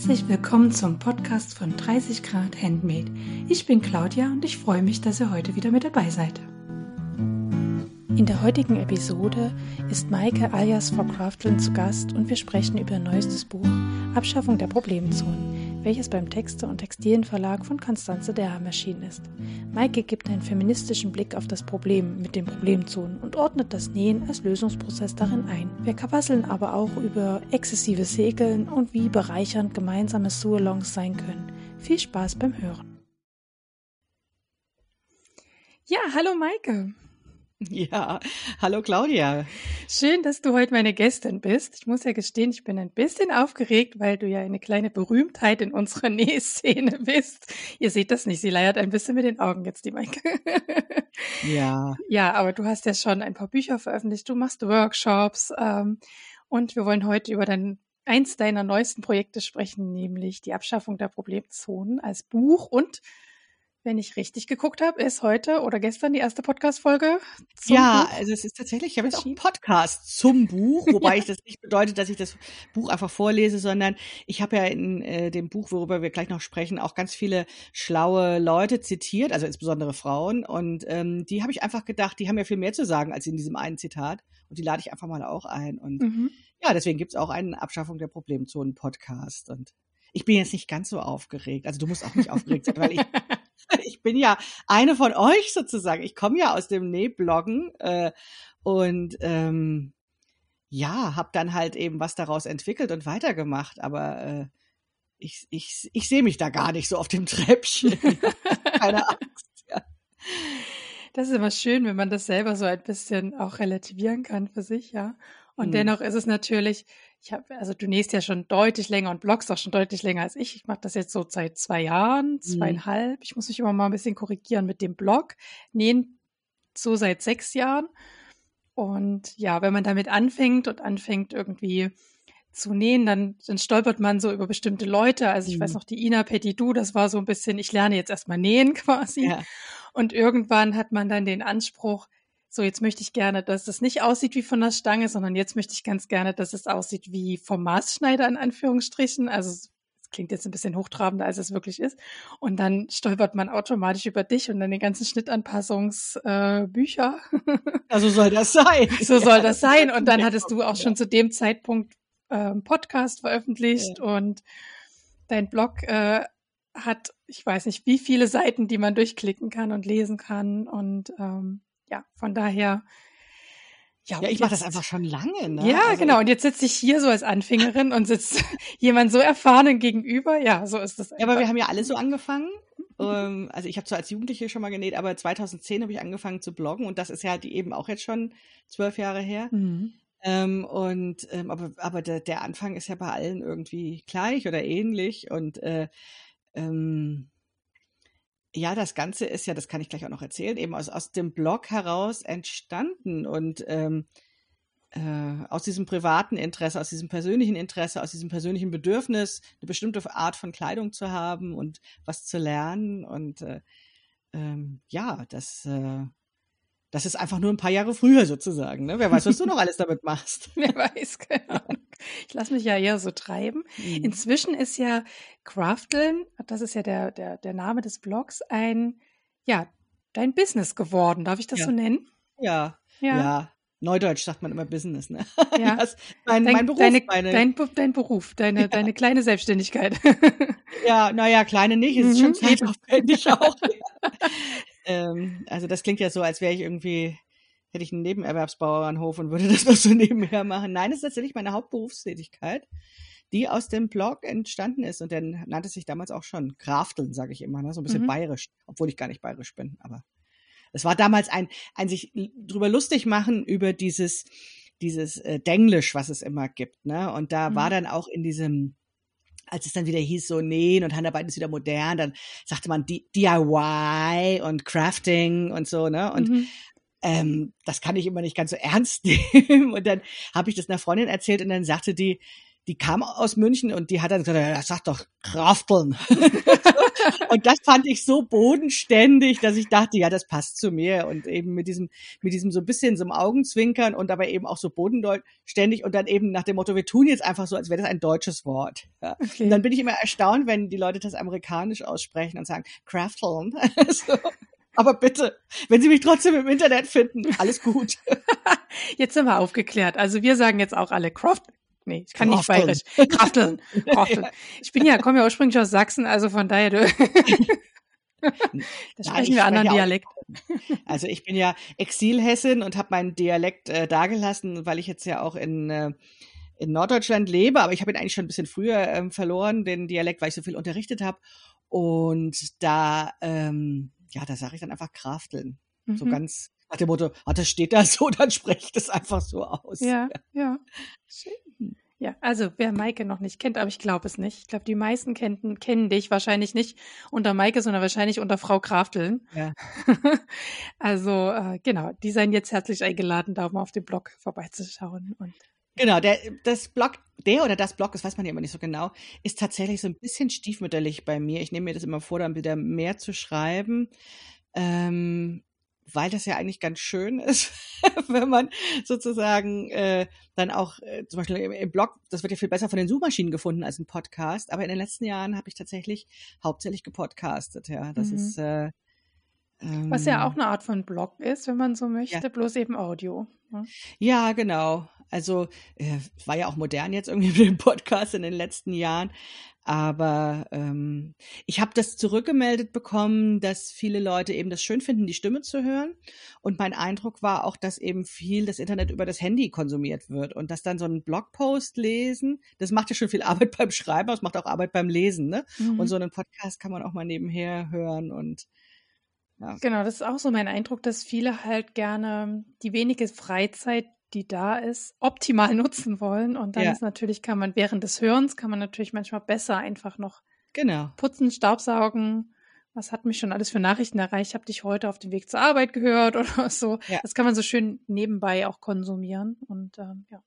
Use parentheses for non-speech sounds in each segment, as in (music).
Herzlich willkommen zum Podcast von 30 Grad Handmade. Ich bin Claudia und ich freue mich, dass ihr heute wieder mit dabei seid. In der heutigen Episode ist Maike alias For Craftlin zu Gast und wir sprechen über ihr neuestes Buch Abschaffung der Problemzonen, welches beim Texte- und Textilienverlag von Konstanze Derham erschienen ist. Maike gibt einen feministischen Blick auf das Problem mit den Problemzonen und ordnet das Nähen als Lösungsprozess darin ein. Wir kapasseln aber auch über exzessives Häkeln und wie bereichernd gemeinsame Sualongs sein können. Viel Spaß beim Hören. Ja, hallo Maike. Ja, hallo Claudia. Schön, dass du heute meine Gästin bist. Ich muss ja gestehen, ich bin ein bisschen aufgeregt, weil du ja eine kleine Berühmtheit in unserer (laughs) Nähszene bist. Ihr seht das nicht, sie leiert ein bisschen mit den Augen jetzt, die Maike. Ja. Ja, aber du hast ja schon ein paar Bücher veröffentlicht, du machst Workshops ähm, und wir wollen heute über dein eins deiner neuesten Projekte sprechen, nämlich die Abschaffung der Problemzonen als Buch und wenn ich richtig geguckt habe, ist heute oder gestern die erste Podcast-Folge. Ja, Buch also es ist tatsächlich, ich habe jetzt auch einen Podcast zum Buch, (laughs) wobei ich das nicht bedeutet, dass ich das Buch einfach vorlese, sondern ich habe ja in äh, dem Buch, worüber wir gleich noch sprechen, auch ganz viele schlaue Leute zitiert, also insbesondere Frauen. Und ähm, die habe ich einfach gedacht, die haben ja viel mehr zu sagen als in diesem einen Zitat. Und die lade ich einfach mal auch ein. Und mhm. ja, deswegen gibt's auch einen Abschaffung der Problemzonen-Podcast. Und ich bin jetzt nicht ganz so aufgeregt. Also du musst auch nicht aufgeregt sein, weil ich (laughs) (laughs) ich bin ja eine von euch sozusagen. Ich komme ja aus dem Nähbloggen äh, und ähm, ja, habe dann halt eben was daraus entwickelt und weitergemacht. Aber äh, ich, ich, ich sehe mich da gar nicht so auf dem Treppchen. (laughs) Keine (laughs) Angst. Ja. Das ist immer schön, wenn man das selber so ein bisschen auch relativieren kann für sich, ja. Und mhm. dennoch ist es natürlich, ich habe, also du nähst ja schon deutlich länger und bloggst auch schon deutlich länger als ich. Ich mache das jetzt so seit zwei Jahren, mhm. zweieinhalb. Mhm. Ich muss mich immer mal ein bisschen korrigieren mit dem Blog. Nähen so seit sechs Jahren. Und ja, wenn man damit anfängt und anfängt irgendwie zu nähen, dann, dann stolpert man so über bestimmte Leute. Also ich mhm. weiß noch, die Ina Petitou, das war so ein bisschen, ich lerne jetzt erstmal nähen (laughs) quasi. Ja. Und irgendwann hat man dann den Anspruch, so jetzt möchte ich gerne, dass es nicht aussieht wie von der Stange, sondern jetzt möchte ich ganz gerne, dass es aussieht wie vom Maßschneider in Anführungsstrichen. Also es klingt jetzt ein bisschen hochtrabender, als es wirklich ist. Und dann stolpert man automatisch über dich und dann die ganzen Schnittanpassungsbücher. Äh, ja, so soll das sein. (laughs) so soll das sein. Und dann hattest du auch schon zu dem Zeitpunkt äh, Podcast veröffentlicht ja. und dein Blog äh, hat, ich weiß nicht, wie viele Seiten, die man durchklicken kann und lesen kann. Und ähm, ja, von daher. Ja, ja ich mache das einfach schon lange. Ne? Ja, also genau. Und jetzt sitze ich hier so als Anfängerin und sitzt (laughs) jemand so erfahrenen gegenüber. Ja, so ist das. Ja, aber wir haben ja alle so angefangen. ähm, also ich habe zwar als Jugendliche schon mal genäht, aber 2010 habe ich angefangen zu bloggen und das ist ja die eben auch jetzt schon zwölf Jahre her. Mhm. Ähm, und ähm, aber aber der, der Anfang ist ja bei allen irgendwie gleich oder ähnlich und äh, ähm, ja, das Ganze ist ja, das kann ich gleich auch noch erzählen, eben aus, aus dem Blog heraus entstanden und ähm, äh, aus diesem privaten Interesse, aus diesem persönlichen Interesse, aus diesem persönlichen Bedürfnis, eine bestimmte Art von Kleidung zu haben und was zu lernen. Und äh, ähm, ja, das, äh, das ist einfach nur ein paar Jahre früher sozusagen. Ne? Wer weiß, was du noch alles damit machst. (laughs) Wer weiß, genau. Ich lasse mich ja eher so treiben. Mhm. Inzwischen ist ja Crafteln, das ist ja der, der, der Name des Blogs, ein, ja, dein Business geworden. Darf ich das ja. so nennen? Ja. Ja. ja. Neudeutsch sagt man immer Business, ne? Ja. (laughs) Das, mein, dein, mein Beruf. Deine, meine... dein, dein Beruf, deine, ja. deine kleine Selbstständigkeit. Ja, naja, kleine nicht, es ist mhm. schon zeitaufwendig (laughs) auch. Ähm, also das klingt ja so, als wäre ich irgendwie hätte ich einen Nebenerwerbsbauernhof und würde (laughs) das noch so nebenher machen. Nein, es ist tatsächlich meine Hauptberufstätigkeit, die aus dem Blog entstanden ist. Und dann nannte es sich damals auch schon Krafteln, sage ich immer, ne? so ein bisschen mhm. bayerisch, obwohl ich gar nicht bayerisch bin. Aber es war damals ein, ein sich drüber lustig machen über dieses, dieses äh, Denglisch, was es immer gibt. Ne? Und da mhm. war dann auch in diesem als es dann wieder hieß, so nähen und Handarbeiten ist wieder modern, dann sagte man DIY und Crafting und so, ne? Und mhm ähm, das kann ich immer nicht ganz so ernst (laughs) nehmen. Und dann habe ich das einer Freundin erzählt und dann sagte die, die kam aus München und die hat dann gesagt, ja, sag doch Krafteln. (laughs) und das fand ich so bodenständig, dass ich dachte, ja, das passt zu mir und eben mit diesem, mit diesem so ein bisschen so einem Augenzwinkern und dabei eben auch so bodenständig und dann eben nach dem Motto, wir tun jetzt einfach so, als wäre das ein deutsches Wort. Ja. Okay. Und dann bin ich immer erstaunt, wenn die Leute das amerikanisch aussprechen und sagen, Krafteln. (laughs) so. Aber bitte, wenn Sie mich trotzdem im Internet finden, alles gut. (laughs) Jetzt sind wir aufgeklärt. Also wir sagen jetzt auch alle Croft. Nee, ich kann nicht bayerisch. Krafteln. (laughs) Krafteln. Ich bin ja, komme ja ursprünglich aus Sachsen, also von daher, (laughs) da sprechen wir anderen Dialekt. (laughs) Also ich bin ja Exilhessin und habe meinen Dialekt äh, dagelassen, weil ich jetzt ja auch in äh, in Norddeutschland lebe, aber ich habe ihn eigentlich schon ein bisschen früher ähm, verloren, den Dialekt, weil ich so viel unterrichtet habe. Und da ähm, ja, da sage ich dann einfach Krafteln. Mhm. So ganz nach dem Motto, ah, das steht da so, (laughs) dann spreche ich das einfach so aus. Ja, ja. Schön. Ja, also wer Maike noch nicht kennt, aber ich glaube es nicht. Ich glaube, die meisten kennen, kennen dich wahrscheinlich nicht unter Maike, sondern wahrscheinlich unter Frau Krafteln. Ja. (laughs) also äh, genau, die seien jetzt herzlich eingeladen, da mal auf dem Blog vorbeizuschauen. Und Genau, der, das Blog, der oder das Blog, das weiß man ja immer nicht so genau, ist tatsächlich so ein bisschen stiefmütterlich bei mir. Ich nehme mir das immer vor, dann wieder mehr zu schreiben, ähm, weil das ja eigentlich ganz schön ist, (laughs) wenn man sozusagen äh, dann auch, äh, zum Beispiel im, im, Blog, das wird ja viel besser von den Suchmaschinen gefunden als ein Podcast, aber in den letzten Jahren habe ich tatsächlich hauptsächlich gepodcastet, ja. Das mhm. ist äh, was ja auch ähm. eine Art von Blog ist, wenn man so möchte, ja. bloß eben Audio. Ne? Ja, genau. Also äh, war ja auch modern jetzt irgendwie (laughs) mit dem Podcast in den letzten Jahren. Aber ähm, ich habe das zurückgemeldet bekommen, dass viele Leute eben das schön finden, die Stimme zu hören. Und mein Eindruck war auch, dass eben viel das Internet über das Handy konsumiert wird und dass dann so ein Blogpost lesen, das macht ja schon viel Arbeit (laughs) beim Schreiben, aber es macht auch Arbeit beim Lesen. Ne? Mhm. Und so einen Podcast kann man auch mal nebenher hören und ja. Genau, das ist auch so mein Eindruck, dass viele halt gerne die wenige Freizeit, die da ist, optimal (laughs) nutzen wollen. Und dann ja. ist natürlich, kann man während des Hörens, kann man natürlich manchmal besser einfach noch genau. putzen, Staubsaugen. Was hat mich schon alles für Nachrichten erreicht? Ich habe dich heute auf dem Weg zur Arbeit gehört (laughs) oder so. Ja. Das kann man so schön nebenbei auch konsumieren. Und ähm, ja.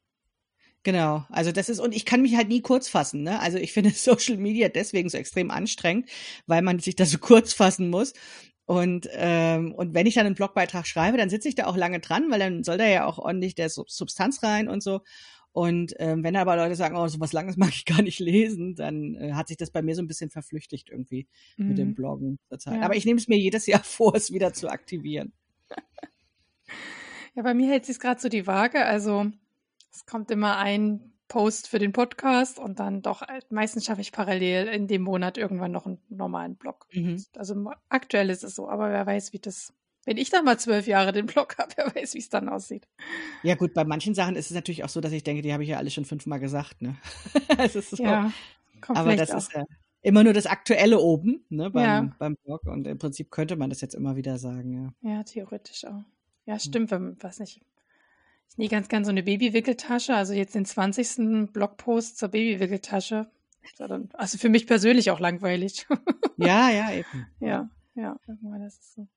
Genau, also das ist, und ich kann mich halt nie kurz fassen, ne? Also ich finde (laughs) Social Media deswegen so extrem anstrengend, weil man sich da so kurz fassen muss. Und, ähm, und wenn ich dann einen Blogbeitrag schreibe, dann sitze ich da auch lange dran, weil dann soll da ja auch ordentlich der Substanz rein und so. Und ähm, wenn aber Leute sagen, oh, so was Langes (laughs) mag ich gar nicht lesen, dann äh, hat sich das bei mir so ein bisschen verflüchtigt irgendwie mhm. mit dem mhm. Bloggen zur Zeit. Ja. Aber ich nehme es mir jedes (laughs) Jahr vor, es wieder zu aktivieren. Ja, bei mir hält sich gerade so die Waage. Also es kommt immer ein Post für den Podcast und dann doch, äh, meistens schaffe ich parallel in dem Monat irgendwann noch einen normalen Blog. Mhm. Also aktuell ist es so, aber wer weiß, wie das, wenn ich dann mal zwölf Jahre den Blog (laughs) habe, wer weiß, wie es dann aussieht. Ja gut, bei manchen Sachen ist es natürlich auch so, dass ich denke, die habe ich ja alle schon fünfmal gesagt. Ne? (laughs) so. Ja, aber das auch. ist ja immer nur das Aktuelle oben ne, beim, ja. beim Blog und im Prinzip könnte man das jetzt immer wieder sagen. Ja, ja theoretisch auch. Ja, stimmt, wenn, weiß nicht, ich nähe ganz gern so eine Babywickeltasche, also jetzt den 20. Blogpost zur Babywickeltasche. Also für mich persönlich auch langweilig. (laughs) Ja, ja, eben. Ja, ja, das ist so.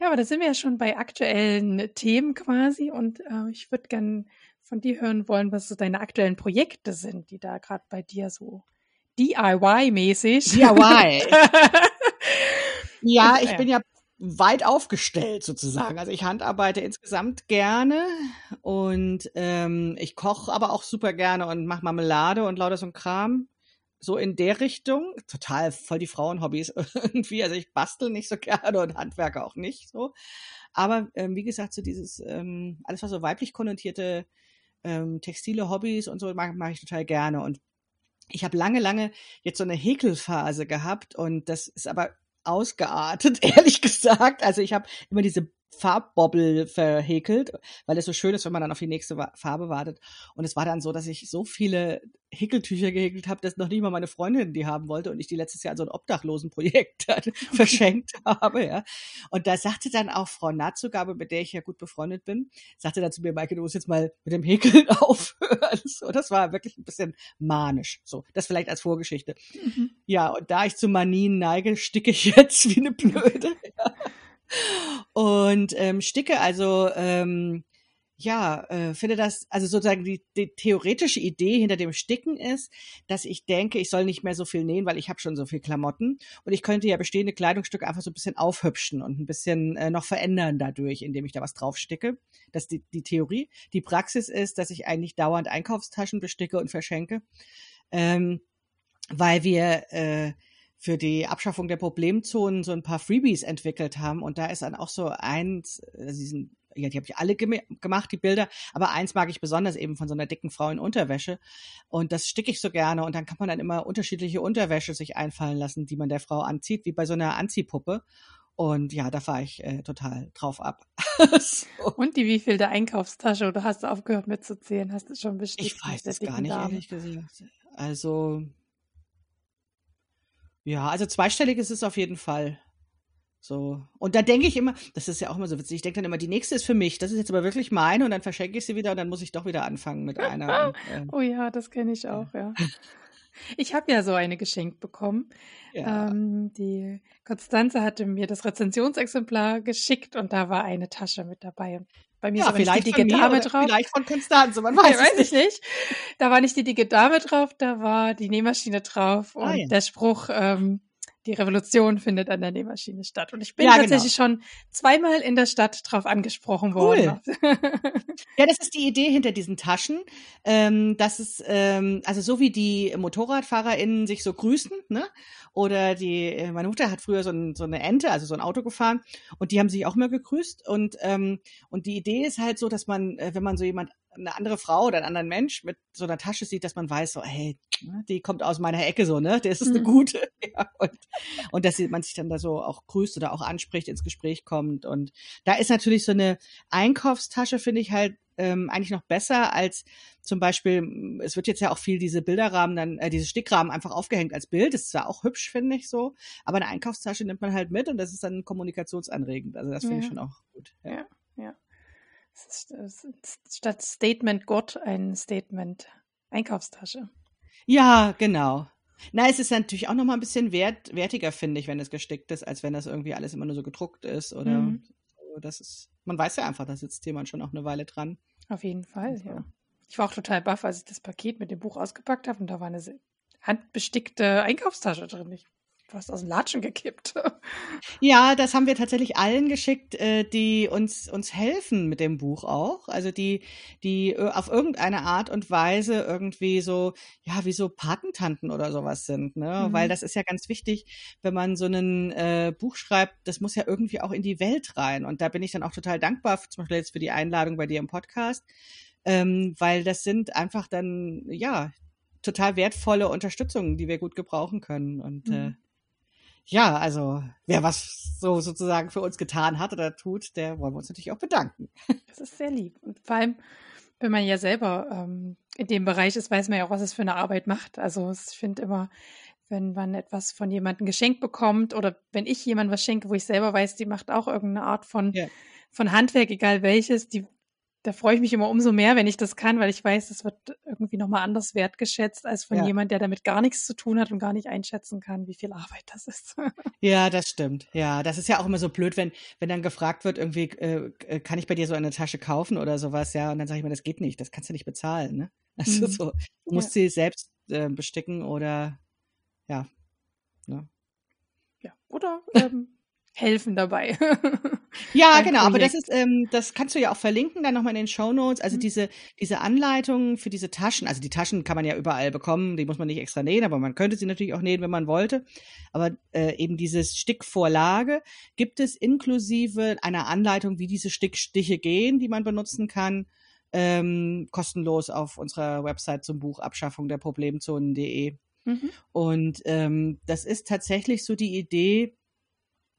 Ja, aber da sind wir ja schon bei aktuellen Themen quasi und äh, ich würde gern von dir hören wollen, was so deine aktuellen Projekte sind, die da gerade bei dir so DIY-mäßig. DIY. (laughs) ja, ich bin ja weit aufgestellt sozusagen. Also ich handarbeite insgesamt gerne und ähm, ich koche aber auch super gerne und mache Marmelade und lauter so ein Kram. So in der Richtung. Total voll die Frauenhobbys (laughs) irgendwie. Also ich bastel nicht so gerne und handwerke auch nicht so. Aber ähm, wie gesagt, so dieses, ähm, alles was so weiblich konnotierte ähm, textile Hobbys und so mache mach ich total gerne. Und ich habe lange, lange jetzt so eine Häkelphase gehabt und das ist aber ausgeartet, (laughs) ehrlich gesagt. Also ich habe immer diese Farbbobbel verhäkelt, weil es so schön ist, wenn man dann auf die nächste Farbe wartet. Und es war dann so, dass ich so viele Häkeltücher gehäkelt habe, dass noch nicht mal meine Freundin die haben wollte und ich die letztes Jahr an so ein Obdachlosenprojekt (laughs) verschenkt habe. Ja. Und da sagte dann auch Frau Natzugabe, mit der ich ja gut befreundet bin, sagte dann zu mir, Maike, du musst jetzt mal mit dem Häkeln (laughs) aufhören. So, das war wirklich ein bisschen manisch. So, das vielleicht als Vorgeschichte. Mhm. Ja, und da ich zu Manien neige, sticke ich jetzt wie eine Blöde. (laughs) Ja und ähm, sticke also ähm, ja, äh, finde das, also sozusagen die, die theoretische Idee hinter dem Sticken ist, dass ich denke, ich soll nicht mehr so viel nähen, weil ich habe schon so viel Klamotten und ich könnte ja bestehende Kleidungsstücke einfach so ein bisschen aufhübschen und ein bisschen äh, noch verändern dadurch, indem ich da was draufsticke. Das ist die, die Theorie. Die Praxis ist, dass ich eigentlich dauernd Einkaufstaschen besticke und verschenke, ähm, weil wir äh, für die Abschaffung der Problemzonen so ein paar Freebies entwickelt haben und da ist dann auch so eins, also diesen ja, die habe ich alle gem gemacht, die Bilder, aber eins mag ich besonders eben von so einer dicken Frau in Unterwäsche und das sticke ich so gerne und dann kann man dann immer unterschiedliche Unterwäsche sich einfallen lassen, die man der Frau anzieht, wie bei so einer Anziehpuppe und ja, da fahre ich äh, total drauf ab. (laughs) so. Und die wie viel der Einkaufstasche oder hast du aufgehört mitzuzählen? Hast du schon bestimmt? Ich weiß das gar nicht, Dame. ehrlich gesagt. Also ja, also zweistellig ist es auf jeden Fall. So. Und da denke ich immer, das ist ja auch immer so witzig, ich denke dann immer, die nächste ist für mich, das ist jetzt aber wirklich meine und dann verschenke ich sie wieder und dann muss ich doch wieder anfangen mit einer. (laughs) und, äh, oh ja, das kenne ich auch, ja. (laughs) Ich habe ja so eine geschenkt bekommen. Ja. Ähm, die Konstanze hatte mir das Rezensionsexemplar geschickt und da war eine Tasche mit dabei. Bei mir ja, vielleicht nicht die dicke Dame drauf. Vielleicht von Konstanze, man (laughs) weiß, weiß ich nicht. Da war nicht die dicke Dame drauf, da war die Nähmaschine drauf ah, und ah, ja. der Spruch, ähm, die Revolution findet an der Nähmaschine statt. Und ich bin ja, genau. tatsächlich genau. schon zweimal in der Stadt drauf angesprochen worden. Cool. (laughs) ja, das ist die Idee hinter diesen Taschen. Ähm, das ist, ähm, also so wie die MotorradfahrerInnen sich so grüßen, ne? Oder die, äh, meine Mutter hat früher so, ein, so eine Ente, also so ein Auto gefahren und die haben sich auch immer gegrüßt. Und, ähm, und die Idee ist halt so, dass man, äh, wenn man so jemand eine andere Frau oder einen anderen Mensch mit so einer Tasche sieht, dass man weiß, so, hey, ne, die kommt aus meiner Ecke so, ne? Der ist eine mhm. gute. (laughs) Ja, und, und dass man sich dann da so auch grüßt oder auch anspricht, ins Gespräch kommt. Und da ist natürlich so eine Einkaufstasche, finde ich halt ähm, eigentlich noch besser als zum Beispiel, es wird jetzt ja auch viel diese Bilderrahmen dann, äh, diese Stickrahmen einfach aufgehängt als Bild. Das ist zwar auch hübsch, finde ich so, aber eine Einkaufstasche nimmt man halt mit und das ist dann kommunikationsanregend. Also das finde ja. ich schon auch gut. ja. ja. ja. Statt Statement Gott ein Statement Einkaufstasche. Ja, genau. Na, es ist natürlich auch noch mal ein bisschen wert, wertiger, finde ich, wenn es gestickt ist, als wenn das irgendwie alles immer nur so gedruckt ist oder mhm. so. Das ist, man weiß ja einfach, da sitzt jemand schon auch eine Weile dran. Auf jeden Fall, so. ja. Ich war auch total baff, als ich das Paket mit dem Buch ausgepackt habe und da war eine handbestickte Einkaufstasche drin. Ich fast aus dem Latschen gekippt. (laughs) Ja, das haben wir tatsächlich allen geschickt, äh, die uns uns helfen mit dem Buch auch. Also die die äh, auf irgendeine Art und Weise irgendwie so ja wie so Patentanten oder sowas sind, ne? Mhm. Weil das ist ja ganz wichtig, wenn man so ein äh, Buch schreibt. Das muss ja irgendwie auch in die Welt rein. Und da bin ich dann auch total dankbar, zum Beispiel jetzt für die Einladung bei dir im Podcast, ähm, weil das sind einfach dann ja total wertvolle Unterstützung, die wir gut gebrauchen können. Und äh, mhm. äh, ja, also wer was so sozusagen für uns getan hat oder tut, der wollen wir uns natürlich auch bedanken. (laughs) Das ist sehr lieb. Und vor allem, wenn man ja selber ähm, in dem Bereich ist, weiß man ja auch, was es für eine Arbeit macht. Also ich finde immer, wenn man etwas von jemandem geschenkt bekommt oder wenn ich jemandem was schenke, wo ich selber weiß, die macht auch irgendeine Art von, ja. von Handwerk, egal welches, die da freue ich mich immer umso mehr, wenn ich das kann, weil ich weiß, das wird irgendwie nochmal anders wertgeschätzt als von ja. jemand, der damit gar nichts zu tun hat und gar nicht einschätzen kann, wie viel Arbeit das ist. (laughs) ja, das stimmt. Ja, das ist ja auch immer so blöd, wenn, wenn dann gefragt wird, irgendwie, äh, äh, kann ich bei dir so eine Tasche kaufen oder sowas, ja, und dann sage ich mir, das geht nicht, das kannst du nicht bezahlen, ne? (laughs) Also mhm. so, du musst ja. sie selbst äh, besticken oder ja. Ne? Ja, oder ähm, helfen dabei. (laughs) ja, genau, aber das ist, ähm, das kannst du ja auch verlinken, dann nochmal in den Show Notes. Also mhm. diese, diese Anleitungen für diese Taschen, also die Taschen kann man ja überall bekommen, die muss man nicht extra nähen, aber man könnte sie natürlich auch nähen, wenn man wollte. Aber äh, eben diese Stickvorlage gibt es inklusive einer Anleitung, wie diese Stickstiche gehen, die man benutzen kann. Ähm, kostenlos auf unserer Website zum Buch Abschaffung der Problemzonen.de. Mhm. Und ähm, das ist tatsächlich so die Idee,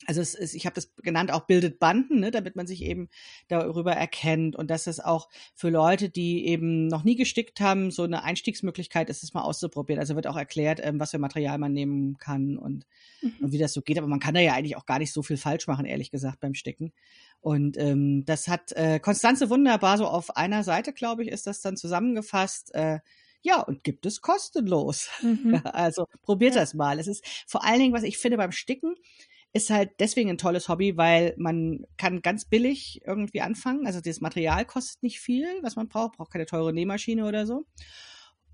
also es ist, ich habe das genannt, auch bildet Banden, ne, damit man sich eben darüber erkennt und dass es auch für Leute, die eben noch nie gestickt haben, so eine Einstiegsmöglichkeit ist, es mal auszuprobieren. Also wird auch erklärt, ähm, was für Material man nehmen kann und, mhm. und, wie das so geht. Aber man kann da ja eigentlich auch gar nicht so viel falsch machen, ehrlich gesagt, beim Sticken. Und ähm, das hat äh, Konstanze wunderbar so auf einer Seite, glaube ich, ist das dann zusammengefasst. Äh, ja, und gibt es kostenlos. Mhm. (laughs) Also probiert ja. das mal. Es ist vor allen Dingen, was ich finde beim Sticken, ist halt deswegen ein tolles Hobby, weil man kann ganz billig irgendwie anfangen. Also das Material kostet nicht viel, was man braucht, braucht keine teure Nähmaschine oder so.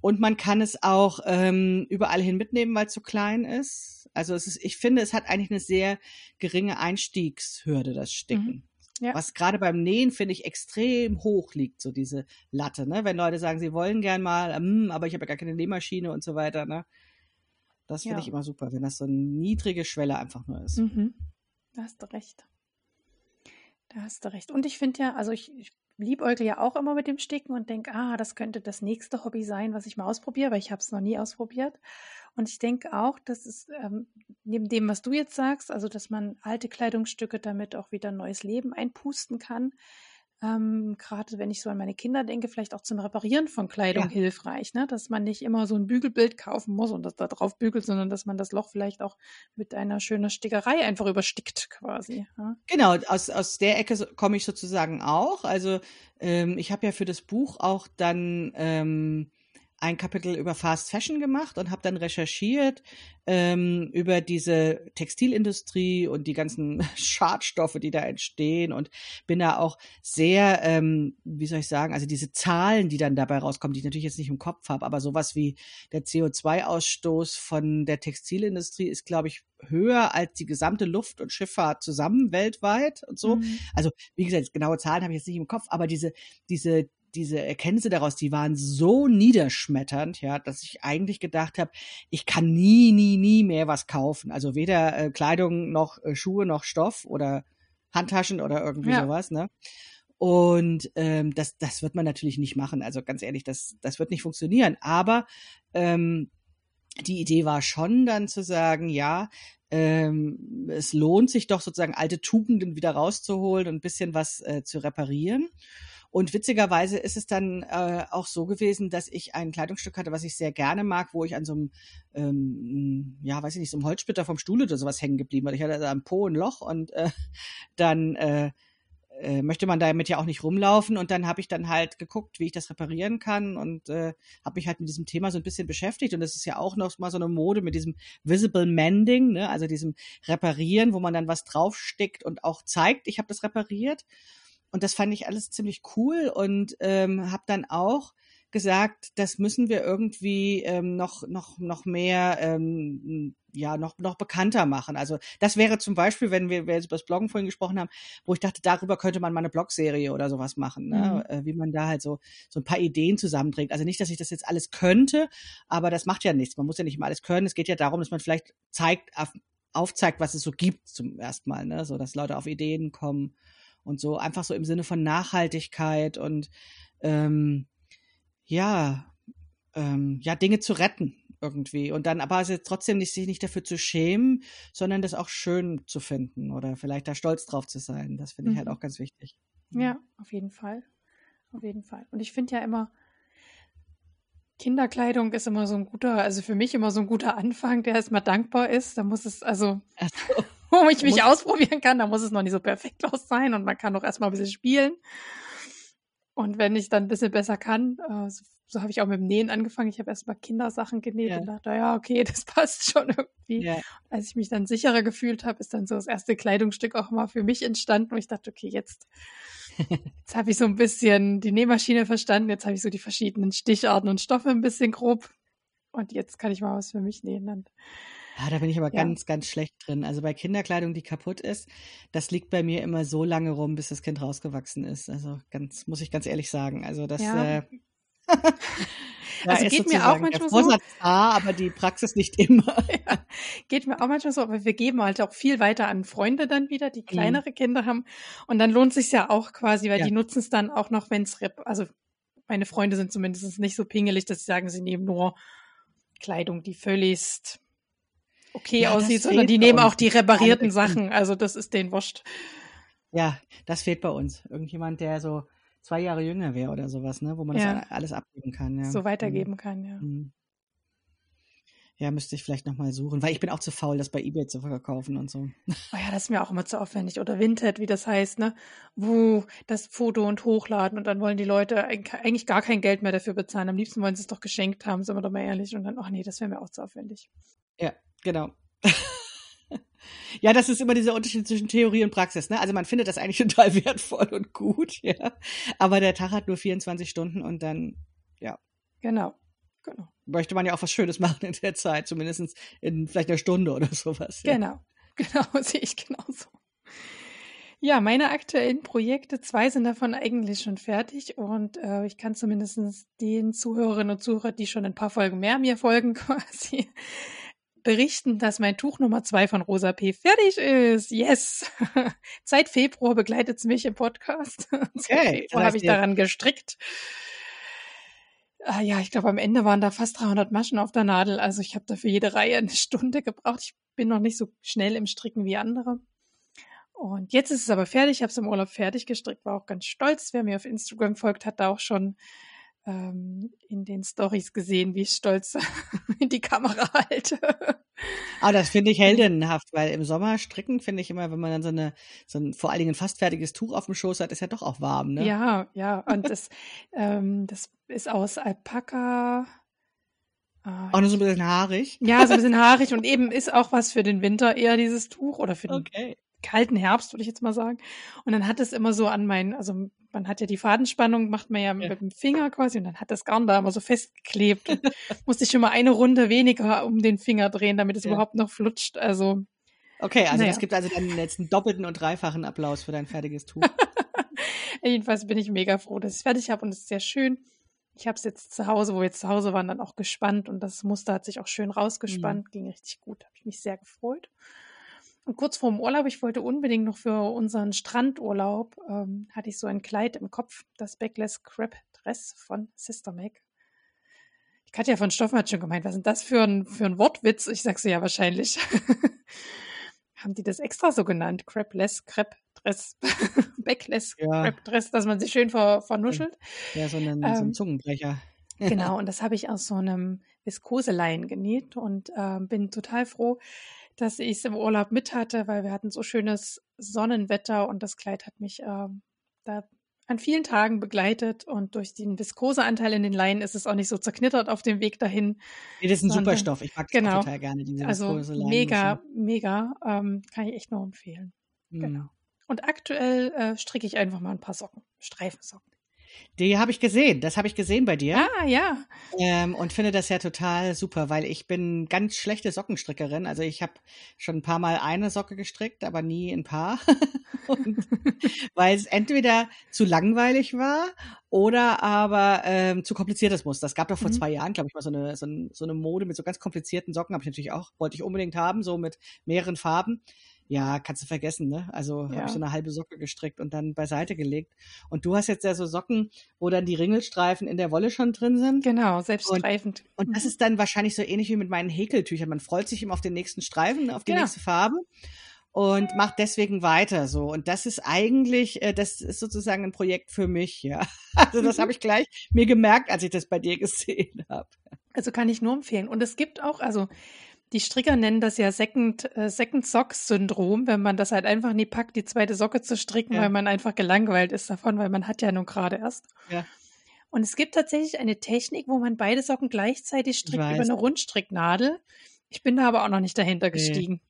Und man kann es auch ähm, überall hin mitnehmen, weil es so klein ist. Also es ist, ich finde, es hat eigentlich eine sehr geringe Einstiegshürde, das Sticken. Mhm. Ja. Was gerade beim Nähen, finde ich, extrem hoch liegt, so diese Latte. Ne? Wenn Leute sagen, sie wollen gern mal, ähm, aber ich habe ja gar keine Nähmaschine und so weiter. Ne? Das finde ja. ich immer super, wenn das so eine niedrige Schwelle einfach nur ist. Mhm. Da hast du recht. Da hast du recht. Und ich finde ja, also ich, ich liebäugle ja auch immer mit dem Sticken und denke, ah, das könnte das nächste Hobby sein, was ich mal ausprobiere, weil ich habe es noch nie ausprobiert. Und ich denke auch, dass es ähm, neben dem, was du jetzt sagst, also dass man alte Kleidungsstücke damit auch wieder neues Leben einpusten kann, ähm, gerade wenn ich so an meine Kinder denke, vielleicht auch zum Reparieren von Kleidung ja. hilfreich, ne? dass man nicht immer so ein Bügelbild kaufen muss und das da drauf bügelt, sondern dass man das Loch vielleicht auch mit einer schönen Stickerei einfach überstickt quasi. Ja? Genau, aus, aus der Ecke komme ich sozusagen auch. Also ähm, ich habe ja für das Buch auch dann ähm, ein Kapitel über Fast Fashion gemacht und habe dann recherchiert ähm, über diese Textilindustrie und die ganzen (laughs) Schadstoffe, die da entstehen und bin da auch sehr, ähm, wie soll ich sagen, also diese Zahlen, die dann dabei rauskommen, die ich natürlich jetzt nicht im Kopf habe, aber sowas wie der CO2-Ausstoß von der Textilindustrie ist, glaube ich, höher als die gesamte Luft- und Schifffahrt zusammen weltweit und so. Mhm. Also wie gesagt, genaue Zahlen habe ich jetzt nicht im Kopf, aber diese diese diese Erkenntnisse daraus, die waren so niederschmetternd, ja, dass ich eigentlich gedacht habe, ich kann nie, nie, nie mehr was kaufen. Also weder äh, Kleidung noch äh, Schuhe noch Stoff oder Handtaschen oder irgendwie ja. sowas, ne? Und ähm, das, das wird man natürlich nicht machen. Also ganz ehrlich, das, das wird nicht funktionieren. Aber ähm, die Idee war schon dann zu sagen, ja, ähm, es lohnt sich doch sozusagen alte Tugenden wieder rauszuholen und ein bisschen was äh, zu reparieren. Und witzigerweise ist es dann äh, auch so gewesen, dass ich ein Kleidungsstück hatte, was ich sehr gerne mag, wo ich an so einem, ähm, ja, weiß ich nicht, so einem Holzsplitter vom Stuhl oder sowas hängen geblieben war. Ich hatte da am Po ein Loch und äh, (laughs) dann äh, äh, möchte man damit ja auch nicht rumlaufen. Und dann habe ich dann halt geguckt, wie ich das reparieren kann und äh, habe mich halt mit diesem Thema so ein bisschen beschäftigt. Und das ist ja auch noch mal so eine Mode mit diesem Visible Mending, ne? also diesem Reparieren, wo man dann was draufsteckt und auch zeigt, ich habe das repariert. Und das fand ich alles ziemlich cool und ähm, habe dann auch gesagt, das müssen wir irgendwie ähm, noch noch noch mehr ähm, ja noch noch bekannter machen. Also das wäre zum Beispiel, wenn wir, wir jetzt über das Bloggen vorhin gesprochen haben, wo ich dachte, darüber könnte man mal eine Blogserie oder sowas machen, ne? Mhm. Äh, wie man da halt so so ein paar Ideen zusammenträgt. Also nicht, dass ich das jetzt alles könnte, aber das macht ja nichts. Man muss ja nicht immer alles können. Es geht ja darum, dass man vielleicht zeigt aufzeigt, was es so gibt zum ersten Mal, ne? so dass Leute auf Ideen kommen und so einfach so im Sinne von Nachhaltigkeit und ähm, ja, ähm, ja, Dinge zu retten irgendwie. Und dann aber also trotzdem nicht, sich nicht dafür zu schämen, sondern das auch schön zu finden oder vielleicht da stolz drauf zu sein. Das finde ich halt mhm. halt auch ganz wichtig. Ja, auf jeden Fall. Auf jeden Fall. Und ich finde ja immer, Kinderkleidung ist immer so ein guter, also für mich immer so ein guter Anfang, der erstmal dankbar ist. Da muss es, also, so. (laughs) wo ich mich ausprobieren kann. Da muss es noch nicht so perfekt aus sein und man kann auch erstmal ein bisschen spielen. Und wenn ich dann ein bisschen besser kann, äh, so, so habe ich auch mit dem Nähen angefangen. Ich habe erstmal Kindersachen genäht ja. und dachte, ja, okay, (laughs) das passt schon irgendwie. Ja. Als ich mich dann sicherer gefühlt habe, ist dann so das erste Kleidungsstück auch mal für mich entstanden, wo ich dachte, okay, jetzt, (laughs) jetzt habe ich so ein bisschen die Nähmaschine verstanden, jetzt habe ich so die verschiedenen Sticharten und Stoffe ein bisschen grob. Und jetzt kann ich mal was für mich nähen. Dann Ah, da bin ich aber ja. ganz, ganz schlecht drin. Also bei Kinderkleidung, die kaputt ist, das liegt bei mir immer so lange rum, bis das Kind rausgewachsen ist. Also ganz, muss ich ganz ehrlich sagen. Also das. Ja. Äh, (laughs) also geht mir auch manchmal so. Da, aber die Praxis nicht (laughs) immer. Ja, geht mir auch manchmal so, aber wir geben halt auch viel weiter an Freunde dann wieder, die mhm. kleinere mhm. Kinder haben. Und dann lohnt sich ja auch quasi, weil ja. die nutzen es dann auch noch, wenn es, also meine Freunde sind zumindest nicht so pingelig, dass sie sagen, sie nehmen nur Kleidung, die völligst okay ja, aussieht, sondern die nehmen auch die reparierten Sachen. Also das ist den wurscht. Ja, das fehlt bei uns. Irgendjemand, der so zwei Jahre jünger wäre oder sowas, ne, wo man ja. das alles abgeben kann. Ja. So weitergeben mhm. kann, ja. Mhm. Ja, müsste ich vielleicht nochmal suchen, weil ich bin auch zu faul, das bei Ebay zu verkaufen und so. (laughs) Oh ja, das ist mir auch immer zu aufwendig. Oder Vinted, wie das heißt, ne? Wo das Foto und hochladen und dann wollen die Leute eigentlich gar kein Geld mehr dafür bezahlen. Am liebsten wollen sie es doch geschenkt haben, sind wir doch mal ehrlich. Und dann, ach nee, das wäre mir auch zu aufwendig. Ja, genau. (laughs) Ja, das ist immer dieser Unterschied zwischen Theorie und Praxis. Ne? Also man findet das eigentlich (laughs) total wertvoll und gut, ja. Aber der Tag hat nur 24 Stunden und dann, ja. Genau, genau. Möchte man ja auch was Schönes machen in der Zeit, zumindest in vielleicht einer Stunde oder sowas. Ja. Genau, (laughs) genau, sehe ich genauso. Ja, meine aktuellen Projekte, zwei sind davon eigentlich schon fertig und äh, ich kann zumindest den Zuhörerinnen und Zuhörern, die schon ein paar Folgen mehr mir folgen, quasi berichten, dass mein Tuch Nummer zwei von Rosa P. fertig ist. Yes! (laughs) Seit Februar begleitet es mich im Podcast. (laughs) Okay. Seit habe ich daran gestrickt. Ah, ja, ich glaube, am Ende waren da fast 300 Maschen auf der Nadel. Also ich habe da für jede Reihe eine Stunde gebraucht. Ich bin noch nicht so schnell im Stricken wie andere. Und jetzt ist es aber fertig. Ich habe es im Urlaub fertig gestrickt, war auch ganz stolz. Wer mir auf Instagram folgt, hat da auch schon ähm, in den Stories gesehen, wie ich stolz (laughs) in die Kamera halte. Aber das finde ich (laughs) heldenhaft, weil im Sommer stricken finde ich immer, wenn man dann so eine, so ein vor allen Dingen ein fast fertiges Tuch auf dem Schoß hat, ist ja doch auch warm, ne? Ja, ja. Und das, (laughs) ähm, das ist aus Alpaka. Ah, auch nur so ein bisschen haarig. Ja, so ein bisschen haarig und eben ist auch was für den Winter eher dieses Tuch oder für den okay kalten Herbst, würde ich jetzt mal sagen. Und dann hat es immer so an meinen, also man hat ja die Fadenspannung, macht man ja, ja. mit dem Finger quasi und dann hat das Garn da immer so festgeklebt. und (laughs) musste ich schon mal eine Runde weniger um den Finger drehen, damit es ja. überhaupt noch flutscht. Also. Okay, also naja. es gibt also dann jetzt einen doppelten und dreifachen Applaus für dein fertiges Tuch. (laughs) Jedenfalls bin ich mega froh, dass ich es fertig habe und es ist sehr schön. Ich habe es jetzt zu Hause, wo wir jetzt zu Hause waren, dann auch gespannt und das Muster hat sich auch schön rausgespannt, mhm. ging richtig gut, habe ich mich sehr gefreut. Kurz vorm Urlaub, ich wollte unbedingt noch für unseren Strandurlaub, ähm, hatte ich so ein Kleid im Kopf, das Backless Crap Dress von Sister Meg. Die Katja von Stoffen hat schon gemeint, was ist das für ein, für ein Wortwitz? Ich sag so, ja, wahrscheinlich. (laughs) Haben die das extra so genannt? Crapless Crap Dress. (laughs) Backless ja. Crap Dress, dass man sich schön ver, vernuschelt. Ja, so, einen, ähm, so ein Zungenbrecher. (laughs) genau, und das habe ich aus so einem Viskoselein genäht und äh, bin total froh, dass ich es im Urlaub mit hatte, weil wir hatten so schönes Sonnenwetter und das Kleid hat mich äh, da an vielen Tagen begleitet und durch den Viskoseanteil in den Leinen ist es auch nicht so zerknittert auf dem Weg dahin. Nee, das ist ein super Stoff. Ich mag genau, total gerne diese Also mega, mega. Ähm, kann ich echt nur empfehlen. Mhm. Genau. Und aktuell äh, stricke ich einfach mal ein paar Socken, Streifensocken. Die habe ich gesehen, das habe ich gesehen bei dir. Ah, ja. Ähm, und finde das ja total super, weil ich bin ganz schlechte Sockenstrickerin. Also ich habe schon ein paar Mal eine Socke gestrickt, aber nie ein paar. (laughs) weil es entweder zu langweilig war oder aber ähm, zu kompliziertes Muster. Es gab doch vor mhm. zwei Jahren, glaube ich, mal so eine, so, ein, so eine Mode mit so ganz komplizierten Socken, habe ich natürlich auch, wollte ich unbedingt haben, so mit mehreren Farben. Ja, kannst du vergessen, ne? Also ja. habe ich so eine halbe Socke gestrickt und dann beiseite gelegt. Und du hast jetzt ja so Socken, wo dann die Ringelstreifen in der Wolle schon drin sind. Genau, selbststreifend. Und, und das mhm. ist dann wahrscheinlich so ähnlich wie mit meinen Häkeltüchern. Man freut sich immer auf den nächsten Streifen, auf die ja. nächste Farbe und macht deswegen weiter so. Und das ist eigentlich, äh, das ist sozusagen ein Projekt für mich, ja. (laughs) Also das mhm. habe ich gleich mir gemerkt, als ich das bei dir gesehen habe. Also kann ich nur empfehlen. Und es gibt auch, also die Stricker nennen das ja Second, äh, Second Socks Syndrom, wenn man das halt einfach nie packt, die zweite Socke zu stricken, ja. weil man einfach gelangweilt ist davon, weil man hat ja nun gerade erst. Ja. Und es gibt tatsächlich eine Technik, wo man beide Socken gleichzeitig strickt über eine Rundstricknadel. Ich bin da aber auch noch nicht dahinter gestiegen.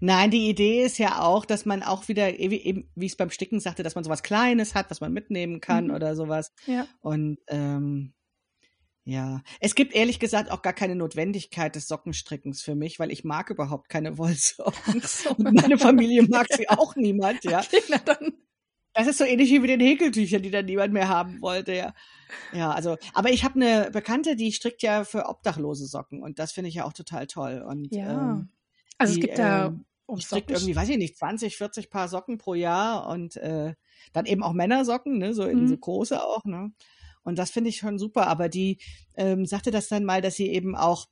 Nein, die Idee ist ja auch, dass man auch wieder, eben, wie ich es beim Sticken sagte, dass man sowas Kleines hat, was man mitnehmen kann mhm. oder sowas. Ja. Und ähm, ja, es gibt ehrlich gesagt auch gar keine Notwendigkeit des Sockenstrickens für mich, weil ich mag überhaupt keine Wollsocken. So. Und meine Familie mag sie (laughs) auch niemand, ja. Okay, na dann. Das ist so ähnlich wie mit den Häkeltüchern, die dann niemand mehr haben wollte, ja. Ja, also, aber ich habe eine Bekannte, die strickt ja für obdachlose Socken und das finde ich ja auch total toll. Und, ja. Ähm, also die, es gibt da ähm, um strickt irgendwie, weiß ich nicht, 20, 40 Paar Socken pro Jahr und äh, dann eben auch Männersocken, ne, so in mhm. so große auch, ne. Und das finde ich schon super. Aber die ähm, sagte das dann mal, dass sie eben auch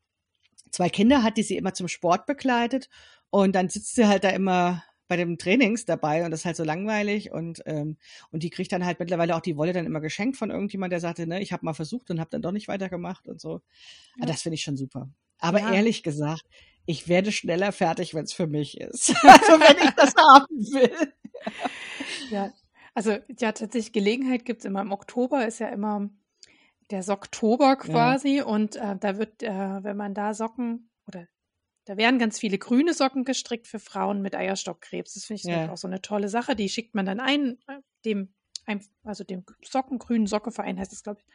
zwei Kinder hat, die sie immer zum Sport begleitet. Und dann sitzt sie halt da immer bei dem Trainings dabei und das ist halt so langweilig und ähm, und die kriegt dann halt mittlerweile auch die Wolle dann immer geschenkt von irgendjemand, der sagte, ne, ich habe mal versucht und habe dann doch nicht weitergemacht und so. Ja. Das finde ich schon super. Aber ja. ehrlich gesagt, ich werde schneller fertig, wenn es für mich ist. (laughs) also wenn ich das haben will. ja, also ja, tatsächlich Gelegenheit gibt's immer. Im Oktober ist ja immer der Socktober quasi ja. und äh, da wird, äh, wenn man da Socken oder da werden ganz viele grüne Socken gestrickt für Frauen mit Eierstockkrebs. Das finde ich ja. auch so eine tolle Sache. Die schickt man dann ein, äh, dem, also dem Socken, grünen Sockeverein heißt es, glaube ich.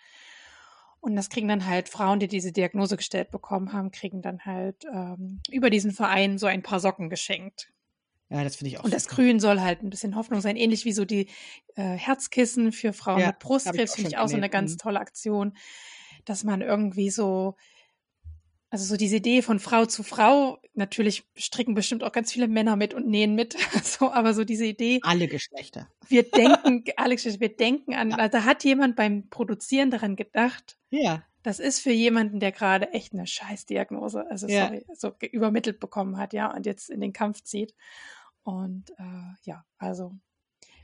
Und das kriegen dann halt Frauen, die diese Diagnose gestellt bekommen haben, kriegen dann halt ähm, über diesen Verein so ein paar Socken geschenkt. Ja, das finde ich auch. Und das Grün soll halt ein bisschen Hoffnung sein, ähnlich wie so die äh, Herzkissen für Frauen ja, mit Brustkrebs, finde ich auch so eine ganz mhm. tolle Aktion, dass man irgendwie so, also so diese Idee von Frau zu Frau, natürlich stricken bestimmt auch ganz viele Männer mit und nähen mit, (laughs) so, aber so diese Idee. Alle Geschlechter. Wir (laughs) denken, alle Geschlechter, wir denken an, ja. also da hat jemand beim Produzieren daran gedacht. Ja. Das ist für jemanden, der gerade echt eine Scheißdiagnose, also ja. sorry, so übermittelt bekommen hat, ja, und jetzt in den Kampf zieht. Und äh, ja, also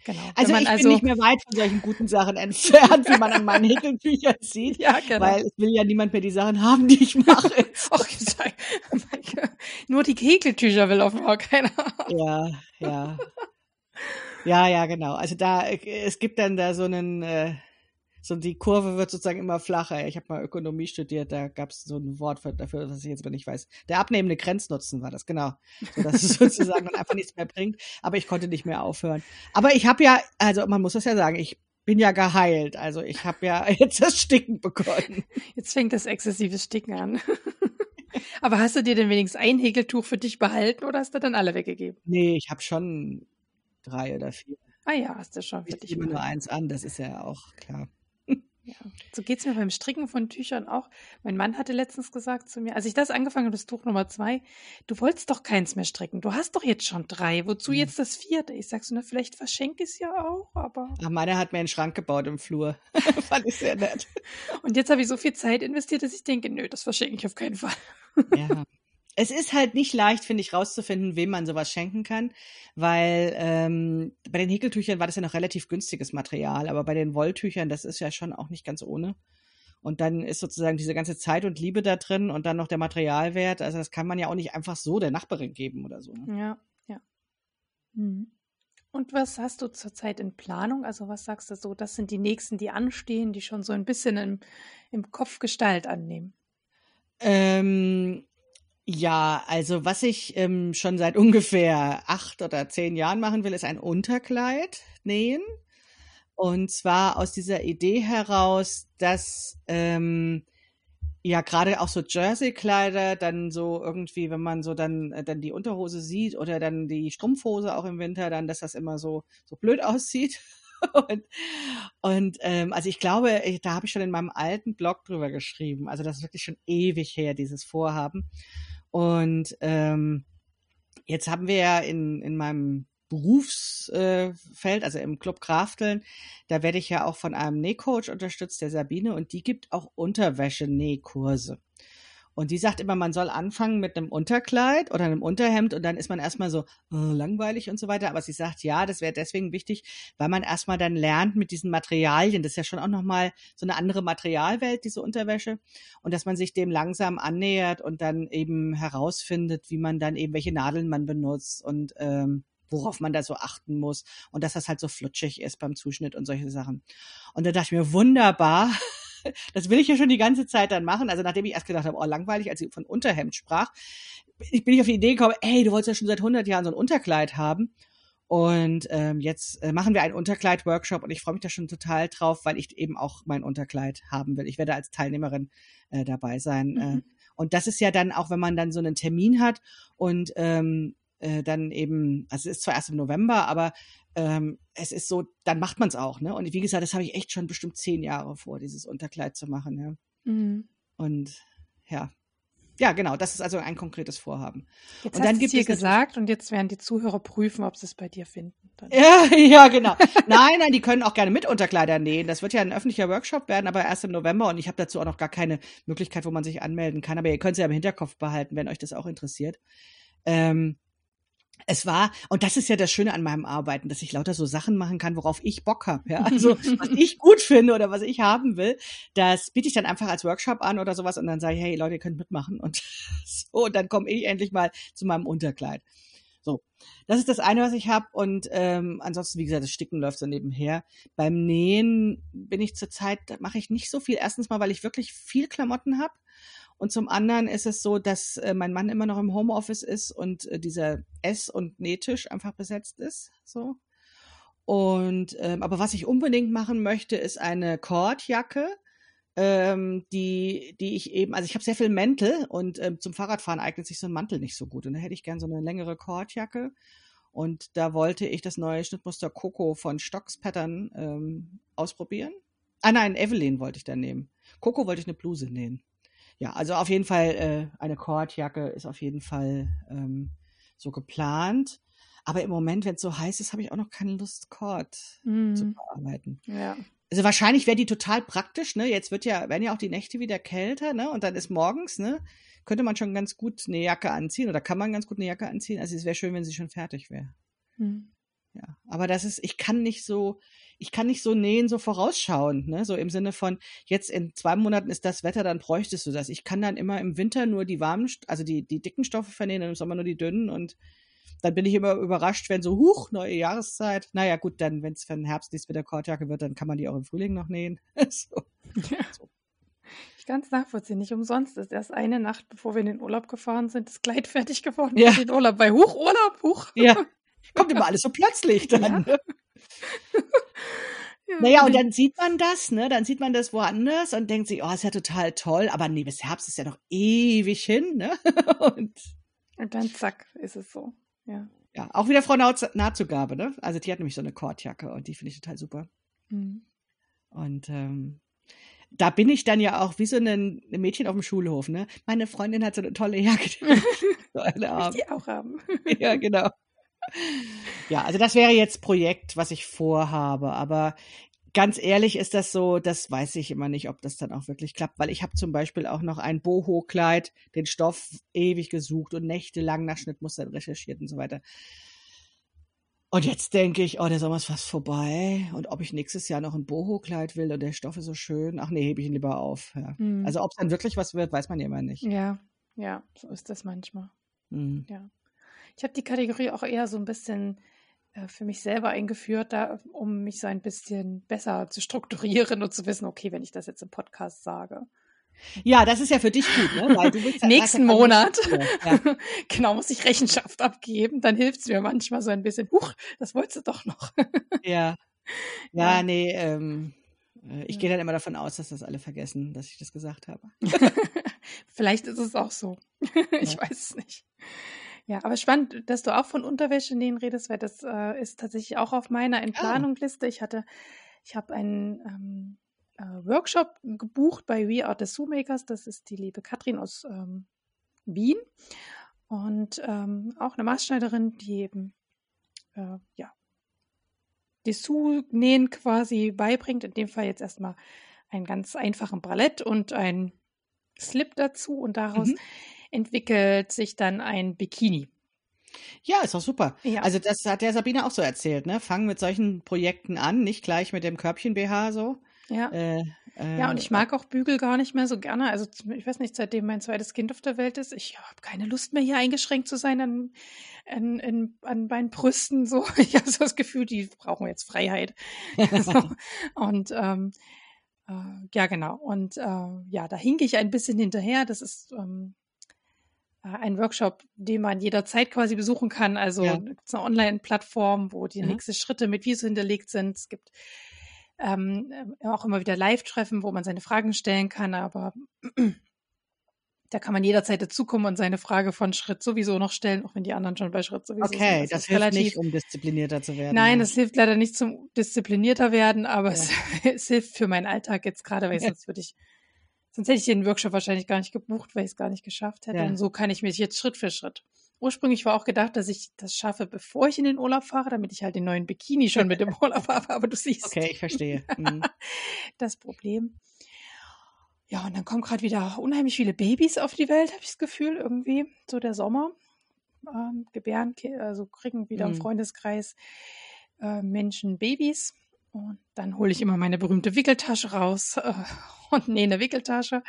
Genau. Also ich also, bin nicht mehr weit von solchen guten Sachen (laughs) entfernt, wie man an meinen Häkeltüchern sieht. Ja, genau. Weil es will ja niemand mehr die Sachen haben, die ich mache. (laughs) Och, nur die Häkeltücher will offenbar keiner. Ja, ja. Ja, ja, genau. Also da, es gibt dann da so einen, äh, so die Kurve wird sozusagen immer flacher. Ich habe mal Ökonomie studiert, da gab es so ein Wort für, dafür, was ich jetzt aber nicht weiß. Der abnehmende Grenznutzen war das, genau. So, dass es (laughs) sozusagen dann einfach nichts mehr bringt. Aber ich konnte nicht mehr aufhören. Aber ich habe ja, also man muss das ja sagen, ich bin ja geheilt. Also ich habe ja (laughs) jetzt das Sticken begonnen. Jetzt fängt das exzessive Sticken an. (laughs) Aber hast du dir denn wenigstens ein Häkeltuch für dich behalten oder hast du dann alle weggegeben? Nee, ich habe schon drei oder vier. Ah ja, hast du schon für ich dich. Ich nehme nur eins an, das ist ja auch klar. Ja, so geht es mir beim Stricken von Tüchern auch. Mein Mann hatte letztens gesagt zu mir, als ich das angefangen habe, das Tuch Nummer zwei, du wolltest doch keins mehr stricken. Du hast doch jetzt schon drei. Wozu mhm. jetzt das vierte? Ich sag so, na, vielleicht verschenke ich es ja auch, aber. Ach, meiner hat mir einen Schrank gebaut im Flur. (laughs) Fand ich sehr nett. Und jetzt habe ich so viel Zeit investiert, dass ich denke, nö, das verschenke ich auf keinen Fall. ja es ist halt nicht leicht, finde ich, rauszufinden, wem man sowas schenken kann, weil ähm, bei den Häkeltüchern war das ja noch relativ günstiges Material, aber bei den Wolltüchern, das ist ja schon auch nicht ganz ohne. Und dann ist sozusagen diese ganze Zeit und Liebe da drin und dann noch der Materialwert. Also das kann man ja auch nicht einfach so der Nachbarin geben oder so. Ne? Ja, ja. Mhm. Und was hast du zurzeit in Planung? Also was sagst du so, das sind die nächsten, die anstehen, die schon so ein bisschen im, im Kopf Gestalt annehmen? Ähm, ja, also was ich ähm, schon seit ungefähr acht oder zehn Jahren machen will, ist ein Unterkleid nähen. Und zwar aus dieser Idee heraus, dass ähm, ja gerade auch so Jersey-Kleider dann so irgendwie, wenn man so dann äh, dann die Unterhose sieht oder dann die Strumpfhose auch im Winter, dann, dass das immer so so blöd aussieht. (laughs) und und ähm, also ich glaube, ich, da habe ich schon in meinem alten Blog drüber geschrieben. Also das ist wirklich schon ewig her, dieses Vorhaben. Und ähm, jetzt haben wir ja in, in meinem Berufsfeld, äh, also im Club Krafteln, da werde ich ja auch von einem Nähcoach unterstützt, der Sabine, und die gibt auch Unterwäsche-Nähkurse. Und die sagt immer, man soll anfangen mit einem Unterkleid oder einem Unterhemd und dann ist man erstmal so äh, langweilig und so weiter. Aber sie sagt, ja, das wäre deswegen wichtig, weil man erstmal dann lernt mit diesen Materialien. Das ist ja schon auch nochmal so eine andere Materialwelt, diese Unterwäsche. Und dass man sich dem langsam annähert und dann eben herausfindet, wie man dann eben, welche Nadeln man benutzt und ähm, worauf man da so achten muss und dass das halt so flutschig ist beim Zuschnitt und solche Sachen. Und da dachte ich mir, wunderbar, (laughs) (laughs) das will ich ja schon die ganze Zeit dann machen. Also nachdem ich erst gedacht habe, oh, langweilig, als sie von Unterhemd sprach, ich bin ich auf die Idee gekommen, ey, du wolltest ja schon seit 100 Jahren so ein Unterkleid haben. Und ähm, jetzt äh, machen wir einen Unterkleid-Workshop und ich freue mich da schon total drauf, weil ich eben auch mein Unterkleid haben will. Ich werde als Teilnehmerin äh, dabei sein. Äh. Mhm. Äh, und das ist ja dann auch, wenn man dann so einen Termin hat und ähm, äh, dann eben, also es ist zwar erst im November, aber ähm, es ist so, dann macht man es auch, ne? Und wie gesagt, das habe ich echt schon bestimmt zehn Jahre vor, dieses Unterkleid zu machen, ja. Mhm. Und ja. Ja, genau, das ist also ein konkretes Vorhaben. Jetzt und hast dann gibt es hier gesagt und jetzt werden die Zuhörer prüfen, ob sie es bei dir finden. Dann. Ja, (laughs) ja, genau. nein, nein, die können auch gerne mit Unterkleider nähen. Das wird ja ein öffentlicher Workshop werden, aber erst im November und ich habe dazu auch noch gar keine Möglichkeit, wo man sich anmelden kann. Aber ihr könnt sie ja im Hinterkopf behalten, wenn euch das auch interessiert. Ähm, es war, und das ist ja das Schöne an meinem Arbeiten, dass ich lauter so Sachen machen kann, worauf ich Bock habe. Ja? Also was ich gut finde oder was ich haben will, das biete ich dann einfach als Workshop an oder sowas und dann sage ich, hey Leute, ihr könnt mitmachen. Und (laughs) so, und dann komme ich endlich mal zu meinem Unterkleid. So, das ist das eine, was ich habe. Und ähm, ansonsten, wie gesagt, das Sticken läuft so nebenher. Beim Nähen bin ich zurzeit, mache ich nicht so viel. Erstens mal, weil ich wirklich viel Klamotten habe. Und zum anderen ist es so, dass äh, mein Mann immer noch im Homeoffice ist und äh, dieser Ess- und Nähtisch einfach besetzt ist. So. Und ähm, aber was ich unbedingt machen möchte, ist eine Kordjacke, ähm, die, die ich eben, also ich habe sehr viel Mäntel und ähm, zum Fahrradfahren eignet sich so ein Mantel nicht so gut. Und da hätte ich gern so eine längere Kordjacke. Und da wollte ich das neue Schnittmuster Coco von Stocks Pattern ähm, ausprobieren. Ah nein, Evelyn wollte ich da nehmen. Coco wollte ich eine Bluse nähen. Ja, also auf jeden Fall äh, eine Kordjacke ist auf jeden Fall ähm, so geplant. Aber im Moment, wenn es so heiß ist, habe ich auch noch keine Lust, Kord mm. zu bearbeiten. Ja. Also wahrscheinlich wäre die total praktisch, ne? Jetzt wird ja, werden ja auch die Nächte wieder kälter, ne? Und dann ist morgens, ne? Könnte man schon ganz gut eine Jacke anziehen oder kann man ganz gut eine Jacke anziehen. Also es wäre schön, wenn sie schon fertig wäre. Hm. Ja, aber das ist, ich kann nicht so, ich kann nicht so nähen, so vorausschauend, ne? So im Sinne von, jetzt in zwei Monaten ist das Wetter, dann bräuchtest du das. Ich kann dann immer im Winter nur die warmen, also die, die dicken Stoffe vernähen und im Sommer nur die dünnen und dann bin ich immer überrascht, wenn so, huch, neue Jahreszeit. Naja, gut, dann, wenn es für den Herbst nichts mit der Kordjacke wird, dann kann man die auch im Frühling noch nähen. (laughs) so. Ja. so. Ich kann es nachvollziehen. Nicht umsonst ist erst eine Nacht, bevor wir in den Urlaub gefahren sind, das Kleid (laughs) fertig geworden ja. für den Urlaub. Bei Huch, Urlaub, Huch. Ja. (laughs) Kommt immer alles so plötzlich dann. Ja. Ne? (laughs) Ja, naja, und dann sieht man das, ne? Dann sieht man das woanders und denkt sich, oh, ist ja total toll, aber nee, bis Herbst ist ja noch ewig hin, ne? (laughs) und, und dann zack, ist es so. Ja. Ja, auch wieder Frau Nahtzugabe, ne? Also die hat nämlich so eine Kordjacke und die finde ich total super. Mhm. Und ähm, da bin ich dann ja auch wie so ein Mädchen auf dem Schulhof, ne? Meine Freundin hat so eine tolle Jacke. (laughs) so eine die auch haben. ja, genau. Ja, also das wäre jetzt Projekt, was ich vorhabe, aber ganz ehrlich ist das so, das weiß ich immer nicht, ob das dann auch wirklich klappt, weil ich habe zum Beispiel auch noch ein Boho-Kleid, den Stoff ewig gesucht und nächtelang nach Schnittmustern recherchiert und so weiter. Und jetzt denke ich, oh, der Sommer ist fast vorbei. Und ob ich nächstes Jahr noch ein Boho-Kleid will und der Stoff ist so schön, ach nee, hebe ich ihn lieber auf. Ja. Mhm. Also ob es dann wirklich was wird, weiß man ja immer nicht. Ja, ja, so ist das manchmal. Mhm. Ja. Ich habe die Kategorie auch eher so ein bisschen äh, für mich selber eingeführt, da, um mich so ein bisschen besser zu strukturieren und zu wissen, okay, wenn ich das jetzt im Podcast sage. Ja, das ist ja für dich gut, ne? Weil du willst ja (laughs) Nächsten Monat, ja. (laughs) genau, muss ich Rechenschaft abgeben. Dann hilft es mir manchmal so ein bisschen, huch, das wolltest du doch noch. (laughs) ja. Ja, ja. nee, ähm, äh, ich ja. gehe dann immer davon aus, dass das alle vergessen, dass ich das gesagt habe. Vielleicht ist es auch so. ich weiß es nicht. Ja, aber spannend, dass du auch von Unterwäsche nähen redest, weil das äh, ist tatsächlich auch auf meiner Entplanungliste. Ich hatte, ich habe einen ähm, äh, Workshop gebucht bei We Are the Makers. Das ist die liebe Katrin aus ähm, Wien und ähm, auch eine Maßschneiderin, die eben äh, ja Dessous-Nähen quasi beibringt. In dem Fall jetzt erstmal einen ganz einfachen Bralett und ein Slip dazu und daraus mhm entwickelt sich dann ein Bikini. Ja, ist auch super. Ja. Also das hat der Sabine auch so erzählt, ne? Fangen mit solchen Projekten an, nicht gleich mit dem Körbchen BH so. Ja. Äh, äh, ja, und ich mag auch Bügel gar nicht mehr so gerne. Also ich weiß nicht, seitdem mein zweites Kind auf der Welt ist, ich habe keine Lust mehr hier eingeschränkt zu sein an, an, an, an meinen Brüsten. So, (laughs) ich habe so das Gefühl, die brauchen jetzt Freiheit. (laughs) so. Und ähm, äh, ja, genau. Und äh, ja, da hinke ich ein bisschen hinterher. Das ist ähm, äh, ein Workshop, den man jederzeit quasi besuchen kann. Also ja. es eine Online-Plattform, wo die mhm. nächsten Schritte mit Videos hinterlegt sind. Es gibt ähm, äh, auch immer wieder Live-Treffen, wo man seine Fragen stellen kann, aber (clears throat) da kann man jederzeit dazukommen und seine Frage von Schritt sowieso noch stellen, auch wenn die anderen schon bei Schritt sowieso okay, sind. Okay, das, das hilft relativ, nicht, um disziplinierter zu werden. Nein, ja. das hilft leider nicht zum disziplinierter werden, aber ja. es, (laughs) es, hilft für meinen Alltag jetzt gerade, weil sonst würde ich Sonst hätte ich den Workshop wahrscheinlich gar nicht gebucht, weil ich es gar nicht geschafft hätte. Ja. Und so kann ich mich jetzt Schritt für Schritt. Ursprünglich war auch gedacht, dass ich das schaffe, bevor ich in den Urlaub fahre, damit ich halt den neuen Bikini schon mit dem (laughs) Urlaub habe. Aber du siehst. Okay, ich verstehe. (laughs) Mhm. das Problem. Ja, und dann kommen gerade wieder unheimlich viele Babys auf die Welt, habe ich das Gefühl, irgendwie. So der Sommer. Ähm, gebären, also kriegen wieder mhm. im Freundeskreis äh, Menschen Babys. Und dann hole ich immer meine berühmte Wickeltasche raus äh, (laughs) und nähe eine Wickeltasche,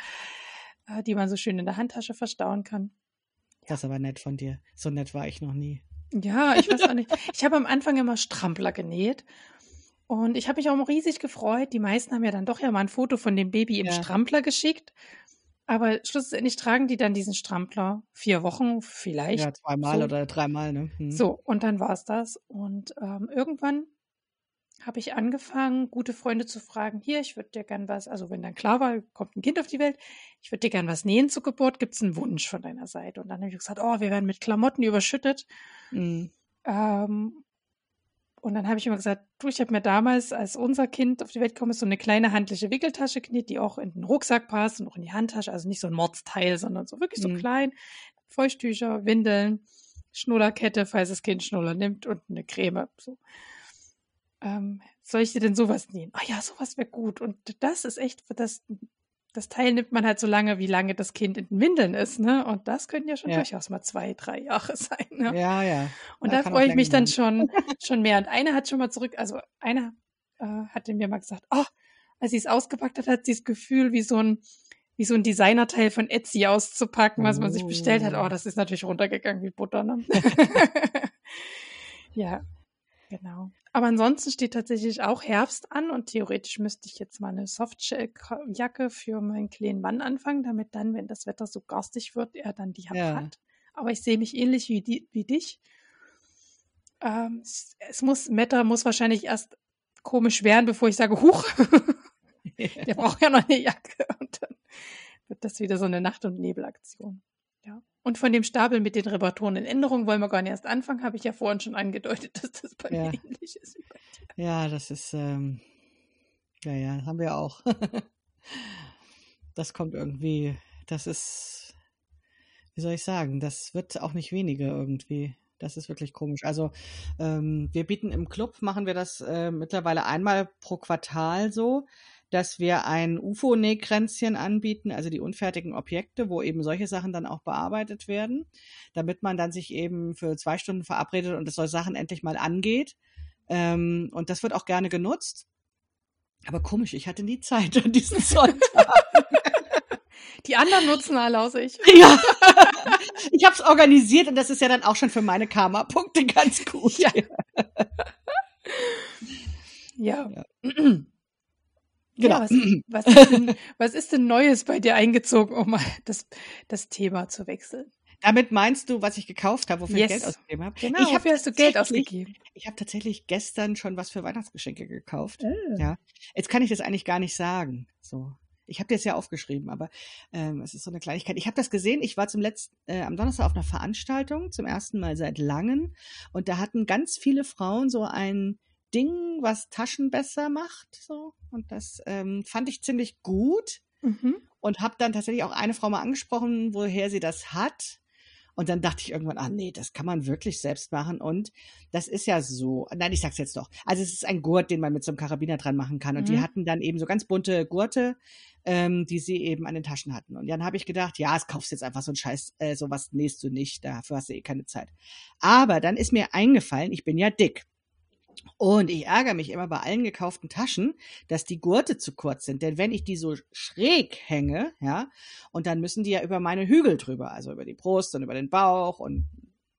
äh, die man so schön in der Handtasche verstauen kann. Das ist aber nett von dir. So nett war ich noch nie. Ja, ich weiß auch nicht. Ich habe am Anfang immer Strampler genäht. Und ich habe mich auch riesig gefreut. Die meisten haben ja dann doch ja mal ein Foto von dem Baby im ja. Strampler geschickt. Aber schlussendlich tragen die dann diesen Strampler vier Wochen vielleicht. Ja, zweimal so. oder dreimal, ne? Hm. So, und dann war es das. Und ähm, irgendwann habe ich angefangen, gute Freunde zu fragen, hier, ich würde dir gern was, also wenn dann klar war, kommt ein Kind auf die Welt, ich würde dir gern was nähen zur Geburt, gibt es einen Wunsch von deiner Seite? Und dann habe ich gesagt, oh, wir werden mit Klamotten überschüttet. Mhm. Ähm, und dann habe ich immer gesagt, du, ich habe mir damals, als unser Kind auf die Welt gekommen ist, so eine kleine handliche Wickeltasche genäht, die auch in den Rucksack passt und auch in die Handtasche, also nicht so ein Mordsteil, sondern so wirklich so mhm. klein. Feuchttücher, Windeln, Schnullerkette, falls das Kind Schnuller nimmt und eine Creme. So. Ähm, soll ich dir denn sowas nähen? Ah ja, sowas wäre gut. Und das ist echt, das das Teil nimmt man halt so lange, wie lange das Kind in den Windeln ist, ne? Und das können ja schon ja. durchaus mal zwei, drei Jahre (laughs) sein. Ne? Ja, ja. Und da, da freue ich mich dann schon, (laughs) schon mehr. Und eine hat schon mal zurück, also einer äh, hatte mir mal gesagt, oh, als sie es ausgepackt hat, hat sie das Gefühl, wie so ein, wie so ein Designerteil von Etsy auszupacken, was man sich bestellt hat. Oh, oh das ist natürlich runtergegangen wie Butter, ne? (laughs) ja, genau. Aber ansonsten steht tatsächlich auch Herbst an und theoretisch müsste ich jetzt mal eine Softshell-Jacke für meinen kleinen Mann anfangen, damit dann, wenn das Wetter so garstig wird, er dann die ja. hat. Aber ich sehe mich ähnlich wie, die, wie dich. Ähm, es, muss, Wetter muss wahrscheinlich erst komisch werden, bevor ich sage, huch, (laughs) (laughs) der braucht ja noch eine Jacke. Und dann wird das wieder so eine Nacht- und Nebelaktion. Und von dem Stapel mit den Reparaturen in Änderung wollen wir gar nicht erst anfangen, habe ich ja vorhin schon angedeutet, (laughs) dass das bei ja. mir ähnlich ist. Ja, das ist, ähm, ja, ja, haben wir auch. das kommt irgendwie, das ist, wie soll ich sagen, das wird auch nicht weniger irgendwie. Das ist wirklich komisch. Also ähm, wir bieten im Club, machen wir das äh, mittlerweile einmal pro Quartal so dass wir ein UFO-Nähkränzchen anbieten, also die unfertigen Objekte, wo eben solche Sachen dann auch bearbeitet werden, damit man dann sich eben für zwei Stunden verabredet und das soll Sachen endlich mal angeht. Ähm, und das wird auch gerne genutzt. Aber komisch, ich hatte nie Zeit an diesen Sonntag. (laughs) (laughs) Die anderen nutzen alle außer ich. Ja. (laughs) Ich habe es organisiert und das ist ja dann auch schon für meine Karma-Punkte ganz gut. Ja. ja. ja. (clears throat) Genau. Ja, was, (clears throat) was, ist denn, was, ist denn, Neues bei dir eingezogen, um mal das, das Thema zu wechseln? Damit meinst du, was ich gekauft habe, wofür yes. ich Geld ausgegeben habe? Genau, ich wofür hast du Geld ausgegeben? Ich habe tatsächlich gestern schon was für Weihnachtsgeschenke gekauft. Oh. Ja. Jetzt kann ich das eigentlich gar nicht sagen. So. Ich habe das ja aufgeschrieben, aber ähm, es ist so eine Kleinigkeit. Ich habe das gesehen. Ich war zum letzten äh, am Donnerstag auf einer Veranstaltung zum ersten Mal seit langem und da hatten ganz viele Frauen so ein Ding, was Taschen besser macht. So. Und das ähm, fand ich ziemlich gut. Mhm. Und habe dann tatsächlich auch eine Frau mal angesprochen, woher sie das hat. Und dann dachte ich irgendwann, ah nee, das kann man wirklich selbst machen. Und das ist ja so, nein, ich sag's jetzt doch. Also es ist ein Gurt, den man mit so einem Karabiner dran machen kann. Und mhm. die hatten dann eben so ganz bunte Gurte, ähm, die sie eben an den Taschen hatten. Und dann habe ich gedacht, ja, es kaufst jetzt einfach so ein Scheiß, äh, sowas nähst du nicht, dafür hast du eh keine Zeit. Aber dann ist mir eingefallen, ich bin ja dick. Und ich ärgere mich immer bei allen gekauften Taschen, dass die Gurte zu kurz sind. Denn wenn ich die so schräg hänge, ja, und dann müssen die ja über meine Hügel drüber, also über die Brust und über den Bauch und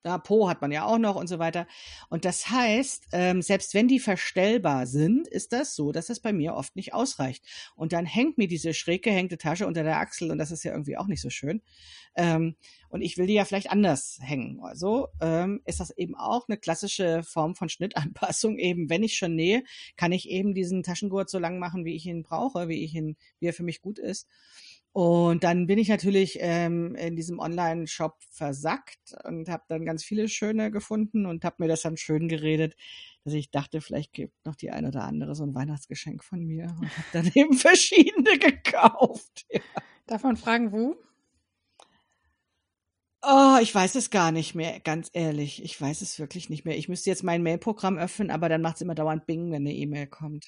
ja, Po hat man ja auch noch und so weiter. Und das heißt, ähm, selbst wenn die verstellbar sind, ist das so, dass das bei mir oft nicht ausreicht. Und dann hängt mir diese schräg gehängte Tasche unter der Achsel und das ist ja irgendwie auch nicht so schön. Ähm, und ich will die ja vielleicht anders hängen. Also ähm, ist das eben auch eine klassische Form von Schnittanpassung. (laughs) Eben, wenn ich schon nähe, kann ich eben diesen Taschengurt so lang machen, wie ich ihn brauche, wie ich ihn, wie er für mich gut ist. Und dann bin ich natürlich ähm, in diesem Online-Shop versackt und habe dann ganz viele schöne gefunden und habe mir das dann schön geredet, dass ich dachte, vielleicht gibt noch die eine oder andere so ein Weihnachtsgeschenk von mir und habe dann (laughs) eben verschiedene gekauft. Ja. Darf man fragen, wo? Oh, ich weiß es gar nicht mehr, ganz ehrlich. Ich weiß es wirklich nicht mehr. Ich müsste jetzt mein Mailprogramm öffnen, aber dann macht es immer dauernd Bing, wenn eine E-Mail kommt.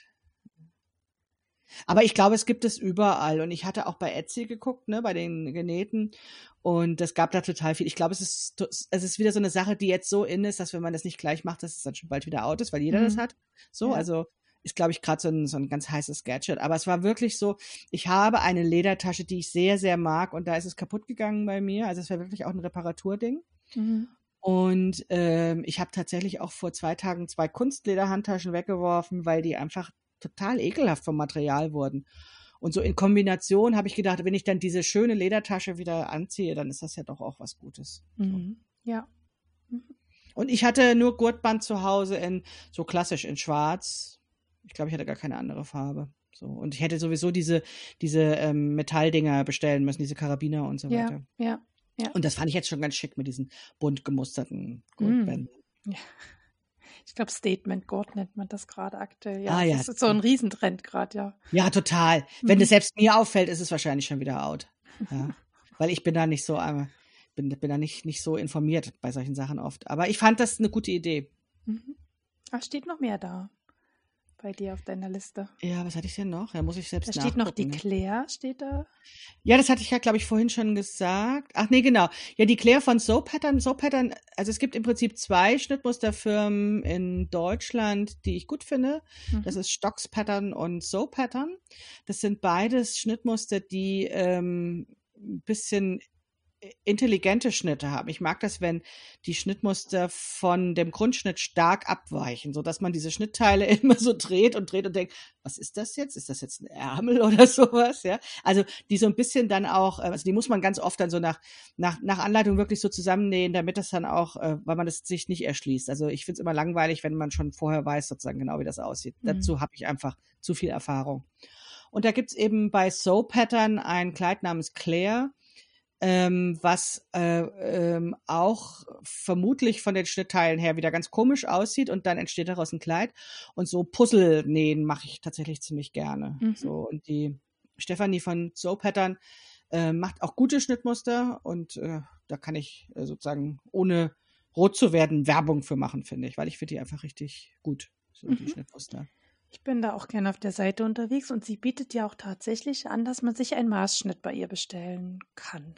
Aber ich glaube, es gibt es überall. Und ich hatte auch bei Etsy geguckt, ne, bei den Genähten. Und es gab da total viel. Ich glaube, es ist, es ist wieder so eine Sache, die jetzt so in ist, dass wenn man das nicht gleich macht, dass es dann schon bald wieder out ist, weil jeder mhm. das hat. So, ja. also ist, glaube ich, gerade so ein, so ein ganz heißes Gadget. Aber es war wirklich so, ich habe eine Ledertasche, die ich sehr, sehr mag und da ist es kaputt gegangen bei mir. Also es war wirklich auch ein Reparaturding. Mhm. Und ähm, ich habe tatsächlich auch vor zwei Tagen zwei Kunstlederhandtaschen weggeworfen, weil die einfach total ekelhaft vom Material wurden. Und so in Kombination habe ich gedacht, wenn ich dann diese schöne Ledertasche wieder anziehe, dann ist das ja doch auch was Gutes. Mhm. Ja. Mhm. Und ich hatte nur Gurtband zu Hause in so klassisch in Schwarz. Ich glaube, ich hatte gar keine andere Farbe. So. Und ich hätte sowieso diese, diese ähm, Metalldinger bestellen müssen, diese Karabiner und so weiter. Ja, ja, ja. Und das fand ich jetzt schon ganz schick mit diesen bunt gemusterten Gurtbändern. Mm. Ja. Ich glaube, Statement God nennt man das gerade aktuell. Ja, ah, ja. Das ist so ein Riesentrend gerade, ja. Ja, total. Wenn mhm. es selbst mir auffällt, ist es wahrscheinlich schon wieder out. Ja. (laughs) Weil ich bin da nicht so, äh, bin, bin da nicht, nicht so informiert bei solchen Sachen oft. Aber ich fand das eine gute Idee. Mhm. Ach, steht noch mehr da bei dir auf deiner Liste? Ja, was hatte ich denn noch? Da muss ich selbst Da steht noch die Claire, steht da? Ja, das hatte ich ja, glaube ich, vorhin schon gesagt. Ach nee, genau. Ja, die Claire von So Pattern. So Pattern, also es gibt im Prinzip zwei Schnittmusterfirmen in Deutschland, die ich gut finde. Mhm. Das ist Stocks Pattern und So Pattern. Das sind beides Schnittmuster, die ähm, ein bisschen intelligente Schnitte haben. Ich mag das, wenn die Schnittmuster von dem Grundschnitt stark abweichen, so dass man diese Schnittteile (laughs) immer so dreht und dreht und denkt, was ist das jetzt? Ist das jetzt ein Ärmel (laughs) oder sowas? Ja, also die so ein bisschen dann auch, äh, also die muss man ganz oft dann so nach nach nach Anleitung wirklich so zusammennähen, damit das dann auch, äh, weil man das sich nicht erschließt. Also ich finde es immer langweilig, wenn man schon vorher weiß sozusagen genau, wie das aussieht. Mhm. Dazu habe ich einfach zu viel Erfahrung. Und da gibt's eben bei So Pattern ein Kleid namens Claire ähm, was äh, ähm, auch vermutlich von den Schnittteilen her wieder ganz komisch aussieht und dann entsteht daraus ein Kleid. Und so Puzzle nähen mache ich tatsächlich ziemlich gerne. Mhm. So und die Stefanie von So Pattern äh, macht auch gute Schnittmuster und äh, da kann ich äh, sozusagen ohne rot zu werden Werbung für machen, finde ich, weil ich finde die einfach richtig gut, so mhm. die Schnittmuster. Ich bin da auch gerne auf der Seite unterwegs und sie bietet ja auch tatsächlich an, dass man sich einen Maßschnitt bei ihr bestellen kann.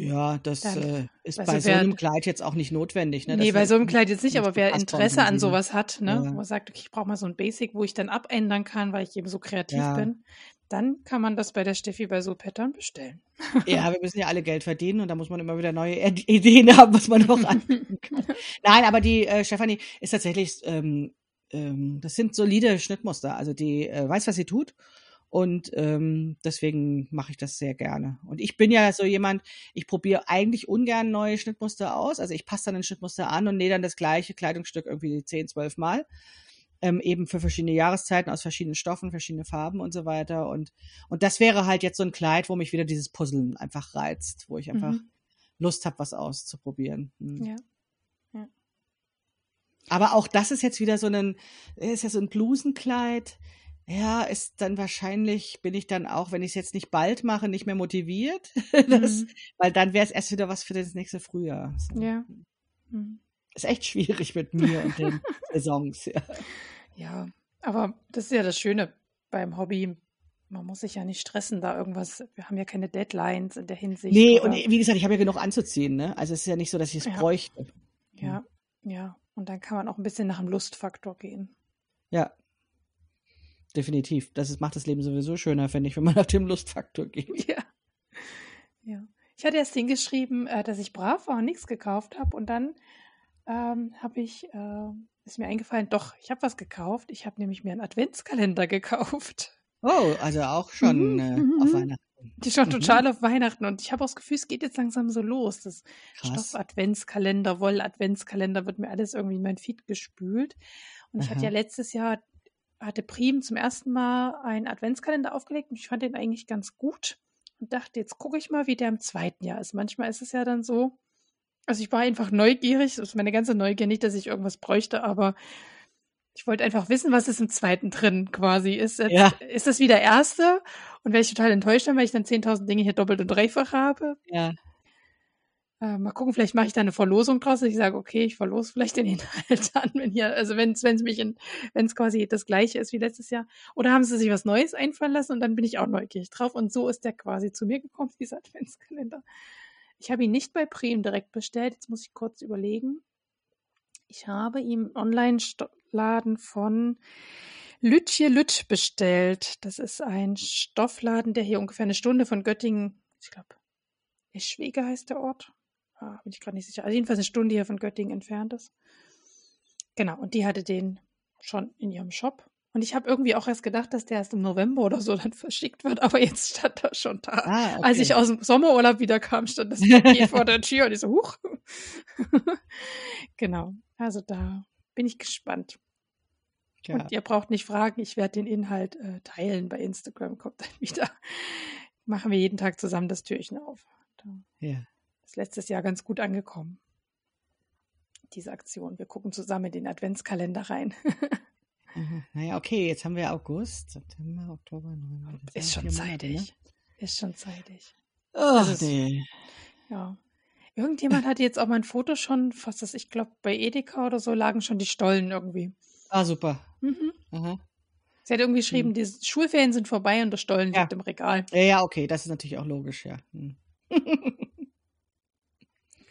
Ja, das äh, ist also bei so einem Kleid jetzt auch nicht notwendig. Ne? Nee, bei so einem Kleid jetzt nicht, aber wer Interesse an sowas hat, ne, ja. wo man sagt, okay, ich brauche mal so ein Basic, wo ich dann abändern kann, weil ich eben so kreativ ja. bin, dann kann man das bei der Steffi bei so Pattern bestellen. Ja, (laughs) wir müssen ja alle Geld verdienen und da muss man immer wieder neue Ideen (laughs) haben, was man noch anbieten kann. Nein, aber die äh, Stefanie ist tatsächlich, ähm, ähm, das sind solide Schnittmuster. Also die äh, weiß, was sie tut und ähm, deswegen mache ich das sehr gerne. Und ich bin ja so jemand, ich probiere eigentlich ungern neue Schnittmuster aus. Also ich passe dann ein Schnittmuster an und nähe dann das gleiche Kleidungsstück irgendwie zehn, zwölf Mal. Ähm, eben für verschiedene Jahreszeiten aus verschiedenen Stoffen, verschiedene Farben und so weiter. Und, und das wäre halt jetzt so ein Kleid, wo mich wieder dieses Puzzeln einfach reizt, wo ich einfach mhm. Lust habe, was auszuprobieren. Mhm. Ja. ja. Aber auch das ist jetzt wieder so ein, ist ja so ein Blusenkleid ja, ist dann wahrscheinlich, bin ich dann auch, wenn ich es jetzt nicht bald mache, nicht mehr motiviert. (laughs) das, mhm. Weil dann wäre es erst wieder was für das nächste Frühjahr. So. Ja. Mhm. Ist echt schwierig mit mir und den (laughs) Saisons. Ja. ja, aber das ist ja das Schöne beim Hobby. Man muss sich ja nicht stressen, da irgendwas. Wir haben ja keine Deadlines in der Hinsicht. Nee, oder? und wie gesagt, ich habe ja genug anzuziehen. Ne? Also es ist ja nicht so, dass ich es ja. bräuchte. Ja, ja. Und dann kann man auch ein bisschen nach dem Lustfaktor gehen. Ja, definitiv. Das ist, macht das Leben sowieso schöner, finde ich, wenn man (laughs) nach dem Lustfaktor geht. Ja. Ja. Ich hatte erst hingeschrieben, äh, dass ich brav war und nichts gekauft habe und dann ähm, habe ich, äh, ist mir eingefallen, doch, ich habe was gekauft. Ich habe nämlich mir einen Adventskalender gekauft. Oh, also auch schon mhm, äh, mhm. auf Weihnachten. Die schon mhm. total auf Weihnachten und ich habe auch das Gefühl, es geht jetzt langsam so los. Das Stoff-Adventskalender, Woll-Adventskalender wird mir alles irgendwie in mein Feed gespült. Und Aha. ich hatte ja letztes Jahr hatte Prim zum ersten Mal einen Adventskalender aufgelegt und ich fand den eigentlich ganz gut und dachte, jetzt gucke ich mal, wie der im zweiten Jahr ist. Manchmal ist es ja dann so, also ich war einfach neugierig, das ist meine ganze Neugier, nicht, dass ich irgendwas bräuchte, aber ich wollte einfach wissen, was ist im zweiten drin quasi. Ist, jetzt, ja. ist das wie der erste? Und wäre ich total enttäuscht, weil ich dann 10.000 Dinge hier doppelt und dreifach habe. Ja. Äh, mal gucken, vielleicht mache ich da eine Verlosung draus. Ich sage, okay, ich verlose vielleicht den (laughs) Inhalt an, wenn hier, also wenn es mich in, wenn es quasi das gleiche ist wie letztes Jahr. Oder haben sie sich was Neues einfallen lassen und dann bin ich auch neugierig drauf. Und so ist der quasi zu mir gekommen, (laughs) dieser Adventskalender. Ich habe ihn nicht bei Prim direkt bestellt. Jetzt muss ich kurz überlegen. Ich habe ihn Online-Laden von Lütje Lütt bestellt. Das ist ein Stoffladen, der hier ungefähr eine Stunde von Göttingen, ich glaube, Eschwege heißt der Ort, ah, bin ich gerade nicht sicher, also jedenfalls eine Stunde hier von Göttingen entfernt ist. Genau, und die hatte den schon in ihrem Shop Und ich habe irgendwie auch erst gedacht, dass der erst im November oder so (laughs) dann verschickt wird, aber jetzt stand er schon da. Ah, okay. Als ich aus dem Sommerurlaub wieder kam, stand das Paket (laughs) vor der Tür und ich so, huch. (laughs) genau. Also da bin ich gespannt. Ja. Und ihr braucht nicht fragen, ich werde den Inhalt äh, teilen bei Instagram, kommt dann wieder. Machen wir jeden Tag zusammen das Türchen auf. Da ja. Ist letztes Jahr ganz gut angekommen. Diese Aktion. Wir gucken zusammen in den Adventskalender rein. (laughs) Naja, okay, jetzt haben wir August, September, Oktober, November. Ist schon zeitig. ne? Ist schon zeitig. Ach, also nee. Ja. Irgendjemand hatte jetzt auch mein Foto schon, fast das, ich glaube, bei Edeka oder so lagen schon die Stollen irgendwie. Ah, super. Mhm. Aha. Sie hat irgendwie geschrieben, mhm. die Schulferien sind vorbei und der Stollen ja. liegt im Regal. Ja, ja, okay, das ist natürlich auch logisch, ja. (laughs)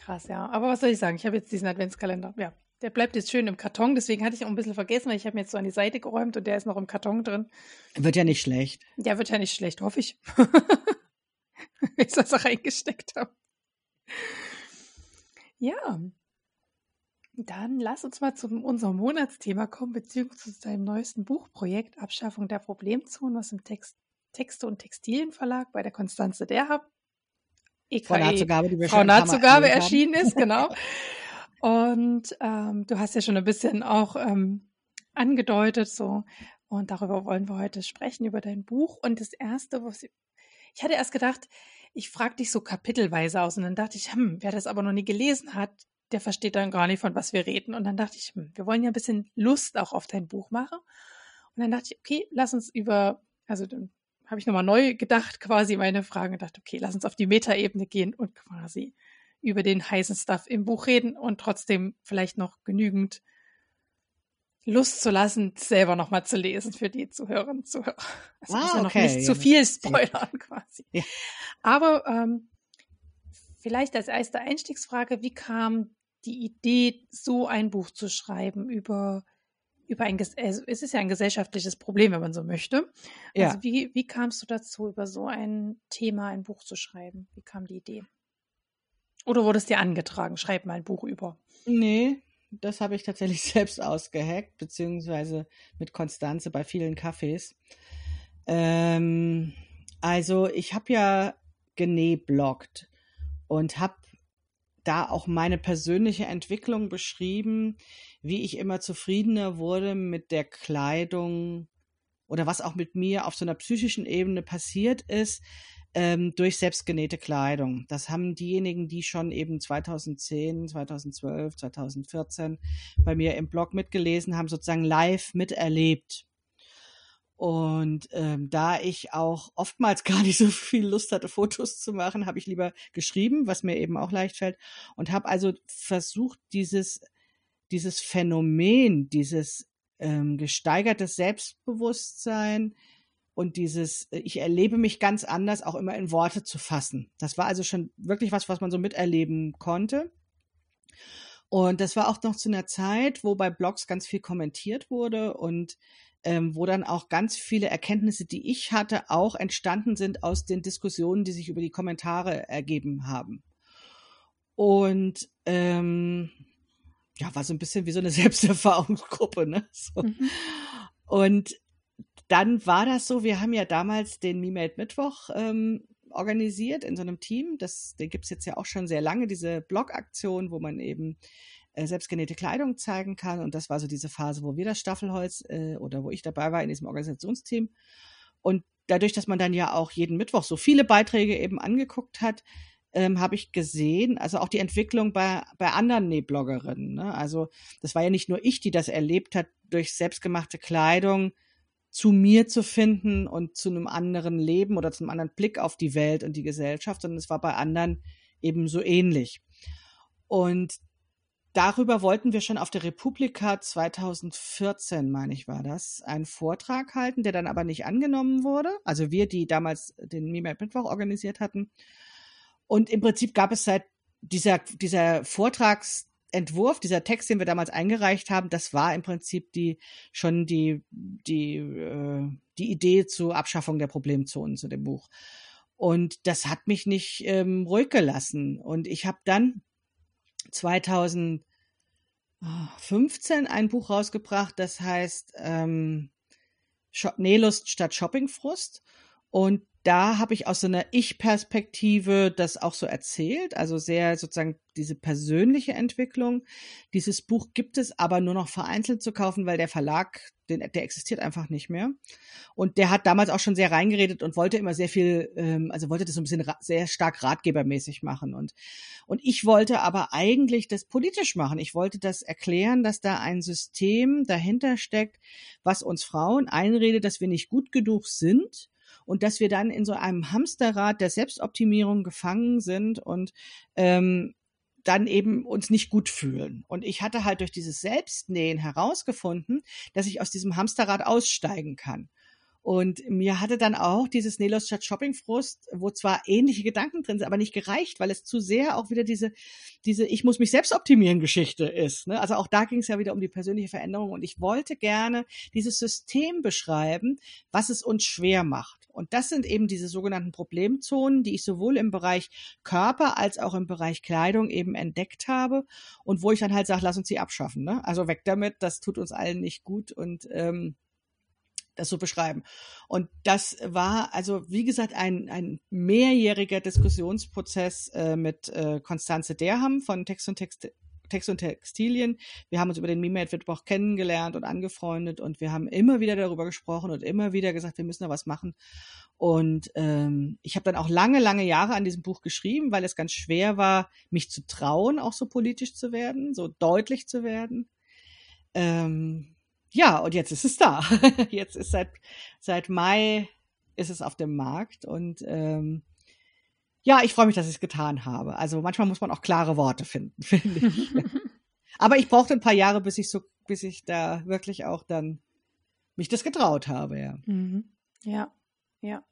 Krass, ja. Aber was soll ich sagen? Ich habe jetzt diesen Adventskalender. Ja, der bleibt jetzt schön im Karton, deswegen hatte ich auch ein bisschen vergessen, weil ich habe mir jetzt so an die Seite geräumt und der ist noch im Karton drin. Wird ja nicht schlecht. Der wird ja nicht schlecht, hoffe ich. (laughs) Wenn ich das reingesteckt habe. Ja. Dann lass uns mal zu unserem Monatsthema kommen, beziehungsweise zu deinem neuesten Buchprojekt Abschaffung der Problemzonen, was im Text, Texte- und Textilienverlag bei der Konstanze Derhab EKE, Frau Nahtzugabe, die Frau Nahtzugabe erschienen ist, genau. (laughs) Und ähm, du hast ja schon ein bisschen auch ähm, angedeutet, so. Und darüber wollen wir heute sprechen, über dein Buch. Und das erste, was ich, ich hatte erst gedacht, ich frage dich so kapitelweise aus. Und dann dachte ich, hm, wer das aber noch nie gelesen hat, der versteht dann gar nicht, von was wir reden. Und dann dachte ich, hm, wir wollen ja ein bisschen Lust auch auf dein Buch machen. Und dann dachte ich, okay, lass uns über, also dann habe ich nochmal neu gedacht, quasi meine Fragen und dachte, okay, lass uns auf die Metaebene gehen und quasi über den heißen Stuff im Buch reden und trotzdem vielleicht noch genügend Lust zu lassen, selber nochmal zu lesen für die Zuhörerinnen und Zuhörer. Also ah, ja noch nicht ja, zu viel spoilern quasi. Ja. Aber ähm, vielleicht als erste Einstiegsfrage, wie kam die Idee, so ein Buch zu schreiben über über ein, also es ist ja ein gesellschaftliches Problem, wenn man so möchte. Also ja. wie, wie kamst du dazu, über so ein Thema ein Buch zu schreiben? Wie kam die Idee? Oder wurde es dir angetragen? Schreib mal ein Buch über. Nee, das habe ich tatsächlich (laughs) selbst ausgehackt, beziehungsweise mit Konstanze bei vielen Cafés. Ähm, also ich habe ja genähblockt und habe da auch meine persönliche Entwicklung beschrieben, wie ich immer zufriedener wurde mit der Kleidung oder was auch mit mir auf so einer psychischen Ebene passiert ist, ähm, durch selbstgenähte Kleidung. Das haben diejenigen, die schon eben 2010, 2012, 2014 bei mir im Blog mitgelesen haben, sozusagen live miterlebt. Und ähm, da ich auch oftmals (laughs) gar nicht so viel Lust hatte, Fotos zu machen, habe ich lieber geschrieben, was mir eben auch leicht fällt. Und habe also versucht, dieses, dieses Phänomen, dieses ähm, gesteigertes Selbstbewusstsein, und dieses, äh, ich erlebe mich ganz anders, auch immer in Worte zu fassen. Das war also schon wirklich was, was man so miterleben konnte. Und das war auch noch zu einer Zeit, wo bei Blogs ganz viel kommentiert wurde und ähm, wo dann auch ganz viele Erkenntnisse, die ich hatte, auch entstanden sind aus den Diskussionen, die sich über die Kommentare ergeben haben. Und ähm, ja, war so ein bisschen wie so eine (laughs) Selbsterfahrungsgruppe, ne? So. Mhm. Und dann war das so, wir haben ja damals den MeMade Mittwoch ähm, organisiert in so einem Team. Das, den gibt's jetzt ja auch schon sehr lange, diese Blog-Aktion, wo man eben äh, selbstgenähte Kleidung zeigen kann. Und das war so diese Phase, wo wir das Staffelholz äh, oder wo ich dabei war in diesem Organisationsteam. Und dadurch, dass man dann ja auch jeden Mittwoch so viele Beiträge eben angeguckt hat, ähm, habe ich gesehen, also auch die Entwicklung bei, bei anderen Nähbloggerinnen. Ne? Also das war ja nicht nur ich, die das erlebt hat, durch selbstgemachte Kleidung zu mir zu finden und zu einem anderen Leben oder zu einem anderen Blick auf die Welt und die Gesellschaft, sondern es war bei anderen eben so ähnlich. Und darüber wollten wir schon auf der Republika 2014, meine ich, war das, einen Vortrag halten, der dann aber nicht angenommen wurde. Also wir, die damals den Mimel Mittwoch organisiert hatten. Und im Prinzip gab es seit dieser, dieser Vortrags Entwurf, dieser Text, den wir damals eingereicht haben, das war im Prinzip die schon die die äh, die Idee zur Abschaffung der Problemzonen zu dem Buch. Und das hat mich nicht ähm, ruhig gelassen. Und ich habe dann 2015 ein Buch rausgebracht, das heißt ähm, Nählust statt Shoppingfrust. Und da habe ich aus so einer Ich-Perspektive das auch so erzählt, also sehr sozusagen diese persönliche Entwicklung. Dieses Buch gibt es aber nur noch vereinzelt zu kaufen, weil der Verlag, den, der existiert einfach nicht mehr. Und der hat damals auch schon sehr reingeredet und wollte immer sehr viel, ähm, also wollte das so ein bisschen sehr stark ratgebermäßig machen. Und, und ich wollte aber eigentlich das politisch machen. Ich wollte das erklären, dass da ein System dahinter steckt, was uns Frauen einredet, dass wir nicht gut genug sind und dass wir dann in so einem Hamsterrad der Selbstoptimierung gefangen sind und ähm, dann eben uns nicht gut fühlen. Und ich hatte halt durch dieses Selbstnähen herausgefunden, dass ich aus diesem Hamsterrad aussteigen kann. Und mir hatte dann auch dieses Nelos Stadt Shopping Frust, wo zwar ähnliche Gedanken drin sind, aber nicht gereicht, weil es zu sehr auch wieder diese, diese Ich muss mich selbst optimieren Geschichte ist. Ne? Also auch da ging es ja wieder um die persönliche Veränderung und ich wollte gerne dieses System beschreiben, was es uns schwer macht. Und das sind eben diese sogenannten Problemzonen, die ich sowohl im Bereich Körper als auch im Bereich Kleidung eben entdeckt habe und wo ich dann halt sage, lass uns sie abschaffen. Ne? Also weg damit, das tut uns allen nicht gut und ähm, das so beschreiben. Und das war also, wie gesagt, ein, ein mehrjähriger Diskussionsprozess äh, mit äh, Konstanze Derham von Text und Text, Text und Textilien. Wir haben uns über den Mimate Mittwoch kennengelernt und angefreundet und wir haben immer wieder darüber gesprochen und immer wieder gesagt, wir müssen da was machen. Und ähm, ich habe dann auch lange, lange Jahre an diesem Buch geschrieben, weil es ganz schwer war, mich zu trauen, auch so politisch zu werden, so deutlich zu werden. Ähm, ja, und jetzt ist es da. (laughs) jetzt ist seit, seit Mai ist es auf dem Markt und ähm, ja, ich freue mich, dass ich es getan habe. Also manchmal muss man auch klare Worte finden, (laughs) finde ich. Aber ich brauchte ein paar Jahre, bis ich so, bis ich da wirklich auch dann mich das getraut habe, ja. Mhm. Ja, ja.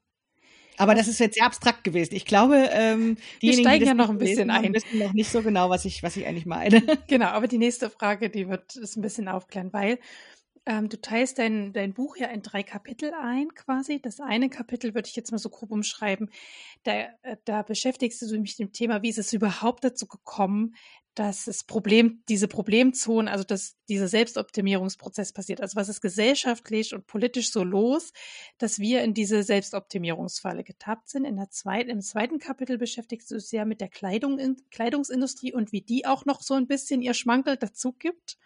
Aber das ist jetzt sehr abstrakt gewesen. Ich glaube, ähm, die steigen ja noch ein bisschen ein. wissen noch nicht so genau, was ich, was ich eigentlich meine. (laughs) Genau, aber die nächste Frage, die wird es ein bisschen aufklären, weil ähm, du teilst dein, dein Buch ja in drei Kapitel ein, quasi. Das eine Kapitel würde ich jetzt mal so grob umschreiben. Da, äh, da beschäftigst du dich mit dem Thema, wie ist es überhaupt dazu gekommen, dass das Problem, diese Problemzonen, also dass dieser Selbstoptimierungsprozess passiert. Also was ist gesellschaftlich und politisch so los, dass wir in diese Selbstoptimierungsfalle getappt sind. In der zweiten, im zweiten Kapitel beschäftigst du dich ja mit der Kleidung, Kleidungsindustrie und wie die auch noch so ein bisschen ihr Schmankel dazu gibt.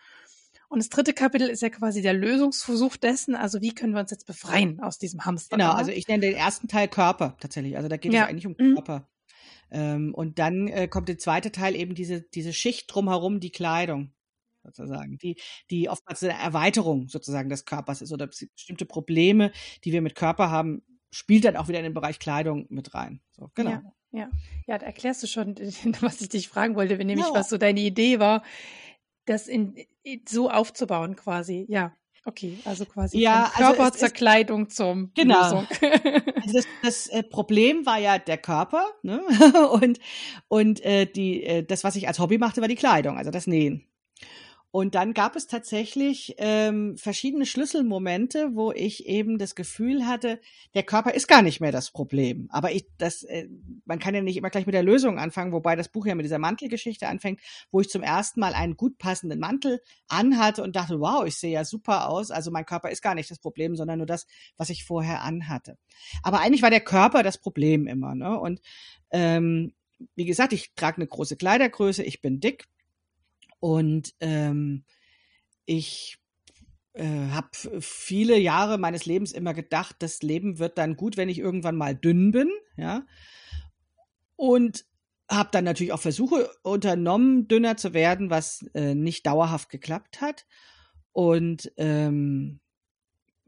Und das dritte Kapitel ist ja quasi der Lösungsversuch dessen, also wie können wir uns jetzt befreien aus diesem Hamster. Genau, also ich nenne den ersten Teil Körper tatsächlich. Also da geht ja. es eigentlich um mhm. Körper. Ähm, und dann äh, kommt der zweite Teil eben diese, diese Schicht drumherum, die Kleidung sozusagen, die, die oftmals eine Erweiterung sozusagen des Körpers ist oder bestimmte Probleme, die wir mit Körper haben, spielt dann auch wieder in den Bereich Kleidung mit rein. So, genau. Ja, ja. ja, da erklärst du schon, (laughs) was ich dich fragen wollte, wenn nämlich ja. was so deine Idee war, das in, so aufzubauen quasi, ja. Okay, also quasi ja, von also Körperzerkleidung ist, zum genau. (laughs) Also das, das äh, Problem war ja der Körper, ne? (laughs) und und äh, die äh, das, was ich als Hobby machte, war die Kleidung, also das Nähen. Und dann gab es tatsächlich ähm, verschiedene Schlüsselmomente, wo ich eben das Gefühl hatte, der Körper ist gar nicht mehr das Problem. Aber ich, das, äh, man kann ja nicht immer gleich mit der Lösung anfangen, wobei das Buch ja mit dieser Mantelgeschichte anfängt, wo ich zum ersten Mal einen gut passenden Mantel anhatte und dachte, wow, ich sehe ja super aus. Also mein Körper ist gar nicht das Problem, sondern nur das, was ich vorher anhatte. Aber eigentlich war der Körper das Problem immer. Ne? Und ähm, wie gesagt, ich trage eine große Kleidergröße, ich bin dick und ähm, ich äh, habe viele Jahre meines Lebens immer gedacht, das Leben wird dann gut, wenn ich irgendwann mal dünn bin, ja. Und habe dann natürlich auch Versuche unternommen, dünner zu werden, was äh, nicht dauerhaft geklappt hat. Und ähm,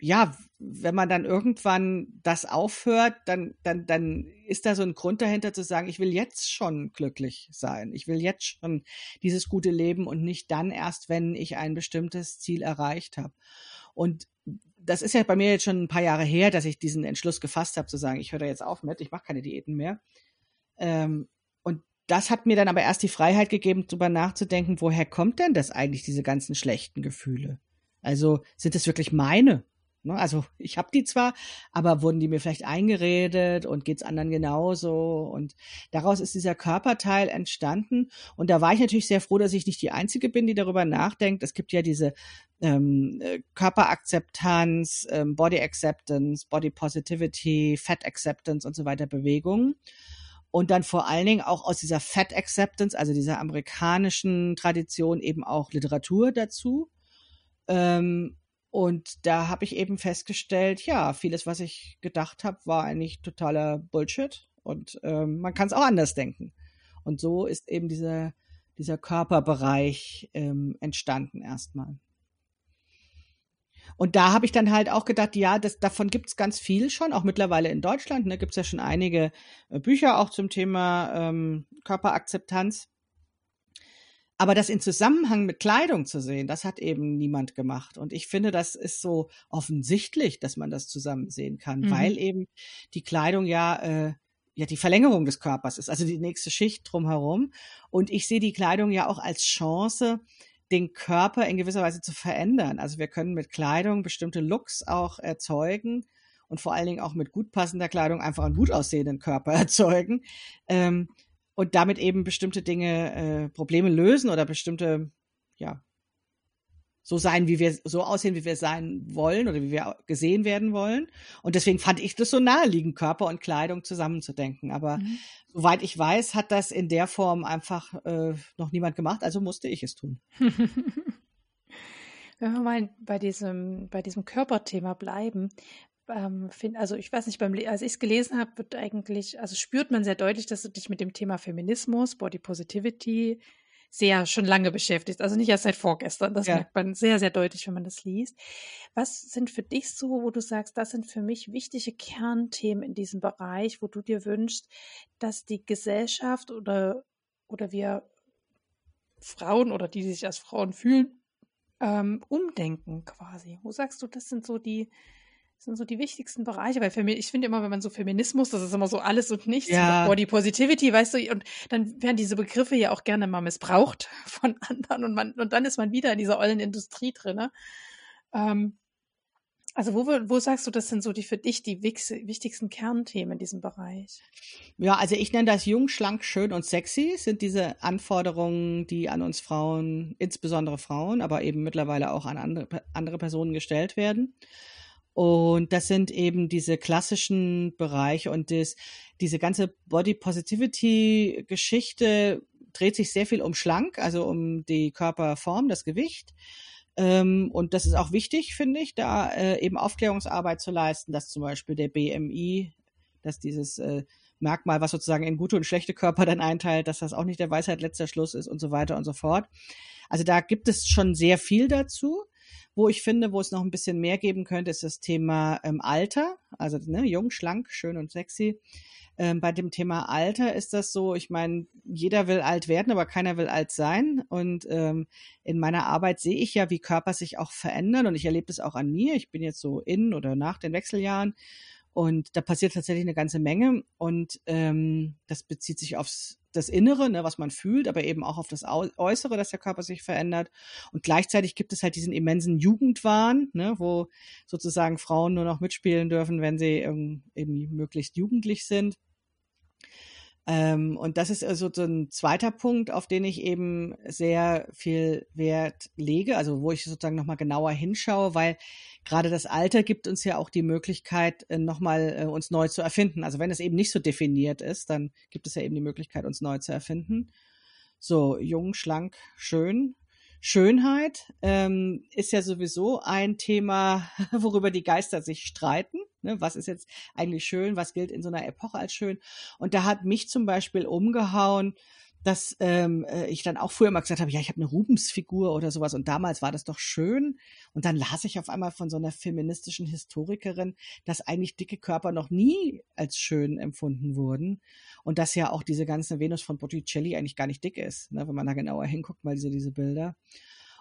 ja, wenn man dann irgendwann das aufhört, dann, dann, dann ist da so ein Grund dahinter zu sagen, ich will jetzt schon glücklich sein. Ich will jetzt schon dieses gute Leben und nicht dann erst, wenn ich ein bestimmtes Ziel erreicht habe. Und das ist ja bei mir jetzt schon ein paar Jahre her, dass ich diesen Entschluss gefasst habe, zu sagen, ich höre da jetzt auf mit, ich mache keine Diäten mehr. Ähm, und das hat mir dann aber erst die Freiheit gegeben, darüber nachzudenken, woher kommt denn das eigentlich, diese ganzen schlechten Gefühle? Also sind es wirklich meine? Ne? Also ich habe die zwar, aber wurden die mir vielleicht eingeredet und geht's anderen genauso? Und daraus ist dieser Körperteil entstanden. Und da war ich natürlich sehr froh, dass ich nicht die Einzige bin, die darüber nachdenkt. Es gibt ja diese ähm, äh, Körperakzeptanz, ähm, Body Acceptance, Body Positivity, Fat Acceptance und so weiter Bewegungen. Und dann vor allen Dingen auch aus dieser Fat Acceptance, also dieser amerikanischen Tradition eben auch Literatur dazu. Ähm, und da habe ich eben festgestellt, ja, vieles, was ich gedacht habe, war eigentlich totaler Bullshit. Und ähm, man kann es auch anders denken. Und so ist eben dieser, dieser Körperbereich ähm, entstanden erstmal. Und da habe ich dann halt auch gedacht, ja, das, davon gibt es ganz viel schon, auch mittlerweile in Deutschland. Da ne, gibt es ja schon einige äh, Bücher auch zum Thema ähm, Körperakzeptanz. Aber das in Zusammenhang mit Kleidung zu sehen, das hat eben niemand gemacht. Und ich finde, das ist so offensichtlich, dass man das zusammen sehen kann, mhm. weil eben die Kleidung ja, äh, ja die Verlängerung des Körpers ist, also die nächste Schicht drumherum. Und ich sehe die Kleidung ja auch als Chance, den Körper in gewisser Weise zu verändern. Also wir können mit Kleidung bestimmte Looks auch erzeugen und vor allen Dingen auch mit gut passender Kleidung einfach einen gut aussehenden Körper (laughs) erzeugen. Ähm, und damit eben bestimmte Dinge, äh, Probleme lösen oder bestimmte, ja, so sein, wie wir, so aussehen, wie wir sein wollen oder wie wir gesehen werden wollen. Und deswegen fand ich das so naheliegend, Körper und Kleidung zusammenzudenken. Aber mhm. soweit ich weiß, hat das in der Form einfach äh, noch niemand gemacht, also musste ich es tun. (laughs) Wenn wir mal bei diesem, bei diesem Körperthema bleiben, ähm, find, also ich weiß nicht, beim, als ich es gelesen habe, wird eigentlich, also spürt man sehr deutlich, dass du dich mit dem Thema Feminismus, Body Positivity sehr schon lange beschäftigt. Also nicht erst seit vorgestern. Das ja. merkt man sehr, sehr deutlich, wenn man das liest. Was sind für dich so, wo du sagst, das sind für mich wichtige Kernthemen in diesem Bereich, wo du dir wünschst, dass die Gesellschaft oder, oder wir Frauen oder die, die sich als Frauen fühlen, ähm, umdenken quasi? Wo sagst du, das sind so die, sind so die wichtigsten Bereiche, weil Femi ich finde immer, wenn man so Feminismus, das ist immer so alles und nichts, ja. Body Positivity, weißt du, und dann werden diese Begriffe ja auch gerne mal missbraucht (laughs) von anderen und man, und dann ist man wieder in dieser ollen Industrie drin. Ne? Ähm, also wo, wo sagst du, das sind so die für dich die wichtigsten Kernthemen in diesem Bereich? Ja, also ich nenne das jung, schlank, schön und sexy, sind diese Anforderungen, die an uns Frauen, insbesondere Frauen, aber eben mittlerweile auch an andere, andere Personen gestellt werden. Und das sind eben diese klassischen Bereiche und das, diese ganze Body Positivity Geschichte dreht sich sehr viel um schlank, also um die Körperform, das Gewicht. Ähm, und das ist auch wichtig, finde ich, da äh, eben Aufklärungsarbeit zu leisten, dass zum Beispiel der BMI, dass dieses äh, Merkmal, was sozusagen in gute und schlechte Körper dann einteilt, dass das auch nicht der Weisheit letzter Schluss ist und so weiter und so fort. Also da gibt es schon sehr viel dazu. Wo ich finde, wo es noch ein bisschen mehr geben könnte, ist das Thema ähm, Alter. Also ne, jung, schlank, schön und sexy. Ähm, bei dem Thema Alter ist das so, ich meine, jeder will alt werden, aber keiner will alt sein. Und ähm, in meiner Arbeit sehe ich ja, wie Körper sich auch verändern. Und ich erlebe das auch an mir. Ich bin jetzt so in oder nach den Wechseljahren. Und da passiert tatsächlich eine ganze Menge. Und ähm, das bezieht sich aufs das Innere, ne, was man fühlt, aber eben auch auf das Äußere, dass der Körper sich verändert. Und gleichzeitig gibt es halt diesen immensen Jugendwahn, ne, wo sozusagen Frauen nur noch mitspielen dürfen, wenn sie ähm, eben möglichst jugendlich sind. Ähm, und das ist also so ein zweiter Punkt, auf den ich eben sehr viel Wert lege, also wo ich sozusagen nochmal genauer hinschaue, weil gerade das Alter gibt uns ja auch die Möglichkeit, äh, nochmal äh, uns neu zu erfinden. Also wenn es eben nicht so definiert ist, dann gibt es ja eben die Möglichkeit, uns neu zu erfinden. So, jung, schlank, schön. Schönheit ähm, ist ja sowieso ein Thema, (laughs) worüber die Geister sich streiten. Ne? Was ist jetzt eigentlich schön? Was gilt in so einer Epoche als schön? Und da hat mich zum Beispiel umgehauen, dass ähm, äh, ich dann auch früher immer gesagt habe, ja, ich habe eine Rubensfigur oder sowas und damals war das doch schön. Und dann las ich auf einmal von so einer feministischen Historikerin, dass eigentlich dicke Körper noch nie als schön empfunden wurden und dass ja auch diese ganze Venus von Botticelli eigentlich gar nicht dick ist, ne, wenn man da genauer hinguckt, mal diese, diese Bilder.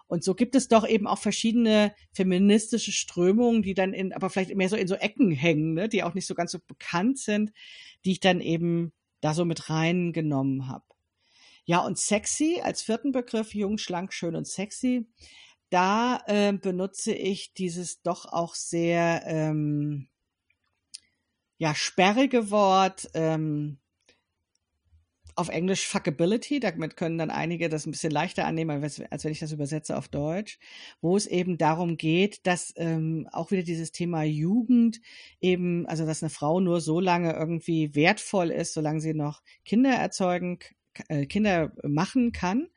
Und so gibt es doch eben auch verschiedene feministische Strömungen, die dann in, aber vielleicht mehr so in so Ecken hängen, ne, die auch nicht so ganz so bekannt sind, die ich dann eben da so mit reingenommen habe. Ja, und sexy als vierten Begriff, jung, schlank, schön und sexy. da äh, benutze ich dieses doch auch sehr ähm, ja sperrige Wort ähm, auf Englisch Fuckability, damit können dann einige das ein bisschen leichter annehmen, als, als wenn ich das übersetze auf Deutsch, wo es eben darum geht, dass ähm, auch wieder dieses Thema Jugend eben, also dass eine Frau nur so lange irgendwie wertvoll ist, solange sie noch Kinder erzeugen, äh, Kinder machen kann.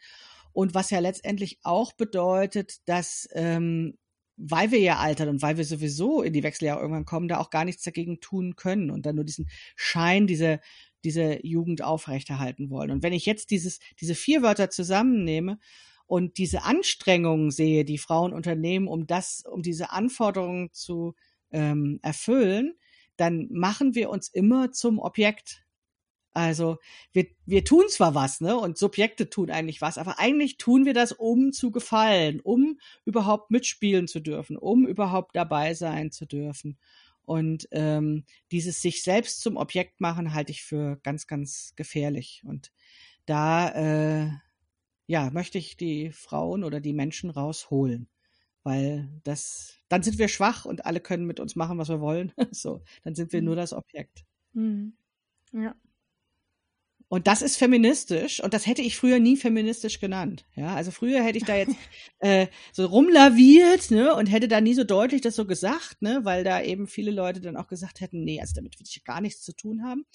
Und was ja letztendlich auch bedeutet, dass ähm, weil wir ja altern und weil wir sowieso in die Wechseljahre irgendwann kommen, da auch gar nichts dagegen tun können und dann nur diesen Schein, diese diese Jugend aufrechterhalten wollen. Und wenn ich jetzt dieses, diese vier Wörter zusammennehme und diese Anstrengungen sehe, die Frauen unternehmen, um das, um diese Anforderungen zu ähm, erfüllen, dann machen wir uns immer zum Objekt. Also wir, wir tun zwar was, ne? Und Subjekte tun eigentlich was, aber eigentlich tun wir das, um zu gefallen, um überhaupt mitspielen zu dürfen, um überhaupt dabei sein zu dürfen. Und ähm, dieses sich selbst zum Objekt machen halte ich für ganz, ganz gefährlich. Und da äh, ja möchte ich die Frauen oder die Menschen rausholen, weil das dann sind wir schwach und alle können mit uns machen, was wir wollen. (laughs) so, dann sind wir mhm. nur das Objekt. Mhm. Ja. Und das ist feministisch und das hätte ich früher nie feministisch genannt. Ja, also früher hätte ich da jetzt (laughs) äh, so rumlaviert, ne, und hätte da nie so deutlich das so gesagt, ne, weil da eben viele Leute dann auch gesagt hätten, nee, also damit will ich gar nichts zu tun haben.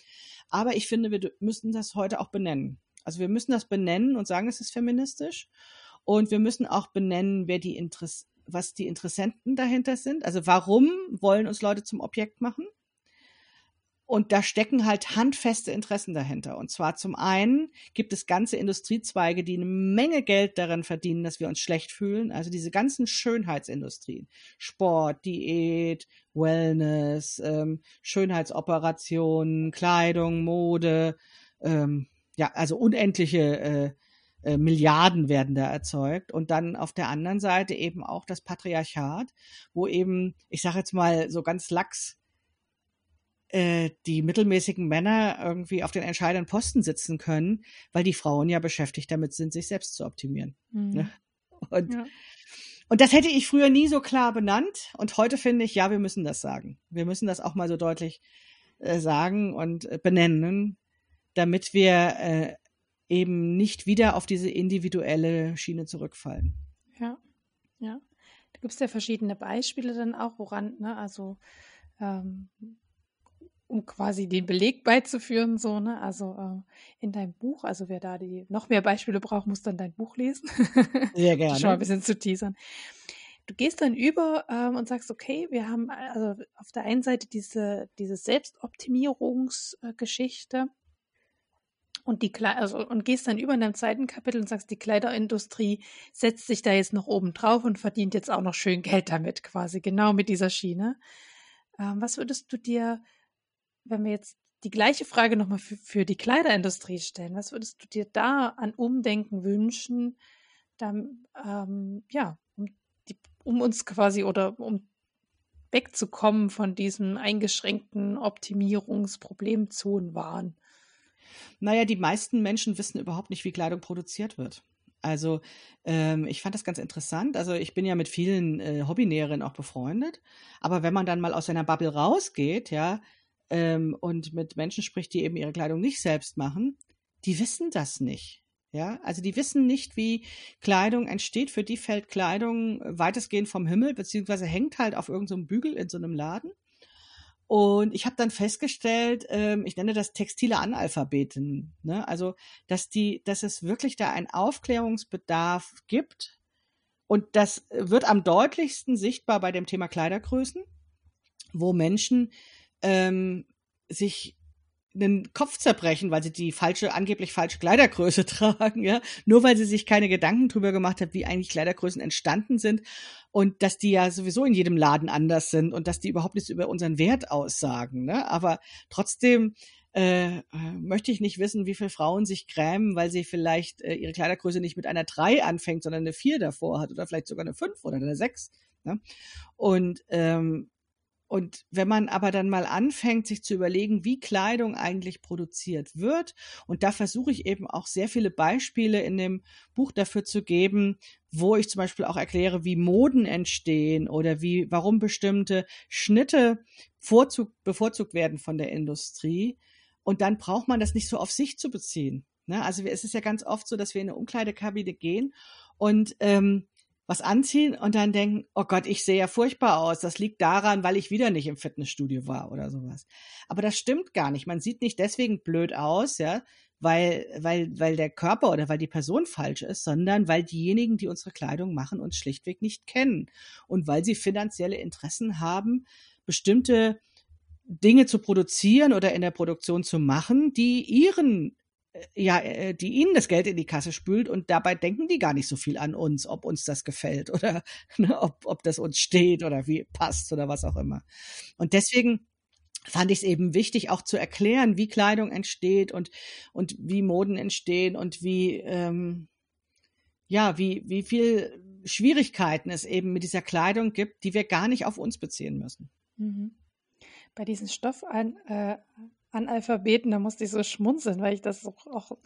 Aber ich finde, wir müssen das heute auch benennen. Also wir müssen das benennen und sagen, es ist feministisch. Und wir müssen auch benennen, wer die Interess was die Interessenten dahinter sind. Also warum wollen uns Leute zum Objekt machen? Und da stecken halt handfeste Interessen dahinter. Und zwar zum einen gibt es ganze Industriezweige, die eine Menge Geld daran verdienen, dass wir uns schlecht fühlen. Also diese ganzen Schönheitsindustrien. Sport, Diät, Wellness, ähm, Schönheitsoperationen, Kleidung, Mode. Ähm, ja, also unendliche äh, äh, Milliarden werden da erzeugt. Und dann auf der anderen Seite eben auch das Patriarchat, wo eben, ich sage jetzt mal so ganz lax, äh, die mittelmäßigen Männer irgendwie auf den entscheidenden Posten sitzen können, weil die Frauen ja beschäftigt damit sind, sich selbst zu optimieren. Mhm. Ne? Und, ja. und das hätte ich früher nie so klar benannt. Und heute finde ich, ja, wir müssen das sagen. Wir müssen das auch mal so deutlich äh, sagen und äh, benennen, damit wir äh, eben nicht wieder auf diese individuelle Schiene zurückfallen. Ja, ja. Da gibt es ja verschiedene Beispiele dann auch, woran, ne, also ähm, um quasi den Beleg beizuführen, so, ne? Also äh, in deinem Buch, also wer da die noch mehr Beispiele braucht, muss dann dein Buch lesen. (laughs) Sehr gerne. Schon mal ein bisschen zu teasern. Du gehst dann über ähm, und sagst, okay, wir haben also auf der einen Seite diese, diese Selbstoptimierungsgeschichte und die also, und gehst dann über in deinem zweiten Kapitel und sagst, die Kleiderindustrie setzt sich da jetzt noch oben drauf und verdient jetzt auch noch schön Geld damit, quasi, genau mit dieser Schiene. Ähm, was würdest du dir wenn wir jetzt die gleiche Frage nochmal für, für die Kleiderindustrie stellen, was würdest du dir da an Umdenken wünschen, dann, ähm, ja, um, die, um uns quasi oder um wegzukommen von diesem eingeschränkten Optimierungsproblemzonenwahn? Naja, die meisten Menschen wissen überhaupt nicht, wie Kleidung produziert wird. Also ähm, ich fand das ganz interessant. Also ich bin ja mit vielen äh, Hobbynäherinnen auch befreundet. Aber wenn man dann mal aus seiner Bubble rausgeht, ja, ähm, und mit Menschen spricht, die eben ihre Kleidung nicht selbst machen, die wissen das nicht. Ja, also die wissen nicht, wie Kleidung entsteht. Für die fällt Kleidung weitestgehend vom Himmel, beziehungsweise hängt halt auf irgendeinem so Bügel in so einem Laden. Und ich habe dann festgestellt, ähm, ich nenne das textile Analphabeten. Ne? Also, dass die, dass es wirklich da einen Aufklärungsbedarf gibt. Und das wird am deutlichsten sichtbar bei dem Thema Kleidergrößen, wo Menschen ähm, sich einen Kopf zerbrechen, weil sie die falsche, angeblich falsche Kleidergröße (laughs) tragen, ja, nur weil sie sich keine Gedanken drüber gemacht hat, wie eigentlich Kleidergrößen entstanden sind und dass die ja sowieso in jedem Laden anders sind und dass die überhaupt nichts über unseren Wert aussagen, ne? Aber trotzdem äh, möchte ich nicht wissen, wie viele Frauen sich grämen, weil sie vielleicht äh, ihre Kleidergröße nicht mit einer 3 anfängt, sondern eine 4 davor hat oder vielleicht sogar eine 5 oder eine 6. Ne? Und ähm, und wenn man aber dann mal anfängt, sich zu überlegen, wie Kleidung eigentlich produziert wird, und da versuche ich eben auch sehr viele Beispiele in dem Buch dafür zu geben, wo ich zum Beispiel auch erkläre, wie Moden entstehen oder wie, warum bestimmte Schnitte vorzug, bevorzugt werden von der Industrie. Und dann braucht man das nicht so auf sich zu beziehen. Ne? Also es ist ja ganz oft so, dass wir in eine Umkleidekabine gehen und ähm, was anziehen und dann denken, oh Gott, ich sehe ja furchtbar aus. Das liegt daran, weil ich wieder nicht im Fitnessstudio war oder sowas. Aber das stimmt gar nicht. Man sieht nicht deswegen blöd aus, ja, weil, weil, weil der Körper oder weil die Person falsch ist, sondern weil diejenigen, die unsere Kleidung machen, uns schlichtweg nicht kennen. Und weil sie finanzielle Interessen haben, bestimmte Dinge zu produzieren oder in der Produktion zu machen, die ihren ja, äh, die ihnen das Geld in die Kasse spült und dabei denken die gar nicht so viel an uns, ob uns das gefällt (laughs) oder ne, ob, ob das uns steht oder wie passt oder was auch immer. Und deswegen fand ich es eben wichtig, auch zu erklären, wie Kleidung entsteht und, und wie Moden entstehen und wie, ähm, ja, wie, wie viel Schwierigkeiten es eben mit dieser Kleidung gibt, die wir gar nicht auf uns beziehen müssen. Mhm. Bei diesen äh, Analphabeten, da musste ich so schmunzeln, weil ich das auch,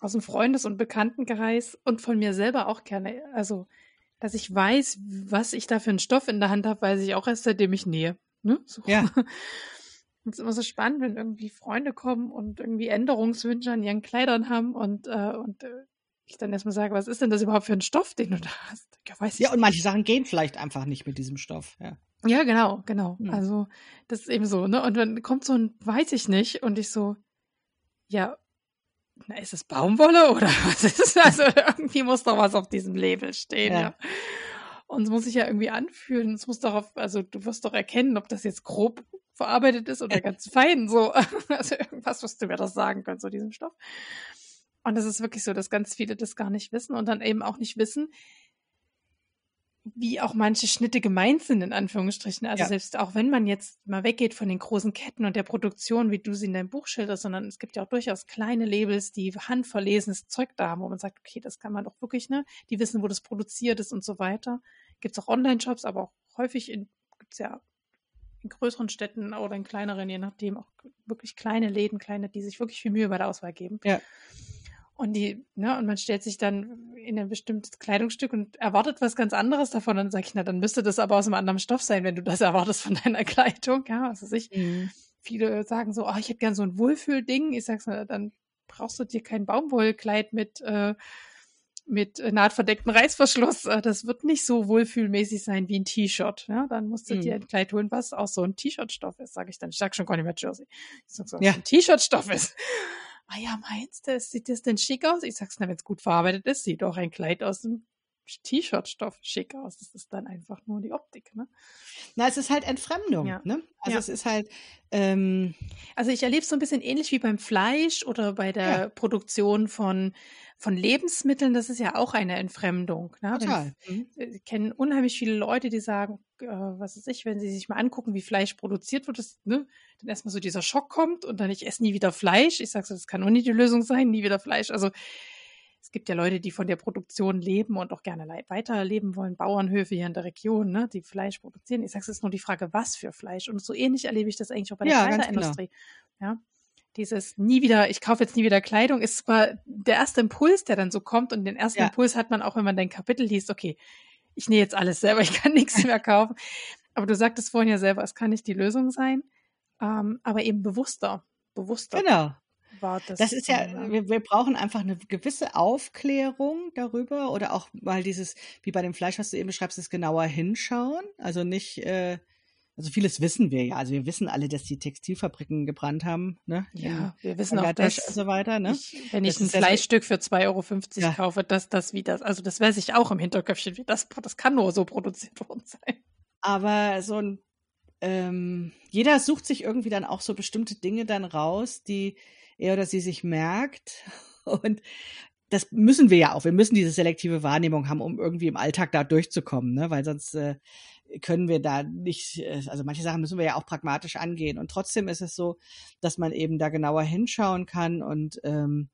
aus dem Freundes- und Bekanntenkreis und von mir selber auch gerne, also dass ich weiß, was ich da für einen Stoff in der Hand habe, weiß ich auch erst, seitdem ich nähe. Ne? So. Ja. Es (laughs) ist immer so spannend, wenn irgendwie Freunde kommen und irgendwie Änderungswünsche an ihren Kleidern haben und, äh, und äh, ich dann erstmal sage, was ist denn das überhaupt für ein Stoff, den du da hast? Ja, weiß ich ja und manche Sachen gehen vielleicht einfach nicht mit diesem Stoff. Ja. Ja, genau, genau. Mhm. Also, das ist eben so, ne? Und dann kommt so ein, weiß ich nicht, und ich so, ja, na, ist es Baumwolle oder (laughs) was ist es? Also, irgendwie muss doch was auf diesem Label stehen, ja. ja. Und es muss sich ja irgendwie anfühlen. Es muss doch auf, also du wirst doch erkennen, ob das jetzt grob verarbeitet ist oder ganz fein, so. (laughs) Also irgendwas, was du mir das sagen können, so diesem Stoff. Und das ist wirklich so, dass ganz viele das gar nicht wissen und dann eben auch nicht wissen, wie auch manche Schnitte gemeint sind, in Anführungsstrichen. Also ja. selbst auch wenn man jetzt mal weggeht von den großen Ketten und der Produktion, wie du sie in deinem Buch schilderst, sondern es gibt ja auch durchaus kleine Labels, die handverlesenes Zeug da haben, wo man sagt, okay, das kann man doch wirklich, ne? Die wissen, wo das produziert ist und so weiter. Gibt es auch Online-Shops, aber auch häufig in, gibt's ja in größeren Städten oder in kleineren, je nachdem, auch wirklich kleine Läden, kleine, die sich wirklich viel Mühe bei der Auswahl geben. Ja. Und die, ne, und man stellt sich dann in ein bestimmtes Kleidungsstück und erwartet was ganz anderes davon. Und dann sage ich, na, dann müsste das aber aus einem anderen Stoff sein, wenn du das (laughs) erwartest von deiner Kleidung. Ja, was weiß ich. Mhm. Viele sagen so, oh, ich hätte gern so ein Wohlfühlding. Ich sag's, na, dann brauchst du dir kein Baumwollkleid mit, äh, mit nahtverdecktem Reißverschluss. Äh, das wird nicht so wohlfühlmäßig sein wie ein T-Shirt. Ja, dann musst du mhm. dir ein Kleid holen, was auch so ein T-Shirt-Stoff ist, sage ich dann. Ich sag schon gar nicht mehr Jersey. Ich sag so, ja. ein T-Shirt-Stoff ist ah ja, meinst du, sieht das denn schick aus? Ich sag's, na, wenn es gut verarbeitet ist, sieht auch ein Kleid aus dem T-Shirt-Stoff schick aus. Das ist dann einfach nur die Optik, ne? Na, es ist halt Entfremdung, ja. ne? Also ja. es ist halt. Ähm also ich erlebe es so ein bisschen ähnlich wie beim Fleisch oder bei der ja. Produktion von von Lebensmitteln. Das ist ja auch eine Entfremdung. Ne? Total. Ich, mhm. ich äh, kenne unheimlich viele Leute, die sagen, äh, was weiß ich, wenn sie sich mal angucken, wie Fleisch produziert wird, dass, ne, dann erstmal so dieser Schock kommt und dann ich esse nie wieder Fleisch. Ich sage so, das kann auch nicht die Lösung sein, nie wieder Fleisch. Also es gibt ja Leute, die von der Produktion leben und auch gerne weiterleben wollen, Bauernhöfe hier in der Region, ne, die Fleisch produzieren. Ich sage, es ist nur die Frage, was für Fleisch. Und so ähnlich erlebe ich das eigentlich auch bei der ja, Kleiderindustrie. Genau. Ja. Dieses nie wieder, ich kaufe jetzt nie wieder Kleidung, ist zwar der erste Impuls, der dann so kommt und den ersten ja. Impuls hat man auch, wenn man dein Kapitel liest, okay, ich nähe jetzt alles selber, ich kann (laughs) nichts mehr kaufen. Aber du sagtest vorhin ja selber, es kann nicht die Lösung sein, ähm, aber eben bewusster, bewusster. Genau war das. Das ist ja, wir, wir brauchen einfach eine gewisse Aufklärung darüber oder auch mal dieses, wie bei dem Fleisch, was du eben beschreibst, das genauer hinschauen. Also nicht, äh, also vieles wissen wir ja. Also wir wissen alle, dass die Textilfabriken gebrannt haben. Ne? Ja, wir wissen auch, dass und so weiter. Ne? Ich, wenn ich ein Fleischstück für 2,50 Euro ja. kaufe, dass das wie das, also das weiß ich auch im Hinterköpfchen, wie das, das kann nur so produziert (laughs) worden sein. Aber so ein ähm, jeder sucht sich irgendwie dann auch so bestimmte Dinge dann raus, die er oder sie sich merkt. (laughs) Und das müssen wir ja auch. Wir müssen diese selektive Wahrnehmung haben, um irgendwie im Alltag da durchzukommen, ne? weil sonst äh, können wir da nicht, äh, also manche Sachen müssen wir ja auch pragmatisch angehen. Und trotzdem ist es so, dass man eben da genauer hinschauen kann. Und ähm,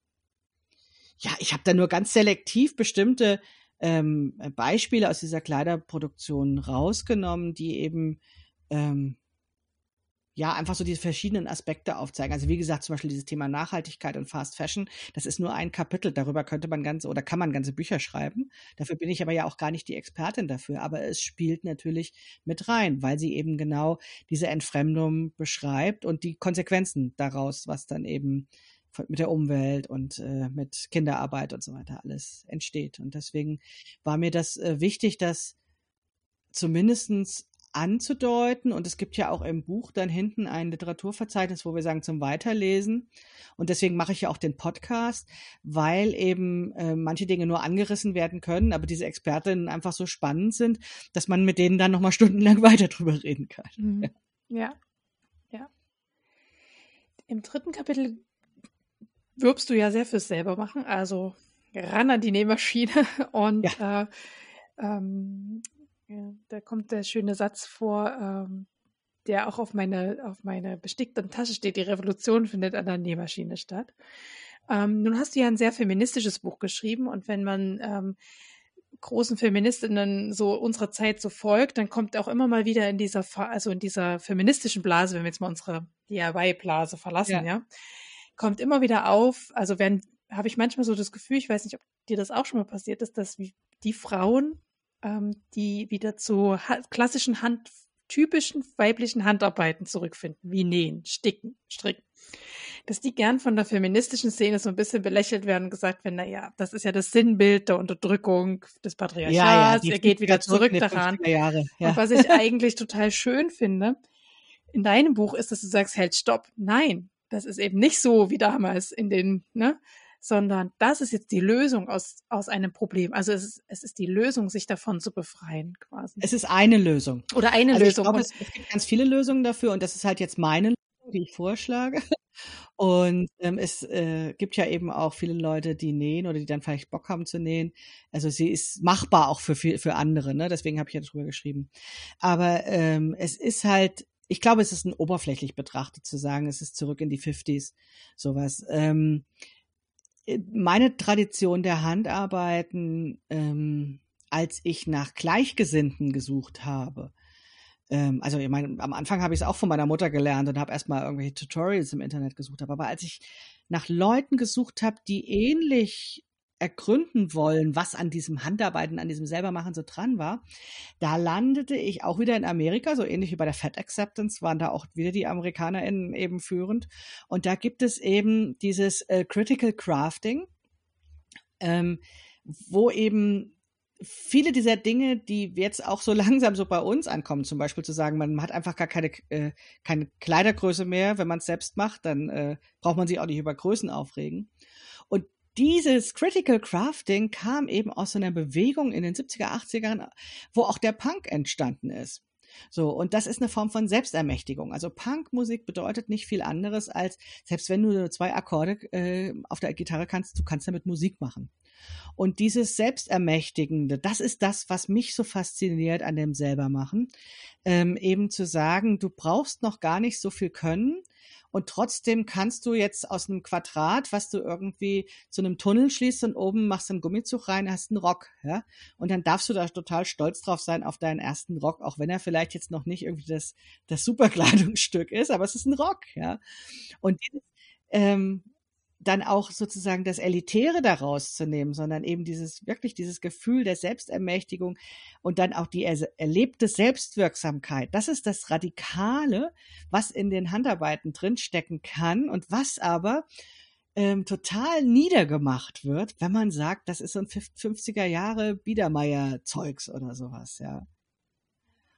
ja, ich habe da nur ganz selektiv bestimmte ähm, Beispiele aus dieser Kleiderproduktion rausgenommen, die eben ähm, ja, einfach so diese verschiedenen Aspekte aufzeigen. Also wie gesagt, zum Beispiel dieses Thema Nachhaltigkeit und Fast Fashion, das ist nur ein Kapitel. Darüber könnte man ganze oder kann man ganze Bücher schreiben. Dafür bin ich aber ja auch gar nicht die Expertin dafür. Aber es spielt natürlich mit rein, weil sie eben genau diese Entfremdung beschreibt und die Konsequenzen daraus, was dann eben mit der Umwelt und äh, mit Kinderarbeit und so weiter alles entsteht. Und deswegen war mir das äh, wichtig, dass zumindestens anzudeuten. Und es gibt ja auch im Buch dann hinten ein Literaturverzeichnis, wo wir sagen zum Weiterlesen. Und deswegen mache ich ja auch den Podcast, weil eben äh, manche Dinge nur angerissen werden können, aber diese Expertinnen einfach so spannend sind, dass man mit denen dann nochmal stundenlang (laughs) weiter drüber reden kann. Mhm. (laughs) Ja, ja. Im dritten Kapitel wirbst du ja sehr fürs selber machen, also ran an die Nähmaschine (laughs) und ja. äh, ähm, ja, da kommt der schöne Satz vor, ähm, der auch auf meine, auf meine bestickten Tasche steht. Die Revolution findet an der Nähmaschine statt. Ähm, nun hast du ja ein sehr feministisches Buch geschrieben und wenn man ähm, großen Feministinnen so unserer Zeit so folgt, dann kommt auch immer mal wieder in dieser, also in dieser feministischen Blase, wenn wir jetzt mal unsere DIY-Blase verlassen, ja. ja, kommt immer wieder auf, also wenn, habe ich manchmal so das Gefühl, ich weiß nicht, ob dir das auch schon mal passiert ist, dass die Frauen, ähm, die wieder zu ha klassischen Hand, typischen weiblichen Handarbeiten zurückfinden, wie Nähen, Sticken, Stricken. Dass die gern von der feministischen Szene so ein bisschen belächelt werden und gesagt werden, naja, das ist ja das Sinnbild der Unterdrückung des Patriarchats, ja, ja, er geht wieder zurück daran. Jahre, ja. Und was ich eigentlich total schön finde, in deinem Buch ist, dass du sagst, halt, stopp, nein, das ist eben nicht so wie damals in den, ne, sondern das ist jetzt die Lösung aus, aus einem Problem. Also es ist, es ist die Lösung, sich davon zu befreien, quasi. Es ist eine Lösung. Oder eine also Lösung. Ich glaube, es, es, gibt ganz viele Lösungen dafür und das ist halt jetzt meine Lösung, die ich vorschlage. (laughs) Und ähm, es äh, gibt ja eben auch viele Leute, die nähen oder die dann vielleicht Bock haben zu nähen. Also sie ist machbar auch für für andere, ne? Deswegen habe ich ja drüber geschrieben. Aber ähm, es ist halt ich glaube, es ist ein oberflächlich betrachtet zu sagen, es ist zurück in die 50s, sowas. Ähm, äh, meine Tradition der Handarbeiten, ähm, als ich nach Gleichgesinnten gesucht habe, ähm, also ich meine, am Anfang habe ich es auch von meiner Mutter gelernt und habe erstmal irgendwelche Tutorials im Internet gesucht, aber als ich nach Leuten gesucht habe, die ähnlich ergründen wollen, was an diesem Handarbeiten, an diesem selbermachen so dran war, da landete ich auch wieder in Amerika, so ähnlich wie bei der Fat Acceptance waren da auch wieder die AmerikanerInnen eben führend. Und da gibt es eben dieses äh, Critical Crafting, ähm, wo eben viele dieser Dinge, die jetzt auch so (laughs) langsam so bei uns ankommen, zum Beispiel zu sagen, man hat einfach gar keine, äh, keine Kleidergröße mehr, wenn man es selbst macht, dann äh, braucht man sich auch nicht über Größen aufregen. Und dieses Critical Crafting kam eben aus so einer Bewegung in den 70er, 80ern, wo auch der Punk entstanden ist. So, und das ist eine Form von Selbstermächtigung. Also Punkmusik bedeutet nicht viel anderes als, selbst wenn du nur zwei Akkorde äh, auf der Gitarre kannst, du kannst damit Musik machen. Und dieses Selbstermächtigende, das ist das, was mich so fasziniert an dem Selbermachen. Ähm, eben zu sagen, du brauchst noch gar nicht so viel können, und trotzdem kannst du jetzt aus einem Quadrat, was du irgendwie zu einem Tunnel schließt und oben machst einen Gummizug rein, hast einen Rock, ja. Und dann darfst du da total stolz drauf sein auf deinen ersten Rock, auch wenn er vielleicht jetzt noch nicht irgendwie das, das Superkleidungsstück ist, aber es ist ein Rock, ja. Und ähm, dann auch sozusagen das Elitäre daraus zu nehmen, sondern eben dieses, wirklich dieses Gefühl der Selbstermächtigung und dann auch die er erlebte Selbstwirksamkeit. Das ist das Radikale, was in den Handarbeiten drinstecken kann und was aber ähm, total niedergemacht wird, wenn man sagt, das ist so ein 50er Jahre Biedermeier-Zeugs oder sowas, ja.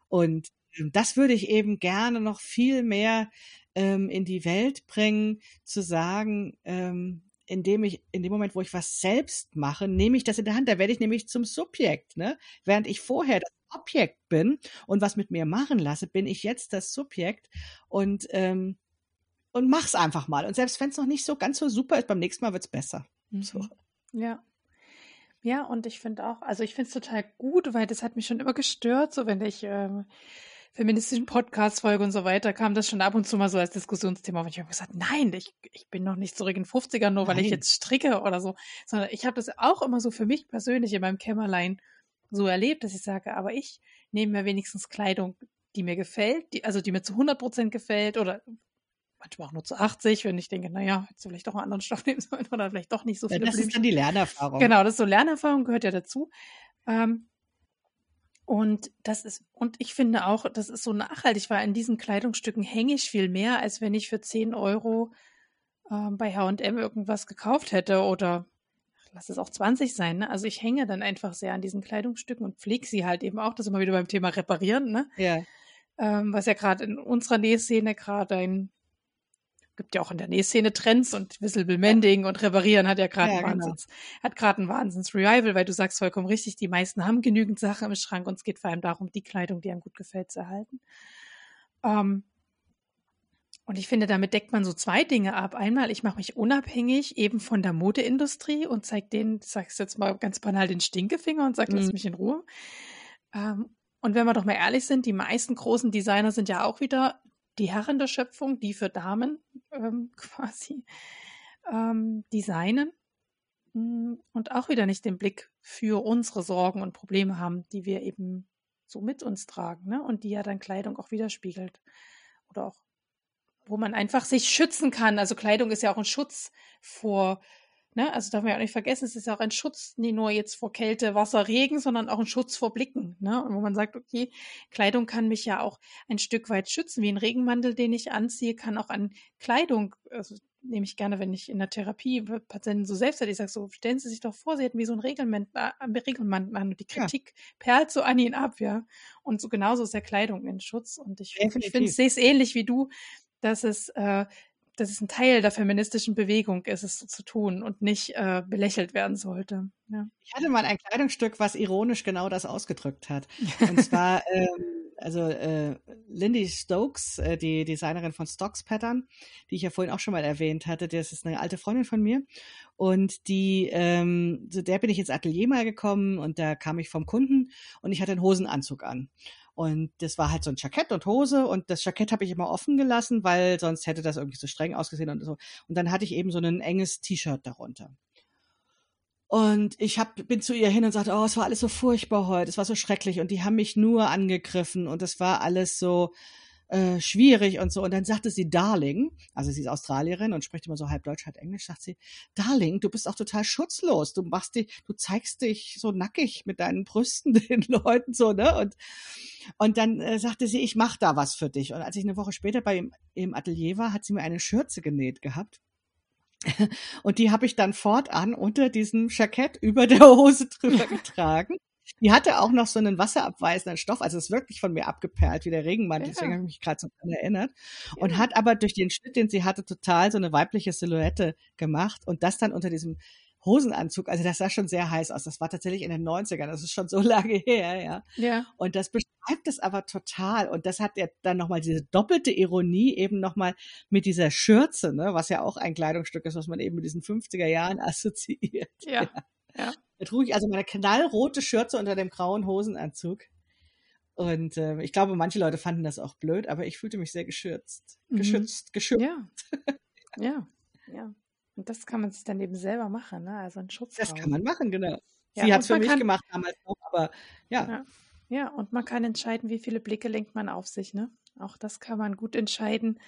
Und das würde ich eben gerne noch viel mehr ähm, in die Welt bringen, zu sagen, ähm, indem ich, in dem Moment, wo ich was selbst mache, nehme ich das in der Hand. Da werde ich nämlich zum Subjekt, ne? Während ich vorher das Objekt bin und was mit mir machen lasse, bin ich jetzt das Subjekt und, ähm, und mach's einfach mal. Und selbst wenn es noch nicht so ganz so super ist, beim nächsten Mal wird's besser. Mhm. So. Ja. Ja, und ich finde auch, also ich finde es total gut, weil das hat mich schon immer gestört, so wenn ich ähm, feministischen Podcast-Folge und so weiter kam das schon ab und zu mal so als Diskussionsthema. Und ich habe gesagt, nein, ich, ich bin noch nicht zurück in 50ern, nur nein. weil ich jetzt stricke oder so. Sondern ich habe das auch immer so für mich persönlich in meinem Kämmerlein so erlebt, dass ich sage, aber ich nehme mir wenigstens Kleidung, die mir gefällt, die, also die mir zu 100 Prozent gefällt oder manchmal auch nur zu 80, wenn ich denke, naja, hättest du vielleicht doch einen anderen Stoff (laughs) nehmen sollen oder vielleicht doch nicht so viele ja, Das Blümchen. ist dann die Lernerfahrung. Genau, das ist so Lernerfahrung, gehört ja dazu. Ähm, und das ist, und ich finde auch, das ist so nachhaltig, weil in diesen Kleidungsstücken hänge ich viel mehr, als wenn ich für 10 Euro ähm, bei HM irgendwas gekauft hätte oder lass es auch 20 sein. Ne? Also ich hänge dann einfach sehr an diesen Kleidungsstücken und pflege sie halt eben auch. Das ist immer wieder beim Thema Reparieren, ne? Ja. Ähm, was ja gerade in unserer Nähszene gerade ein gibt ja auch in der Nähszene Trends und Visible Mending und Reparieren hat ja gerade ja, genau. Wahnsinns, hat gerade ein Wahnsinns Revival, weil du sagst vollkommen richtig, die meisten haben genügend Sachen im Schrank und es geht vor allem darum, die Kleidung, die einem gut gefällt, zu erhalten. Ähm, und ich finde, damit deckt man so zwei Dinge ab. Einmal, ich mache mich unabhängig eben von der Modeindustrie und zeige denen, sag's jetzt mal ganz banal, den Stinkefinger und sage, mhm. lass mich in Ruhe. Ähm, und wenn wir doch mal ehrlich sind, die meisten großen Designer sind ja auch wieder die Herren der Schöpfung, die für Damen ähm, (laughs) quasi ähm, designen hm, und auch wieder nicht den Blick für unsere Sorgen und Probleme haben, die wir eben so mit uns tragen ne? und die ja dann Kleidung auch widerspiegelt oder auch wo man einfach sich schützen kann. Also Kleidung ist ja auch ein Schutz vor, ne, also darf man ja auch nicht vergessen, es ist ja auch ein Schutz, nicht nur jetzt vor Kälte, Wasser, Regen, sondern auch ein Schutz vor Blicken, ne? Und wo man sagt, okay, Kleidung kann mich ja auch ein Stück weit schützen, wie ein Regenmantel, den ich anziehe, kann auch an Kleidung, also nehme ich gerne, wenn ich in der Therapie Patienten so selbst ich sage so, stellen Sie sich doch vor, Sie hätten wie so ein Regelmantel, äh, an und die Kritik ja. perlt so an ihn ab, ja. Und so genauso ist ja Kleidung ein Schutz. Und ich, ich finde, ich sehe es ähnlich wie du, dass es, äh, dass es ein Teil der feministischen Bewegung ist, es so zu tun und nicht äh, belächelt werden sollte. Ja. Ich hatte mal ein Kleidungsstück, was ironisch genau das ausgedrückt hat. (laughs) Und zwar, ähm, also äh, Lindy Stokes, äh, die Designerin von Stocks Pattern, die ich ja vorhin auch schon mal erwähnt hatte, das ist eine alte Freundin von mir. Und die, ähm, zu der bin ich ins Atelier mal gekommen und da kam ich vom Kunden und ich hatte einen Hosenanzug an. Und das war halt so ein Jackett und Hose und das Jackett habe ich immer offen gelassen, weil sonst hätte das irgendwie so streng ausgesehen und so. Und dann hatte ich eben so ein enges T-Shirt darunter. Und ich hab, bin zu ihr hin und sagte, oh, es war alles so furchtbar heute, es war so schrecklich und die haben mich nur angegriffen und es war alles so, äh, schwierig und so. Und dann sagte sie, Darling, also sie ist Australierin und spricht immer so halb Deutsch, halb Englisch, sagt sie, Darling, du bist auch total schutzlos. Du machst dich, du zeigst dich so nackig mit deinen Brüsten (laughs) den Leuten so, ne? Und, und dann äh, sagte sie, ich mach da was für dich. Und als ich eine Woche später bei ihm im Atelier war, hat sie mir eine Schürze genäht gehabt. (laughs) Und die habe ich dann fortan unter diesem Jackett über der Hose drüber (laughs) getragen. Die hatte auch noch so einen wasserabweisenden Stoff, also ist wirklich von mir abgeperlt wie der Regenmantel, ja. deswegen habe ich mich gerade so dran erinnert. Ja. Und hat aber durch den Schnitt, den sie hatte, total so eine weibliche Silhouette gemacht und das dann unter diesem Hosenanzug, also das sah schon sehr heiß aus. Das war tatsächlich in den 90ern, das ist schon so (laughs) lange her, ja. Ja. Und das beschreibt es aber total. Und das hat ja dann nochmal diese doppelte Ironie eben nochmal mit dieser Schürze, ne, was ja auch ein Kleidungsstück ist, was man eben mit diesen 50er Jahren (laughs) assoziiert. Ja. ja. ja. Da trug ich also meine knallrote Schürze unter dem grauen Hosenanzug. Und äh, ich glaube, manche Leute fanden das auch blöd, aber ich fühlte mich sehr geschützt. Mhm. Geschützt, geschützt. Ja. (laughs) ja, ja. Und das kann man sich dann eben selber machen, ne? Also ein Schutz. Das kann man machen, genau. Ja, Sie hat es für mich kann, gemacht damals noch, aber ja. ja. Ja, und man kann entscheiden, wie viele Blicke lenkt man auf sich, ne? Auch das kann man gut entscheiden,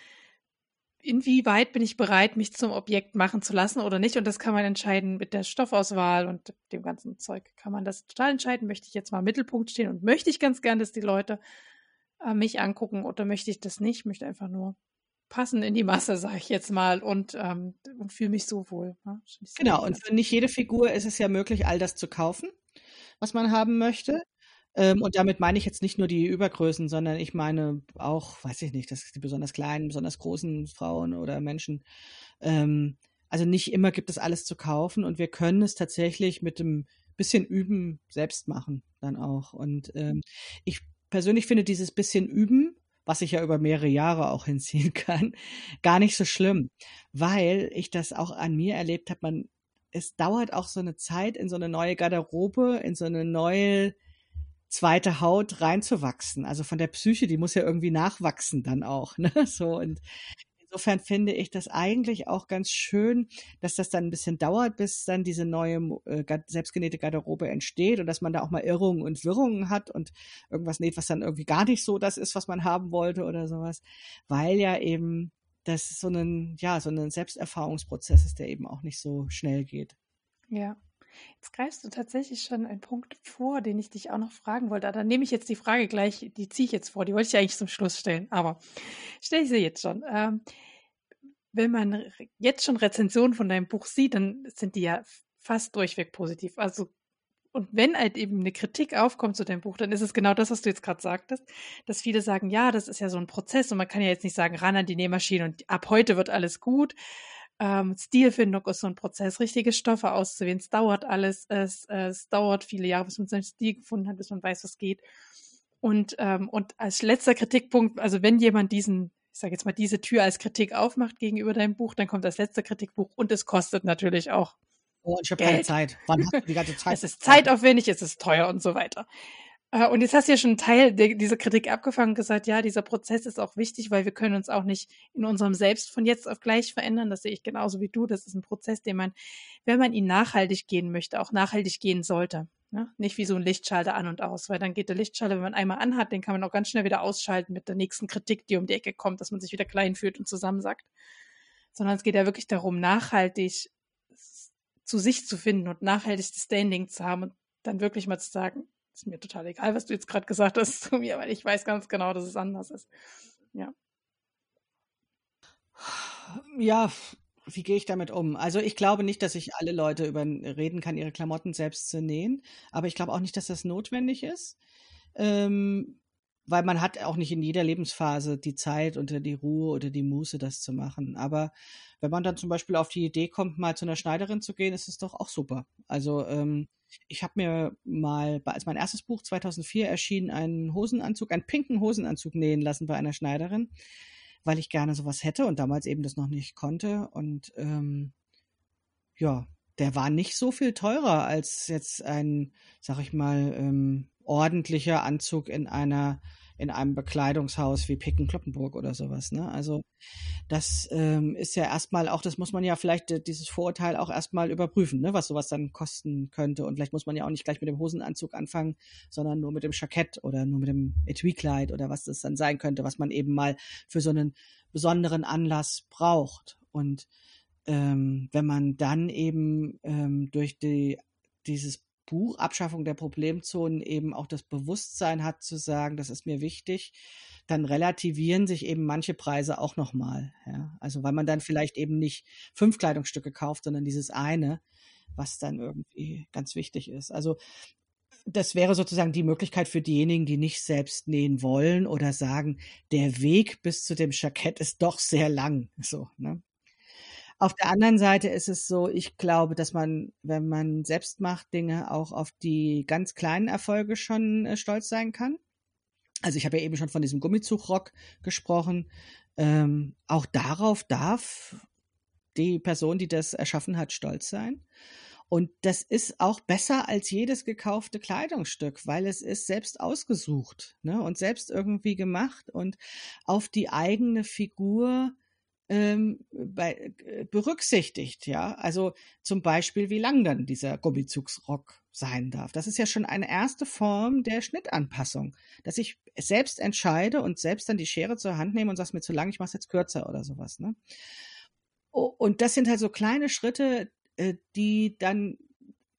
inwieweit bin ich bereit, mich zum Objekt machen zu lassen oder nicht. Und das kann man entscheiden mit der Stoffauswahl und dem ganzen Zeug. Kann man das total entscheiden. Möchte ich jetzt mal im Mittelpunkt stehen und möchte ich ganz gern, dass die Leute äh, mich angucken oder möchte ich das nicht? Möchte einfach nur passen in die Masse, sage ich jetzt mal, und, ähm, und fühle mich so wohl. Ne? Genau, und für nicht jede Figur ist es ja möglich, all das zu kaufen, was man haben möchte. Ähm, und damit meine ich jetzt nicht nur die Übergrößen, sondern ich meine auch, weiß ich nicht, dass die besonders kleinen, besonders großen Frauen oder Menschen. Ähm, also nicht immer gibt es alles zu kaufen und wir können es tatsächlich mit dem bisschen Üben selbst machen dann auch. Und ähm, ich persönlich finde dieses bisschen Üben, was ich ja über mehrere Jahre auch (laughs) hinziehen kann, gar nicht so schlimm, weil ich das auch an mir erlebt habe. Man, es dauert auch so eine Zeit in so eine neue Garderobe, in so eine neue zweite Haut reinzuwachsen. Also von der Psyche, die muss ja irgendwie nachwachsen dann auch. (laughs) Ne? So und insofern finde ich das eigentlich auch ganz schön, dass das dann ein bisschen dauert, bis dann diese neue äh, selbstgenähte Garderobe entsteht und dass man da auch mal Irrungen und Wirrungen hat und irgendwas näht, was dann irgendwie gar nicht so das ist, was man haben wollte oder sowas, weil ja eben das so ein, ja, so ein Selbsterfahrungsprozess ist, der eben auch nicht so schnell geht. Ja. Jetzt greifst du tatsächlich schon einen Punkt vor, den ich dich auch noch fragen wollte. Dann nehme ich jetzt die Frage gleich, die ziehe ich jetzt vor, die wollte ich eigentlich zum Schluss stellen, aber stelle ich sie jetzt schon. Ähm, wenn man jetzt schon Rezensionen von deinem Buch sieht, dann sind die ja fast durchweg positiv. Also und wenn halt eben eine Kritik aufkommt zu deinem Buch, dann ist es genau das, was du jetzt gerade sagtest, dass viele sagen, ja, das ist ja so ein Prozess und man kann ja jetzt nicht sagen, ran an die Nähmaschine und ab heute wird alles gut, ähm, Stilfindung ist so ein Prozess, richtige Stoffe auszuwählen. Es dauert alles, es, es dauert viele Jahre, bis man seinen Stil gefunden hat, bis man weiß, was geht. Und, ähm, und als letzter Kritikpunkt, also wenn jemand diesen, ich sage jetzt mal, diese Tür als Kritik aufmacht gegenüber deinem Buch, dann kommt das letzte Kritikbuch und es kostet natürlich auch. Oh, ich habe keine Zeit. Wann hast du die ganze (laughs) Zeit? es ist zeitaufwendig, es ist teuer und so weiter. Äh, und jetzt hast du ja schon einen Teil dieser Kritik abgefangen und gesagt, ja, dieser Prozess ist auch wichtig, weil wir können uns auch nicht in unserem Selbst von jetzt auf gleich verändern. Das sehe ich genauso wie du. Das ist ein Prozess, den man, wenn man ihn nachhaltig gehen möchte, auch nachhaltig gehen sollte. Ne? Nicht wie so ein Lichtschalter an und aus, weil dann geht der Lichtschalter, wenn man einmal anhat, den kann man auch ganz schnell wieder ausschalten mit der nächsten Kritik, die um die Ecke kommt, dass man sich wieder klein fühlt und zusammensackt. Sondern es geht ja wirklich darum, nachhaltig zu sich zu finden und nachhaltig das Standing zu haben und dann wirklich mal zu sagen, ist mir total egal, was du jetzt gerade gesagt hast zu mir, weil ich weiß ganz genau, dass es anders ist. Ja. Ja, wie gehe ich damit um? Also ich glaube nicht, dass ich alle Leute überreden kann, ihre Klamotten selbst zu nähen, aber ich glaube auch nicht, dass das notwendig ist. Ähm, weil man hat auch nicht in jeder Lebensphase die Zeit oder die Ruhe oder die Muße, das zu machen. Aber wenn man dann zum Beispiel auf die Idee kommt, mal zu einer Schneiderin zu gehen, ist es doch auch super. Also ähm, ich habe mir mal, als mein erstes Buch 2004 erschien, einen Hosenanzug, einen pinken Hosenanzug nähen lassen bei einer Schneiderin, weil ich gerne sowas hätte und damals eben das noch nicht konnte. Und ähm, ja, der war nicht so viel teurer als jetzt ein, sag ich mal, ähm, ordentlicher Anzug in einer in einem Bekleidungshaus wie Picken Kloppenburg oder sowas. Ne? Also das ähm, ist ja erstmal auch, das muss man ja vielleicht äh, dieses Vorurteil auch erstmal überprüfen, ne? was sowas dann kosten könnte. Und vielleicht muss man ja auch nicht gleich mit dem Hosenanzug anfangen, sondern nur mit dem Jackett oder nur mit dem Etui-Kleid oder was das dann sein könnte, was man eben mal für so einen besonderen Anlass braucht. Und ähm, wenn man dann eben ähm, durch die, dieses Buch Abschaffung der Problemzonen eben auch das Bewusstsein hat zu sagen, das ist mir wichtig, dann relativieren sich eben manche Preise auch nochmal. Ja? Also weil man dann vielleicht eben nicht fünf Kleidungsstücke kauft, sondern dieses eine, was dann irgendwie ganz wichtig ist. Also das wäre sozusagen die Möglichkeit für diejenigen, die nicht selbst nähen wollen oder sagen, der Weg bis zu dem Jackett ist doch sehr lang. So, ne? Auf der anderen Seite ist es so, ich glaube, dass man, wenn man selbst macht, Dinge auch auf die ganz kleinen Erfolge schon äh, stolz sein kann. Also ich habe ja eben schon von diesem Gummizugrock gesprochen. Ähm, auch darauf darf die Person, die das erschaffen hat, stolz sein. Und das ist auch besser als jedes gekaufte Kleidungsstück, weil es ist selbst ausgesucht ne, und selbst irgendwie gemacht und auf die eigene Figur ähm, bei, äh, berücksichtigt, ja. Also zum Beispiel, wie lang dann dieser Gummizugsrock sein darf. Das ist ja schon eine erste Form der Schnittanpassung, dass ich selbst entscheide und selbst dann die Schere zur Hand nehme und sage mir zu lang, ich mache es jetzt kürzer oder sowas. Ne? Und das sind halt so kleine Schritte, äh, die dann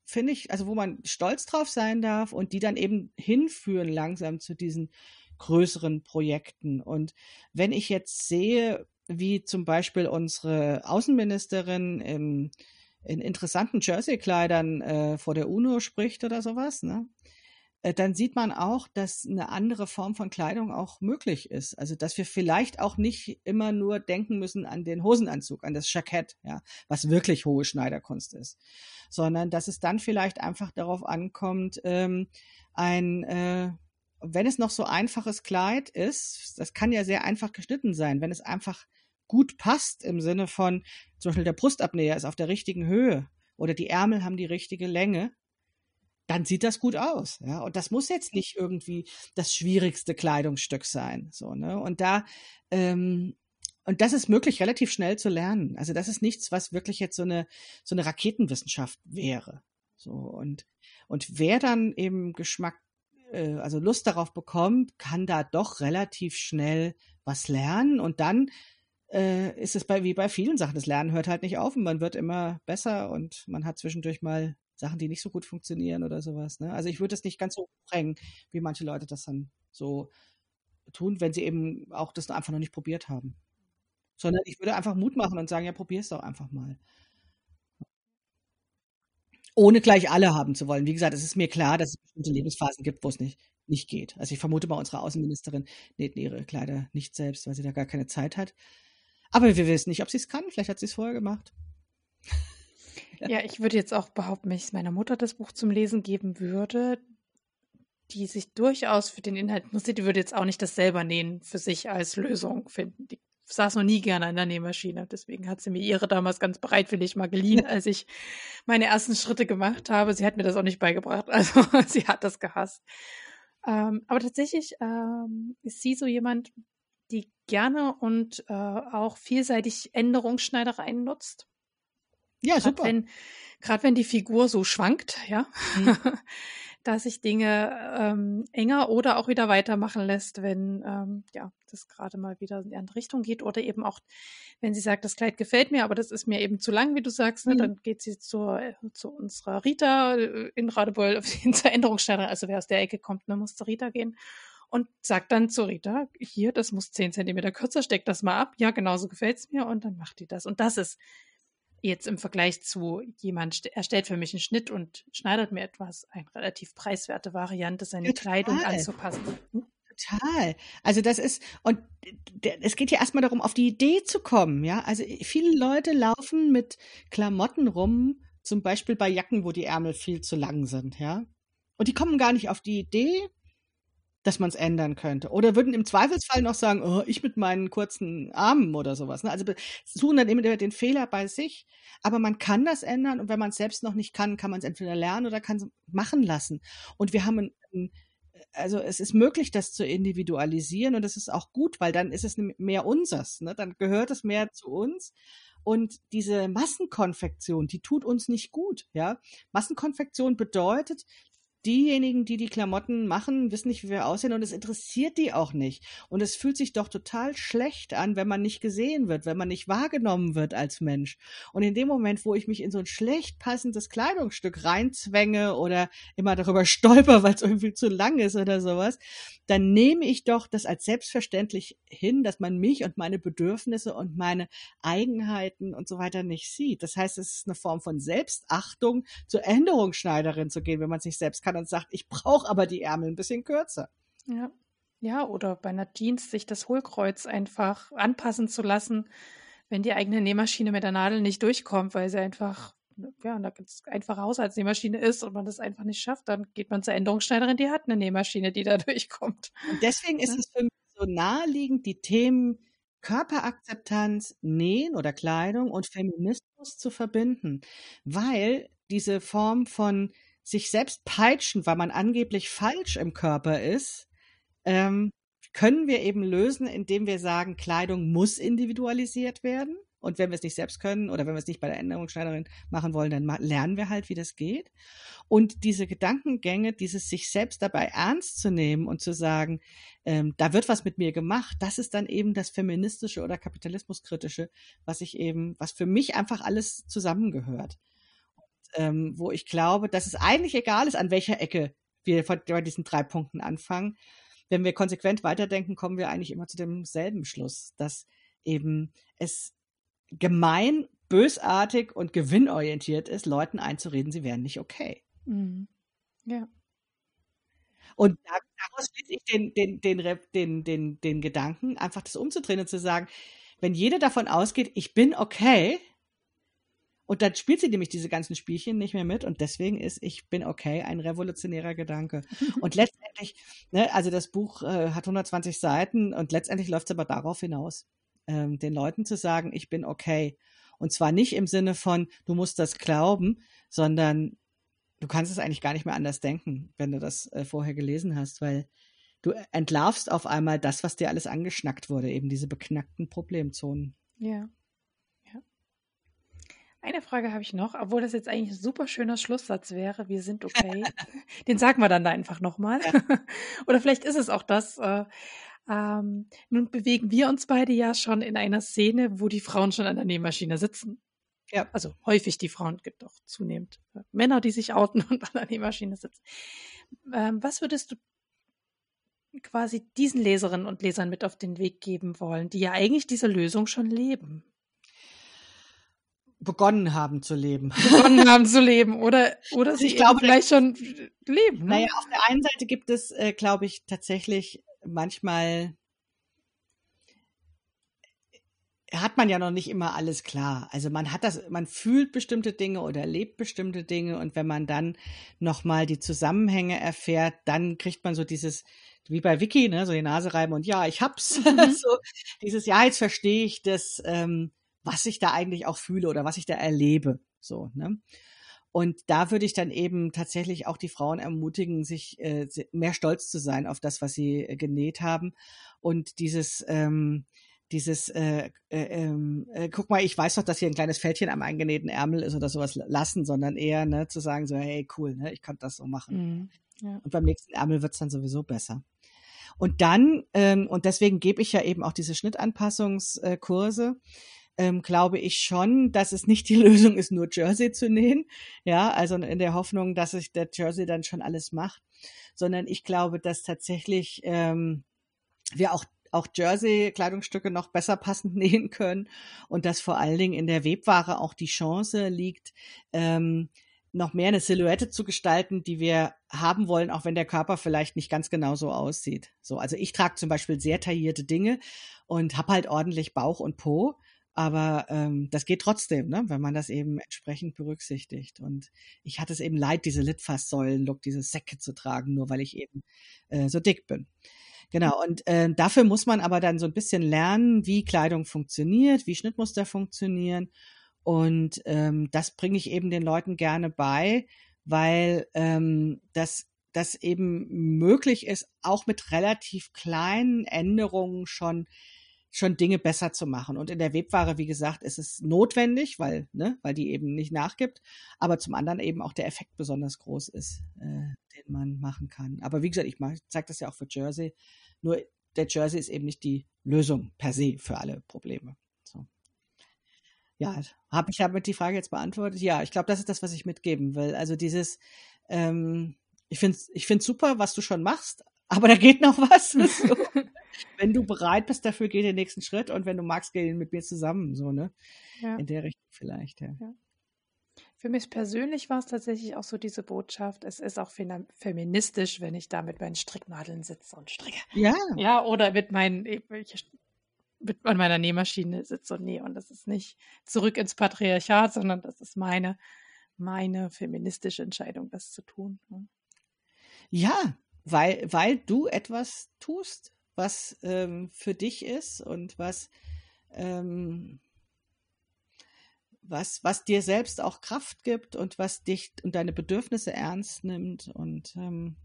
finde ich, also wo man stolz drauf sein darf und die dann eben hinführen langsam zu diesen größeren Projekten. Und wenn ich jetzt sehe, wie zum Beispiel unsere Außenministerin im, in interessanten Jersey-Kleidern äh, vor der UNO spricht oder sowas, ne? Äh, dann sieht man auch, dass eine andere Form von Kleidung auch möglich ist. Also, dass wir vielleicht auch nicht immer nur denken müssen an den Hosenanzug, an das Jackett, ja, was wirklich hohe Schneiderkunst ist, sondern dass es dann vielleicht einfach darauf ankommt, ähm, ein äh, wenn es noch so einfaches Kleid ist, das kann ja sehr einfach geschnitten sein, wenn es einfach gut passt im Sinne von, zum Beispiel der Brustabnäher ist auf der richtigen Höhe oder die Ärmel haben die richtige Länge, dann sieht das gut aus. Ja? Und das muss jetzt nicht irgendwie das schwierigste Kleidungsstück sein. So, ne? Und da ähm, Und das ist möglich, relativ schnell zu lernen. Also das ist nichts, was wirklich jetzt so eine, so eine Raketenwissenschaft wäre. So, und, und wer dann eben Geschmack, äh, also Lust darauf bekommt, kann da doch relativ schnell was lernen und dann äh, ist es bei, wie bei vielen Sachen, das Lernen hört halt nicht auf und man wird immer besser und man hat zwischendurch mal Sachen, die nicht so gut funktionieren oder sowas. Ne? Also ich würde es nicht ganz so bringen, wie manche Leute das dann so tun, wenn sie eben auch das einfach noch nicht probiert haben. Sondern ich würde einfach Mut machen und sagen, ja, probier es doch einfach mal. Ohne gleich alle haben zu wollen. Wie gesagt, es ist mir klar, dass es bestimmte Lebensphasen gibt, wo es nicht, nicht geht. Also ich vermute mal, unsere Außenministerin näht ihre Kleider nicht selbst, weil sie da gar keine Zeit hat. Aber wir wissen nicht, ob sie es kann. Vielleicht hat sie es vorher gemacht. (laughs) ja, ich würde jetzt auch behaupten, wenn ich meiner Mutter das Buch zum Lesen geben würde, die sich durchaus für den Inhalt interessiert, die würde jetzt auch nicht das selber nähen für sich als Lösung finden. Die saß noch nie gerne an der Nähmaschine. Deswegen hat sie mir ihre damals ganz bereitwillig mal geliehen, als ich (laughs) meine ersten Schritte gemacht habe. Sie hat mir das auch nicht beigebracht. (laughs) Also sie hat das gehasst. Ähm, aber tatsächlich ähm, ist sie so jemand, gerne und äh, auch vielseitig Änderungsschneidereien nutzt. Ja, grad super. Gerade wenn die Figur so schwankt, ja, mhm. (laughs) dass sich Dinge ähm, enger oder auch wieder weitermachen lässt, wenn ähm, ja das gerade mal wieder in die andere Richtung geht oder eben auch, wenn sie sagt, das Kleid gefällt mir, aber das ist mir eben zu lang, wie du sagst, ne, mhm. dann geht sie zur, zu unserer Rita äh, in Radebeul zur Änderungsstelle, also wer aus der Ecke kommt, ne, muss zur Rita gehen und sagt dann zu Rita, hier, das muss zehn Zentimeter kürzer, steck das mal ab, ja, genauso gefällt's mir und dann macht die das. Und das ist jetzt im Vergleich zu jemand erstellt für mich einen Schnitt und schneidert mir etwas, eine relativ preiswerte Variante, seine Total. Kleidung anzupassen. Hm? Total. Also das ist, und es geht ja erstmal darum, auf die Idee zu kommen, ja. Also viele Leute laufen mit Klamotten rum, zum Beispiel bei Jacken, wo die Ärmel viel zu lang sind, ja. Und die kommen gar nicht auf die Idee, dass man es ändern könnte. Oder würden im Zweifelsfall noch sagen, oh, ich mit meinen kurzen Armen oder sowas. Ne? Also suchen dann immer den Fehler bei sich. Aber man kann das ändern und wenn man es selbst noch nicht kann, kann man es entweder lernen oder kann es machen lassen. Und wir haben ein, also es ist möglich, das zu individualisieren und das ist auch gut, weil dann ist es mehr unsers. Ne? Dann gehört es mehr zu uns. Und diese Massenkonfektion, die tut uns nicht gut, ja. Massenkonfektion bedeutet, diejenigen, die die Klamotten machen, wissen nicht, wie wir aussehen und es interessiert die auch nicht. Und es fühlt sich doch total schlecht an, wenn man nicht gesehen wird, wenn man nicht wahrgenommen wird als Mensch. Und in dem Moment, wo ich mich in so ein schlecht passendes Kleidungsstück reinzwänge oder immer darüber (laughs) stolper, weil es irgendwie zu lang ist oder sowas, dann nehme ich doch das als selbstverständlich hin, dass man mich und meine Bedürfnisse und meine Eigenheiten und so weiter nicht sieht. Das heißt, es ist eine Form von Selbstachtung, zur Änderungsschneiderin zu gehen, wenn man es nicht selbst kann kann und sagt, ich brauche aber die Ärmel ein bisschen kürzer. Ja. Ja, oder bei einer Jeans sich das Hohlkreuz einfach anpassen zu lassen, wenn die eigene Nähmaschine mit der Nadel nicht durchkommt, weil sie einfach, ja, da ganz einfache Haushaltsnähmaschine ist und man das einfach nicht schafft, dann geht man zur Änderungsschneiderin, die hat eine Nähmaschine, die da (laughs) durchkommt. Und deswegen ist es für mich so naheliegend, die Themen Körperakzeptanz, Nähen oder Kleidung und Feminismus zu verbinden, weil diese Form von sich selbst peitschen, weil man angeblich falsch im Körper ist, ähm, können wir eben lösen, indem wir sagen, Kleidung muss individualisiert werden. Und wenn wir es nicht selbst können oder wenn wir es nicht bei der Änderungsschneiderin machen wollen, dann lernen wir halt, wie das geht. Und diese Gedankengänge, dieses sich selbst dabei ernst zu nehmen und zu sagen, ähm, da wird was mit mir gemacht, das ist dann eben das feministische oder kapitalismuskritische, was ich eben, was für mich einfach alles zusammengehört ähm, wo ich glaube, dass es eigentlich egal ist, an welcher Ecke wir bei diesen drei Punkten anfangen. Wenn wir konsequent weiterdenken, kommen wir eigentlich immer zu demselben Schluss, dass eben es gemein, bösartig und gewinnorientiert ist, Leuten einzureden, sie wären nicht okay. Mhm. Ja. Und daraus schließe ich den, den, den, den, den, den Gedanken, einfach das umzudrehen und zu sagen, wenn jeder davon ausgeht, ich bin okay, und dann spielt sie nämlich diese ganzen Spielchen nicht mehr mit und deswegen ist Ich bin okay ein revolutionärer Gedanke. (laughs) und letztendlich, ne, also das Buch äh, hat 120 Seiten und letztendlich läuft es aber darauf hinaus, ähm, den Leuten zu sagen, ich bin okay. Und zwar nicht im Sinne von, du musst das glauben, sondern du kannst es eigentlich gar nicht mehr anders denken, wenn du das äh, vorher gelesen hast, weil du entlarvst auf einmal das, was dir alles angeschnackt wurde, eben diese beknackten Problemzonen. Ja. ja. Eine Frage habe ich noch, obwohl das jetzt eigentlich ein super schöner Schlusssatz wäre. Wir sind okay. (laughs) Den sagen wir dann da einfach nochmal. Ja. (laughs) Oder vielleicht ist es auch das. Äh, ähm, nun bewegen wir uns beide ja schon in einer Szene, wo die Frauen schon an der Nähmaschine sitzen. Ja. Also häufig die Frauen, gibt auch zunehmend äh, Männer, die sich outen (laughs) und an der Nähmaschine sitzen. Ähm, was würdest du quasi diesen Leserinnen und Lesern mit auf den Weg geben wollen, die ja eigentlich diese Lösung schon leben? Begonnen haben zu leben. (laughs) Begonnen haben zu leben oder, oder sie ich glaube, vielleicht schon leben. Ne? Naja, auf der einen Seite gibt es, äh, glaube ich, tatsächlich manchmal hat man ja noch nicht immer alles klar. Also man hat das, man fühlt bestimmte Dinge oder erlebt bestimmte Dinge und wenn man dann nochmal die Zusammenhänge erfährt, dann kriegt man so dieses, wie bei Vicky, ne, so die Nase reiben und ja, ich hab's. (laughs) Mhm. so, dieses, ja, jetzt verstehe ich das, ähm, was ich da eigentlich auch fühle oder was ich da erlebe. So, ne? Und da würde ich dann eben tatsächlich auch die Frauen ermutigen, sich äh, mehr stolz zu sein auf das, was sie äh, genäht haben. Und dieses, ähm, dieses, äh, äh, ähm, äh, guck mal, ich weiß doch, dass hier ein kleines Fältchen am eingenähten Ärmel ist oder sowas lassen, sondern eher ne, zu sagen, so, hey, cool, ne, ich kann das so machen. Mhm, ja. Und beim nächsten Ärmel wird's dann sowieso besser. Und dann, ähm, und deswegen gebe ich ja eben auch diese Schnittanpassungskurse, ähm, glaube ich schon, dass es nicht die (laughs) Lösung ist, nur Jersey zu nähen. Ja, also in der Hoffnung, dass sich der Jersey dann schon alles macht, sondern ich glaube, dass tatsächlich ähm, wir auch auch Jersey-Kleidungsstücke noch besser passend (laughs) nähen können und dass vor allen Dingen in der Webware auch die Chance liegt, ähm, noch mehr eine Silhouette zu gestalten, die wir haben wollen, auch wenn der Körper vielleicht nicht ganz genau so aussieht. So, also ich trage zum Beispiel sehr taillierte Dinge und habe halt ordentlich Bauch und Po, aber ähm, das geht trotzdem, ne, wenn man das eben entsprechend berücksichtigt. Und ich hatte es eben leid, diese Litfaßsäulen-Look, diese Säcke zu tragen, nur weil ich eben äh, so dick bin. Genau, und äh, dafür muss man aber dann so ein bisschen lernen, wie Kleidung funktioniert, wie Schnittmuster funktionieren. Und ähm, das bringe ich eben den Leuten gerne bei, weil ähm, das, das eben möglich ist, auch mit relativ kleinen Änderungen schon schon Dinge besser zu machen. Und in der Webware, wie gesagt, ist es notwendig, weil, ne, weil die eben nicht nachgibt, aber zum anderen eben auch der Effekt besonders groß ist, äh, den man machen kann. Aber wie gesagt, ich zeige das ja auch für Jersey. Nur der Jersey ist eben nicht die Lösung per se für alle Probleme. So. Ja, habe ich damit die Frage jetzt beantwortet? Ja, ich glaube, das ist das, was ich mitgeben will. Also dieses, ähm, ich finde es ich find's super, was du schon machst, aber da geht noch was. (laughs) So. Wenn du bereit bist dafür, geh den nächsten Schritt und wenn du magst, geh den mit mir zusammen, so, ne? Ja. In der Richtung vielleicht, ja. ja. Für mich persönlich war es tatsächlich auch so diese Botschaft, es ist auch feministisch, wenn ich da mit meinen Stricknadeln sitze und stricke. Ja. Ja, oder mit meinen, mit an meiner Nähmaschine sitze und nähe. Und das ist nicht zurück ins Patriarchat, sondern das ist meine, meine feministische Entscheidung, das zu tun. Ne? Ja, weil, weil du etwas tust, was ähm, für dich ist und was, ähm, was, was dir selbst auch Kraft gibt und was dich und deine Bedürfnisse ernst nimmt und ähm,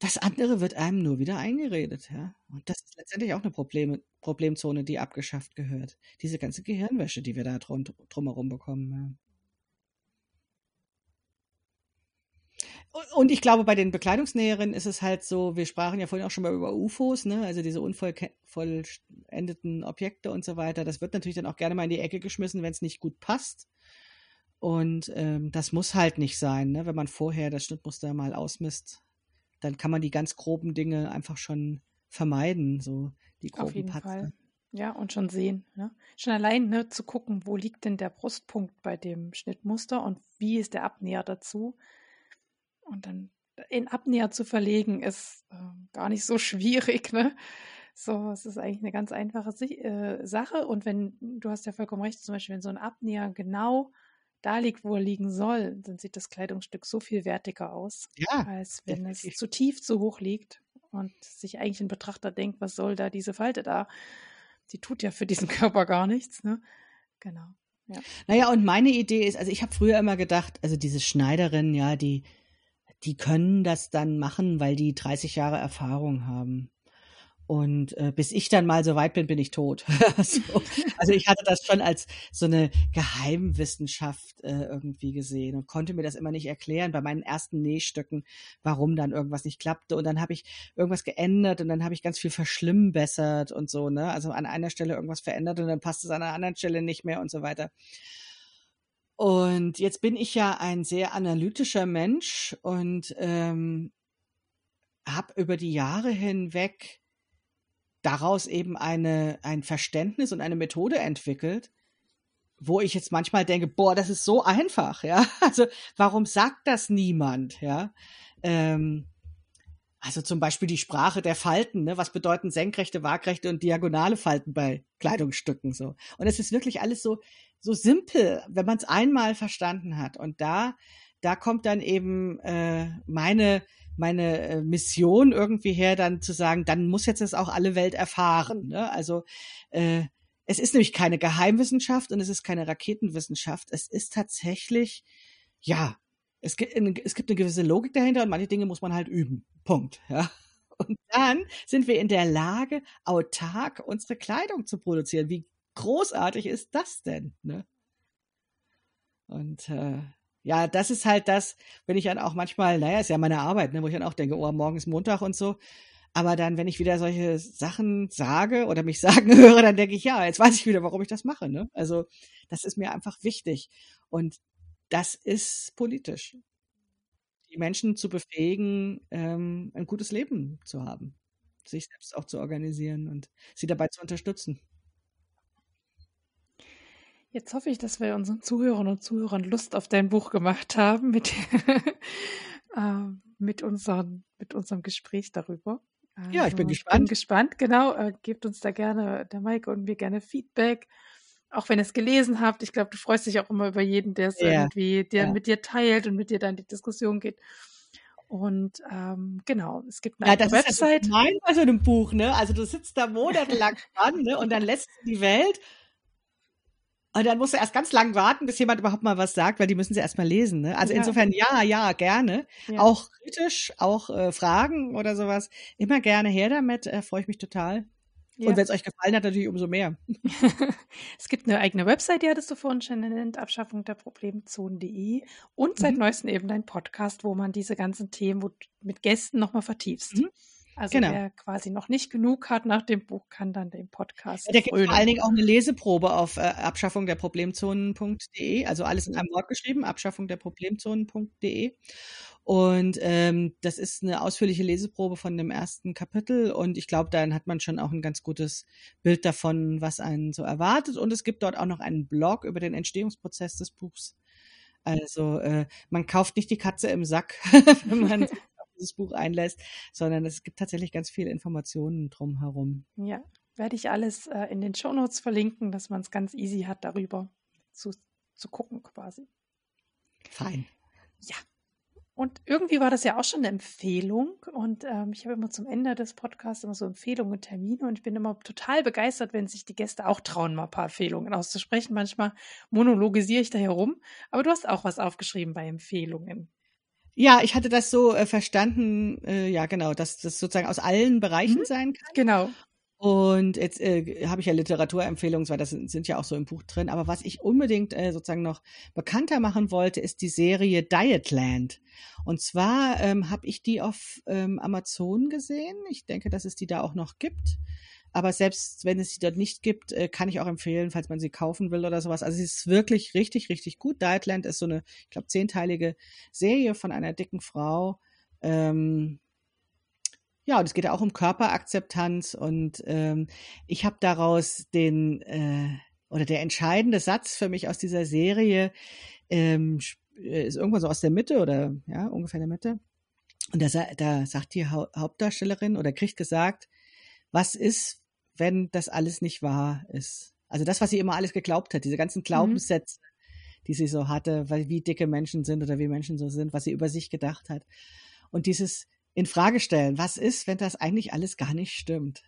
das andere wird einem nur wieder eingeredet, ja. Und das ist letztendlich auch eine Probleme, Problemzone, die abgeschafft gehört. Diese ganze Gehirnwäsche, die wir da drum, drumherum bekommen. Und ich glaube, bei den Bekleidungsnäherinnen ist es halt so, wir sprachen ja vorhin auch schon mal über UFOs, ne? also diese unvollendeten Objekte und so weiter. Das wird natürlich dann auch gerne mal in die Ecke geschmissen, wenn es nicht gut passt. Und ähm, das muss halt nicht sein, ne? wenn man vorher das Schnittmuster mal ausmisst, dann kann man die ganz groben Dinge einfach schon vermeiden, so die groben Auf jeden Patze. Fall. Ja, und schon sehen. Ne? Schon allein ne, zu gucken, wo liegt denn der Brustpunkt bei dem Schnittmuster und wie ist der Abnäher dazu und dann in Abnäher zu verlegen, ist äh, gar nicht so (laughs) schwierig. Ne? So, es ist eigentlich eine ganz einfache äh, Sache. Und wenn, du hast ja vollkommen recht, zum Beispiel, wenn so ein Abnäher genau da liegt, wo er liegen soll, dann sieht das Kleidungsstück so viel wertiger aus, ja, als wenn definitiv. es zu tief, zu hoch liegt und sich eigentlich ein Betrachter denkt, was soll da diese Falte da? Die tut ja für diesen (laughs) Körper gar nichts. Ne? Genau. Ja. Naja, und meine Idee ist, also ich habe früher immer gedacht, also diese Schneiderin, ja, die, die können das dann machen, weil die 30 Jahre Erfahrung haben. Und äh, bis ich dann mal so weit bin, bin ich tot. (laughs) so. Also ich hatte das schon als so eine Geheimwissenschaft äh, irgendwie gesehen und konnte mir das immer nicht erklären bei meinen ersten Nähstücken, warum dann irgendwas nicht klappte. Und dann habe ich irgendwas geändert und dann habe ich ganz viel verschlimmbessert und so, ne? Also an einer Stelle irgendwas verändert und dann passt es an einer anderen Stelle nicht mehr und so weiter. Und jetzt bin ich ja ein sehr analytischer Mensch und ähm, habe über die Jahre hinweg daraus eben eine, ein Verständnis und eine Methode entwickelt, wo ich jetzt manchmal denke, boah, das ist so einfach, ja. (laughs) Also warum sagt das niemand, ja? Ähm, also zum Beispiel die Sprache der Falten, ne? Was bedeuten senkrechte, waagrechte und diagonale Falten bei Kleidungsstücken so? Und es ist wirklich alles so so simpel, wenn man es einmal verstanden hat. Und da da kommt dann eben äh, meine meine äh, Mission irgendwie her, dann zu sagen, dann muss jetzt das auch alle Welt erfahren. Ne? Also äh, es ist nämlich keine Geheimwissenschaft und es ist keine Raketenwissenschaft. Es ist tatsächlich, ja, es gibt, es gibt eine gewisse Logik dahinter und manche Dinge muss man halt üben. Punkt. Ja. Und dann sind wir in der Lage, autark unsere Kleidung zu produzieren. Wie großartig ist das denn? Ne? Und äh, ja, das ist halt das, wenn ich dann auch manchmal, naja, ist ja meine Arbeit, ne, wo ich dann auch denke, oh, morgen ist Montag und so. Aber dann, wenn ich wieder solche Sachen sage oder mich (laughs) sagen höre, dann denke ich, ja, jetzt weiß ich wieder, warum ich das mache. Ne? Also das ist mir einfach wichtig. Und das ist politisch. Die Menschen zu befähigen, ähm, ein gutes Leben zu haben, sich selbst auch zu organisieren und sie dabei zu unterstützen. Jetzt hoffe ich, dass wir unseren Zuhörern und Zuhörern Lust auf dein Buch gemacht haben mit, (laughs) äh, mit, unseren, mit unserem Gespräch darüber. Also, ja, ich bin gespannt. Bin gespannt, genau. Äh, gebt uns da gerne, der Maike und mir gerne Feedback. Auch wenn ihr es gelesen habt. Ich glaube, du freust dich auch immer über jeden, der es ja, irgendwie, der ja. mit dir teilt und mit dir dann die Diskussion geht. Und ähm, genau, es gibt eine ja, das Website. Ist ja mein bei so einem Buch, ne? Also du sitzt da monatelang dran, ne? Und dann lässt du die Welt und dann musst du erst ganz lang warten, bis jemand überhaupt mal was sagt, weil die müssen sie erst mal lesen. Ne? Also ja. insofern ja, ja, gerne. Ja. Auch kritisch, auch äh, Fragen oder sowas. Immer gerne her damit, äh, freue ich mich total. Ja. Und wenn es euch gefallen hat, natürlich umso mehr. (laughs) es gibt eine eigene Website, die hattest du vorhin schon genannt, Abschaffung der Problemzonen.de und seit mhm. neuestem eben dein Podcast, wo man diese ganzen Themen mit Gästen nochmal vertiefst. Mhm. Also genau. wer quasi noch nicht genug hat nach dem Buch, kann dann den Podcast. Ja, der gibt vor allen Dingen auch eine Leseprobe auf äh, Abschaffung der Problemzonen.de, also alles in einem Wort geschrieben, Abschaffung der Problemzonen.de. Und ähm, das ist eine ausführliche Leseprobe von dem ersten Kapitel und ich glaube, dann hat man schon auch ein ganz gutes Bild davon, was einen so erwartet. Und es gibt dort auch noch einen Blog über den Entstehungsprozess des Buchs. Also äh, man kauft nicht die Katze im Sack, (laughs) wenn man dieses Buch einlässt, sondern es gibt tatsächlich ganz viele Informationen drumherum. Ja, werde ich alles äh, in den Shownotes verlinken, dass man es ganz easy hat, darüber zu, zu gucken quasi. Fein. Ja. Und irgendwie war das ja auch schon eine Empfehlung. Und ähm, ich habe immer zum Ende des Podcasts immer so Empfehlungen und Termine. Und ich bin immer total begeistert, wenn sich die Gäste auch trauen, mal ein paar Empfehlungen auszusprechen. Manchmal monologisiere ich da herum. Aber du hast auch was aufgeschrieben bei Empfehlungen. Ja, ich hatte das so äh, verstanden, äh, ja genau, dass das sozusagen aus allen Bereichen mhm. sein kann. Genau. Und jetzt äh, habe ich ja Literaturempfehlungen, weil das sind, sind, ja auch so im Buch drin. Aber was ich unbedingt äh, sozusagen noch bekannter machen wollte, ist die Serie Dietland. Und zwar ähm, habe ich die auf ähm, Amazon gesehen. Ich denke, dass es die da auch noch gibt. Aber selbst wenn es sie dort nicht gibt, äh, kann ich auch empfehlen, falls man sie kaufen will oder sowas. Also sie ist wirklich richtig, richtig gut. Dietland ist so eine, ich glaube, zehnteilige Serie von einer dicken Frau. Ähm, ja, und es geht ja auch um Körperakzeptanz und ähm, ich habe daraus den äh, oder der entscheidende Satz für mich aus dieser Serie ähm, äh, ist irgendwann so aus der Mitte oder ja ungefähr in der Mitte. Und da, da sagt die Hauptdarstellerin oder kriegt gesagt, was ist, wenn das alles nicht wahr ist? Also das, was sie immer alles geglaubt hat, diese ganzen mhm. Glaubenssätze, mhm. die sie so hatte, weil wie dicke Menschen sind oder wie Menschen so sind, was sie über sich gedacht hat. Und dieses in Frage stellen, was ist, wenn das eigentlich alles gar nicht stimmt?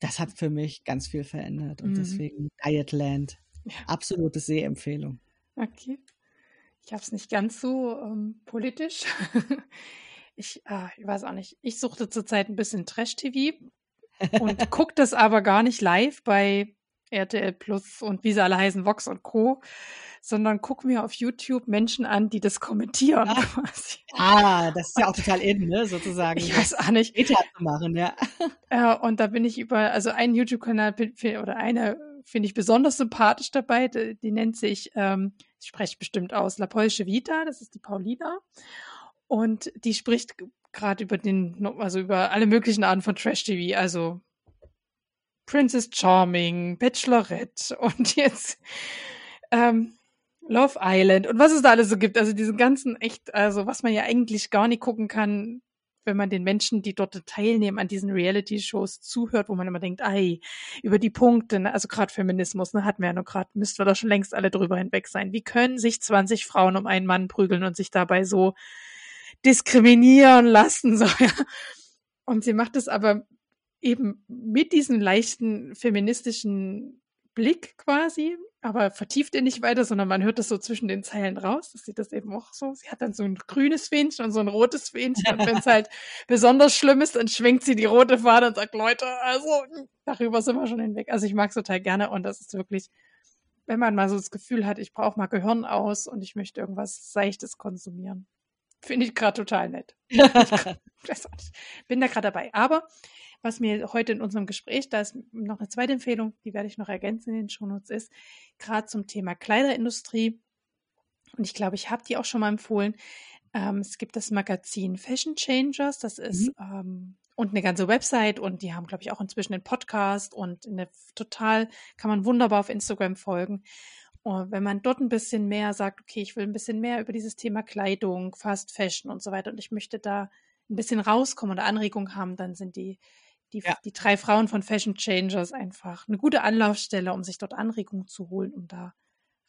Das hat für mich ganz viel verändert und mhm. deswegen Dietland, absolute Sehempfehlung. Okay. Ich habe es nicht ganz so ähm, politisch. (laughs) Ich, ah, ich weiß auch nicht. Ich suchte zurzeit ein bisschen Trash-TV und gucke das aber gar nicht live bei RTL Plus und wie sie alle heißen, Vox und Co., sondern gucke mir auf YouTube Menschen an, die das kommentieren ah. quasi. Ah, das ist ja auch total in, ne, sozusagen. Ich weiß auch nicht. Meta zu machen, ja. ja. Und da bin ich über, also einen YouTube-Kanal oder eine finde ich besonders sympathisch dabei, die, die nennt sich, ähm, ich spreche bestimmt aus, La Polsche Vita, das ist die Paulina. Und die spricht gerade über den, also über alle möglichen Arten von Trash-TV, also Princess Charming, Bachelorette (laughs) und jetzt ähm, Love Island und was es da alles so gibt. Also diesen ganzen echt, also was man ja eigentlich gar nicht gucken kann, wenn man den Menschen, die dort teilnehmen, an diesen Reality-Shows zuhört, wo man immer denkt, ei, über die Punkte, ne? also gerade Feminismus, ne, hatten wir ja nur gerade, müssten wir da schon längst alle drüber hinweg sein. Wie können sich 20 Frauen um einen Mann prügeln und sich dabei so diskriminieren lassen? So, ja. Und sie macht es aber eben mit diesem leichten feministischen Blick quasi, aber vertieft ihn nicht weiter, sondern man hört das so zwischen den Zeilen raus. Das sieht das eben auch so. Sie hat dann so ein grünes Fähnchen und so ein rotes Fähnchen. Und wenn es halt (laughs) besonders schlimm ist, dann schwenkt sie die rote Fahne und sagt, Leute, also darüber sind wir schon hinweg. Also ich mag es total gerne und das ist wirklich, wenn man mal so das Gefühl hat, ich brauche mal Gehirn aus und ich möchte irgendwas Seichtes konsumieren. Finde ich gerade total nett. (laughs) Bin da gerade dabei. Aber was mir heute in unserem Gespräch, da ist noch eine zweite Empfehlung, die werde ich noch ergänzen in den Shownotes, ist gerade zum Thema Kleiderindustrie. Und ich glaube, ich habe die auch schon mal empfohlen. Ähm, es gibt das Magazin Fashion Changers, das ist mhm. ähm, und eine ganze Website und die haben, glaube ich, auch inzwischen einen Podcast und eine total, kann man wunderbar auf Instagram folgen. Und wenn man dort ein bisschen mehr sagt, okay, ich will ein bisschen mehr über dieses Thema Kleidung, Fast Fashion und so weiter und ich möchte da ein bisschen rauskommen oder Anregungen haben, dann sind die die, ja. die drei Frauen von Fashion Changers einfach eine gute Anlaufstelle, um sich dort Anregungen zu holen, um da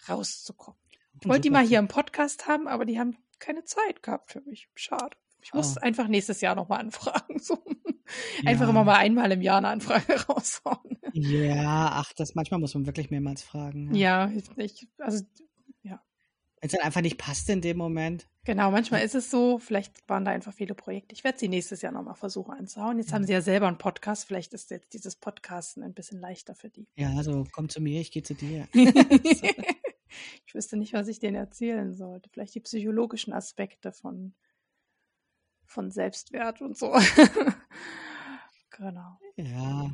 rauszukommen. Ich wollte die mal hier im Podcast haben, aber die haben keine Zeit gehabt für mich. Schade. Ich muss oh. einfach nächstes Jahr nochmal anfragen. (laughs) So. (laughs) Einfach ja. immer mal einmal im Jahr eine Anfrage (laughs) raushauen. Ja, ach, das manchmal muss man wirklich mehrmals fragen. Ja, ja ich, also wenn es dann einfach nicht passt in dem Moment. Genau, manchmal ist es so, vielleicht waren da einfach viele Projekte. Ich werde sie nächstes Jahr nochmal versuchen anzuhauen. Jetzt haben sie ja selber einen Podcast, vielleicht ist jetzt dieses Podcasten ein bisschen leichter für die. Ja, also komm zu mir, ich gehe zu dir. (laughs) ich wüsste nicht, was ich denen erzählen sollte. Vielleicht die psychologischen Aspekte von, von Selbstwert und so. (laughs) genau. Ja.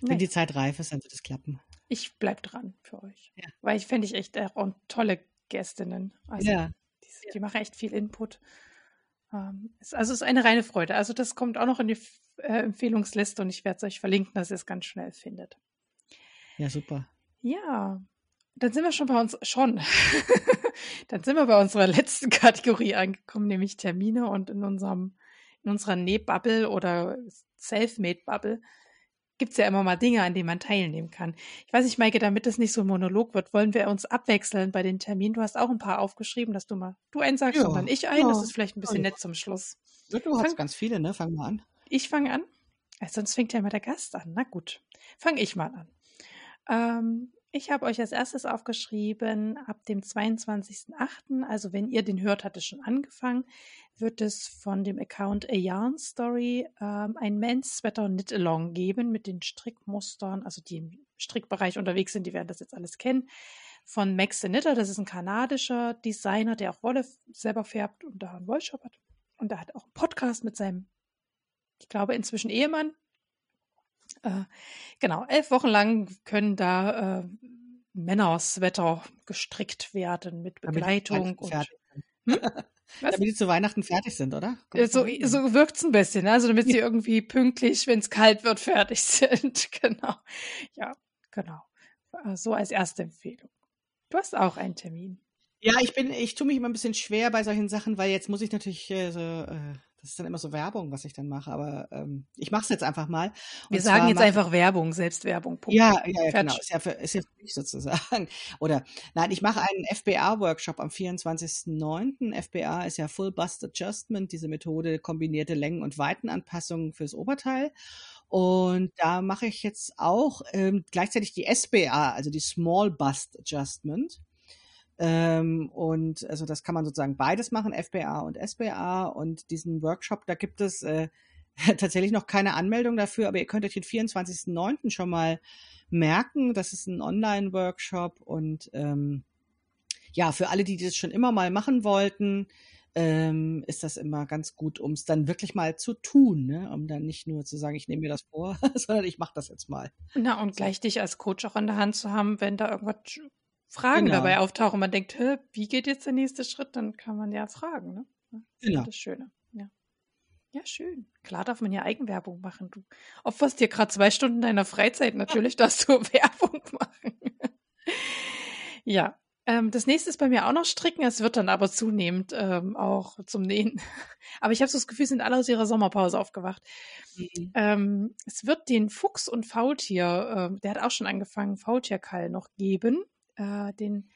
Wenn die Zeit reif ist, dann wird es klappen. Ich bleib dran für euch. Ja. Weil ich fände ich echt auch tolle Gästinnen. Also ja. die, die machen echt viel Input. Ähm, ist, also es ist eine reine Freude. Also das kommt auch noch in die äh, Empfehlungsliste und ich werde es euch verlinken, dass ihr es ganz schnell findet. Ja, super. Ja, dann sind wir schon bei uns, schon. (laughs) dann sind wir bei unserer (laughs) letzten Kategorie angekommen, nämlich Termine und in unserem, in unserer Nähbubble oder Selfmade-Bubble gibt es ja immer mal Dinge, an denen man teilnehmen kann. Ich weiß nicht, Maike, damit das nicht so ein Monolog wird, wollen wir uns abwechseln bei den Terminen. Du hast auch ein paar aufgeschrieben, dass du mal du einen sagst ja, und dann ich einen. Ja. Das ist vielleicht ein bisschen ja. nett zum Schluss. Du Fang, hast ganz viele, ne? Fang mal an. Ich fange an. Also sonst fängt ja immer der Gast an. Na gut, fange ich mal an. Ähm, ich habe euch als erstes aufgeschrieben, ab dem 22.08., also wenn ihr den hört, hat es schon angefangen, wird es von dem Account A Yarn Story ähm, ein Men's Sweater Knit Along geben mit den Strickmustern, also die im Strickbereich unterwegs sind, die werden das jetzt alles kennen, von Max the Knitter. Das ist ein kanadischer Designer, der auch Wolle selber färbt und da einen Wollshop hat. Und er hat auch einen Podcast mit seinem, ich glaube, inzwischen Ehemann, äh, genau, elf Wochen lang können da äh, Männerswetter gestrickt werden mit Begleitung. und, hm? (laughs) Damit die zu Weihnachten fertig sind, oder? Kommt so, so wirkt es ein bisschen, ne? also damit sie irgendwie pünktlich, wenn es kalt wird, fertig (laughs) sind. genau. Ja, genau. Äh, so als erste Empfehlung. Du hast auch einen Termin. Ja, ich bin, ich tue mich immer ein bisschen schwer bei solchen Sachen, weil jetzt muss ich natürlich äh, so, äh, das ist dann immer so Werbung, was ich dann mache, aber ähm, ich mache es jetzt einfach mal. Und Wir sagen jetzt einfach Werbung, Selbstwerbung. Punkt. Ja, ja, ja genau. Ist ja, für, ist ja für mich sozusagen. (laughs) Oder nein, ich mache einen FBA-Workshop am 24.09. FBA ist ja Full Bust Adjustment, diese Methode kombinierte Längen- und Weitenanpassungen fürs Oberteil. Und da mache ich jetzt auch ähm, gleichzeitig die SBA, also die Small Bust Adjustment. Ähm, und also das kann man sozusagen beides machen, FBA und SBA. Und diesen Workshop, da gibt es äh, (laughs) tatsächlich noch keine Anmeldung dafür, aber ihr könnt euch den 24.09. schon mal merken. Das ist ein Online-Workshop und ähm, ja, für alle, die das schon immer mal machen wollten, ähm, ist das immer ganz gut, um es dann wirklich mal zu tun, ne? um dann nicht nur zu sagen, ich nehme mir das vor, (laughs) sondern ich mache das jetzt mal. Na, und gleich dich als Coach auch an der Hand zu haben, wenn da irgendwas Fragen genau. dabei auftauchen. Man denkt, wie geht jetzt der nächste Schritt? Dann kann man ja fragen. Ne? Das genau. ist das Schöne. Ja. ja, schön. Klar darf man ja Eigenwerbung machen. Du opferst dir gerade zwei Stunden deiner Freizeit. Natürlich (laughs) darfst du (laughs) Werbung machen. ja, ähm, das nächste ist bei mir auch noch Stricken. Es wird dann aber zunehmend ähm, auch zum Nähen. (laughs) aber ich habe so das Gefühl, sind alle aus ihrer Sommerpause aufgewacht. Mhm. Ähm, es wird den Fuchs und Faultier, äh, der hat auch schon angefangen, Faultierkall noch geben. Äh, den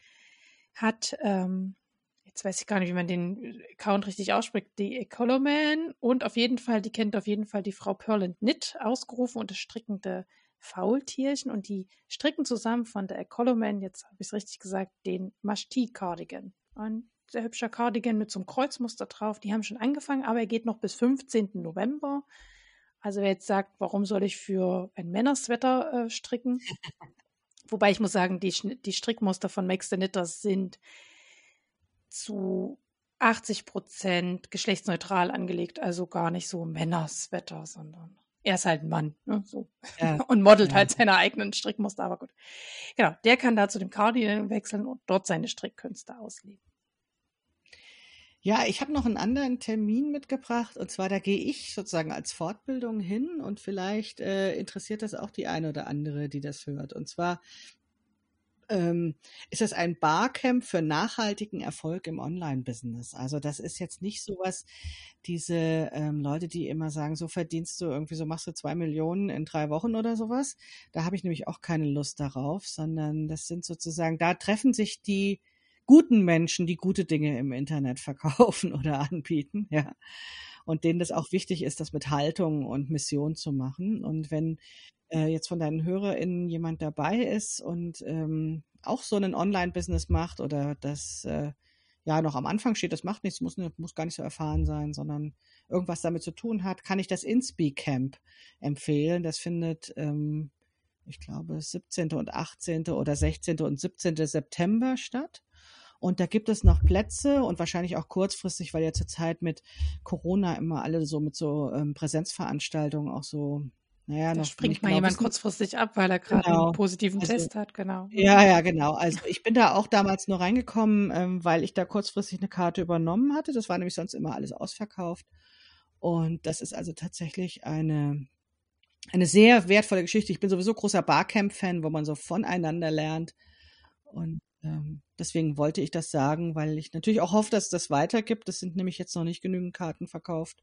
hat, ähm, jetzt weiß ich gar nicht, wie man den Account richtig ausspricht, die Ecoloman und auf jeden Fall, die kennt auf jeden Fall die Frau Pearl and Knit ausgerufen und das strickende Faultierchen und die stricken zusammen von der Ecoloman, jetzt habe ich es richtig gesagt, den Mashti Cardigan. Ein sehr hübscher Cardigan mit so einem Kreuzmuster drauf. Die haben schon angefangen, aber er geht noch bis 15. November. Also wer jetzt sagt, warum soll ich für ein Männerswetter äh, stricken? (laughs) Wobei ich muss sagen, die, die Strickmuster von Max the Knitters sind zu 80 Prozent geschlechtsneutral angelegt, also gar nicht so Männerswetter, sondern er ist halt ein Mann, ne, so. Ja. (laughs) Und modelt ja. halt seine eigenen Strickmuster, aber gut. Genau, der kann da zu dem Cardigan wechseln und dort seine Strickkünste ausleben. Ja, ich habe noch einen anderen Termin mitgebracht und zwar da gehe ich sozusagen als Fortbildung hin und vielleicht äh, interessiert das auch die eine oder andere, die das hört. Und zwar ähm, ist das ein Barcamp für nachhaltigen Erfolg im Online-Business. Also das ist jetzt nicht sowas, diese ähm, Leute, die immer sagen, so verdienst du irgendwie, so machst du zwei Millionen in drei Wochen oder sowas. Da habe ich nämlich auch keine Lust darauf, sondern das sind sozusagen, da treffen sich die guten Menschen, die gute Dinge im Internet verkaufen (laughs) oder anbieten, ja. Und denen das auch wichtig ist, das mit Haltung und Mission zu machen. Und wenn äh, jetzt von deinen HörerInnen jemand dabei ist und ähm, auch so ein Online-Business macht oder das äh, ja noch am Anfang steht, das macht nichts, muss, muss gar nicht so erfahren sein, sondern irgendwas damit zu tun hat, kann ich das InSpeak Camp empfehlen. Das findet, ähm, ich glaube, 17. und 18. oder 16. und 17. September statt. Und da gibt es noch Plätze und wahrscheinlich auch kurzfristig, weil ja zurzeit mit Corona immer alle so mit so ähm, Präsenzveranstaltungen auch so naja, da springt mal genau jemand kurzfristig ab, weil er gerade genau. einen positiven also, Test hat, genau. Ja, ja, genau. Also ich bin da auch damals nur reingekommen, ähm, weil ich da kurzfristig eine Karte übernommen hatte. Das war nämlich sonst immer alles ausverkauft. Und das ist also tatsächlich eine, eine sehr wertvolle Geschichte. Ich bin sowieso großer Barcamp-Fan, wo man so voneinander lernt. Und deswegen wollte ich das sagen, weil ich natürlich auch hoffe, dass es das weitergibt. Es sind nämlich jetzt noch nicht genügend Karten verkauft.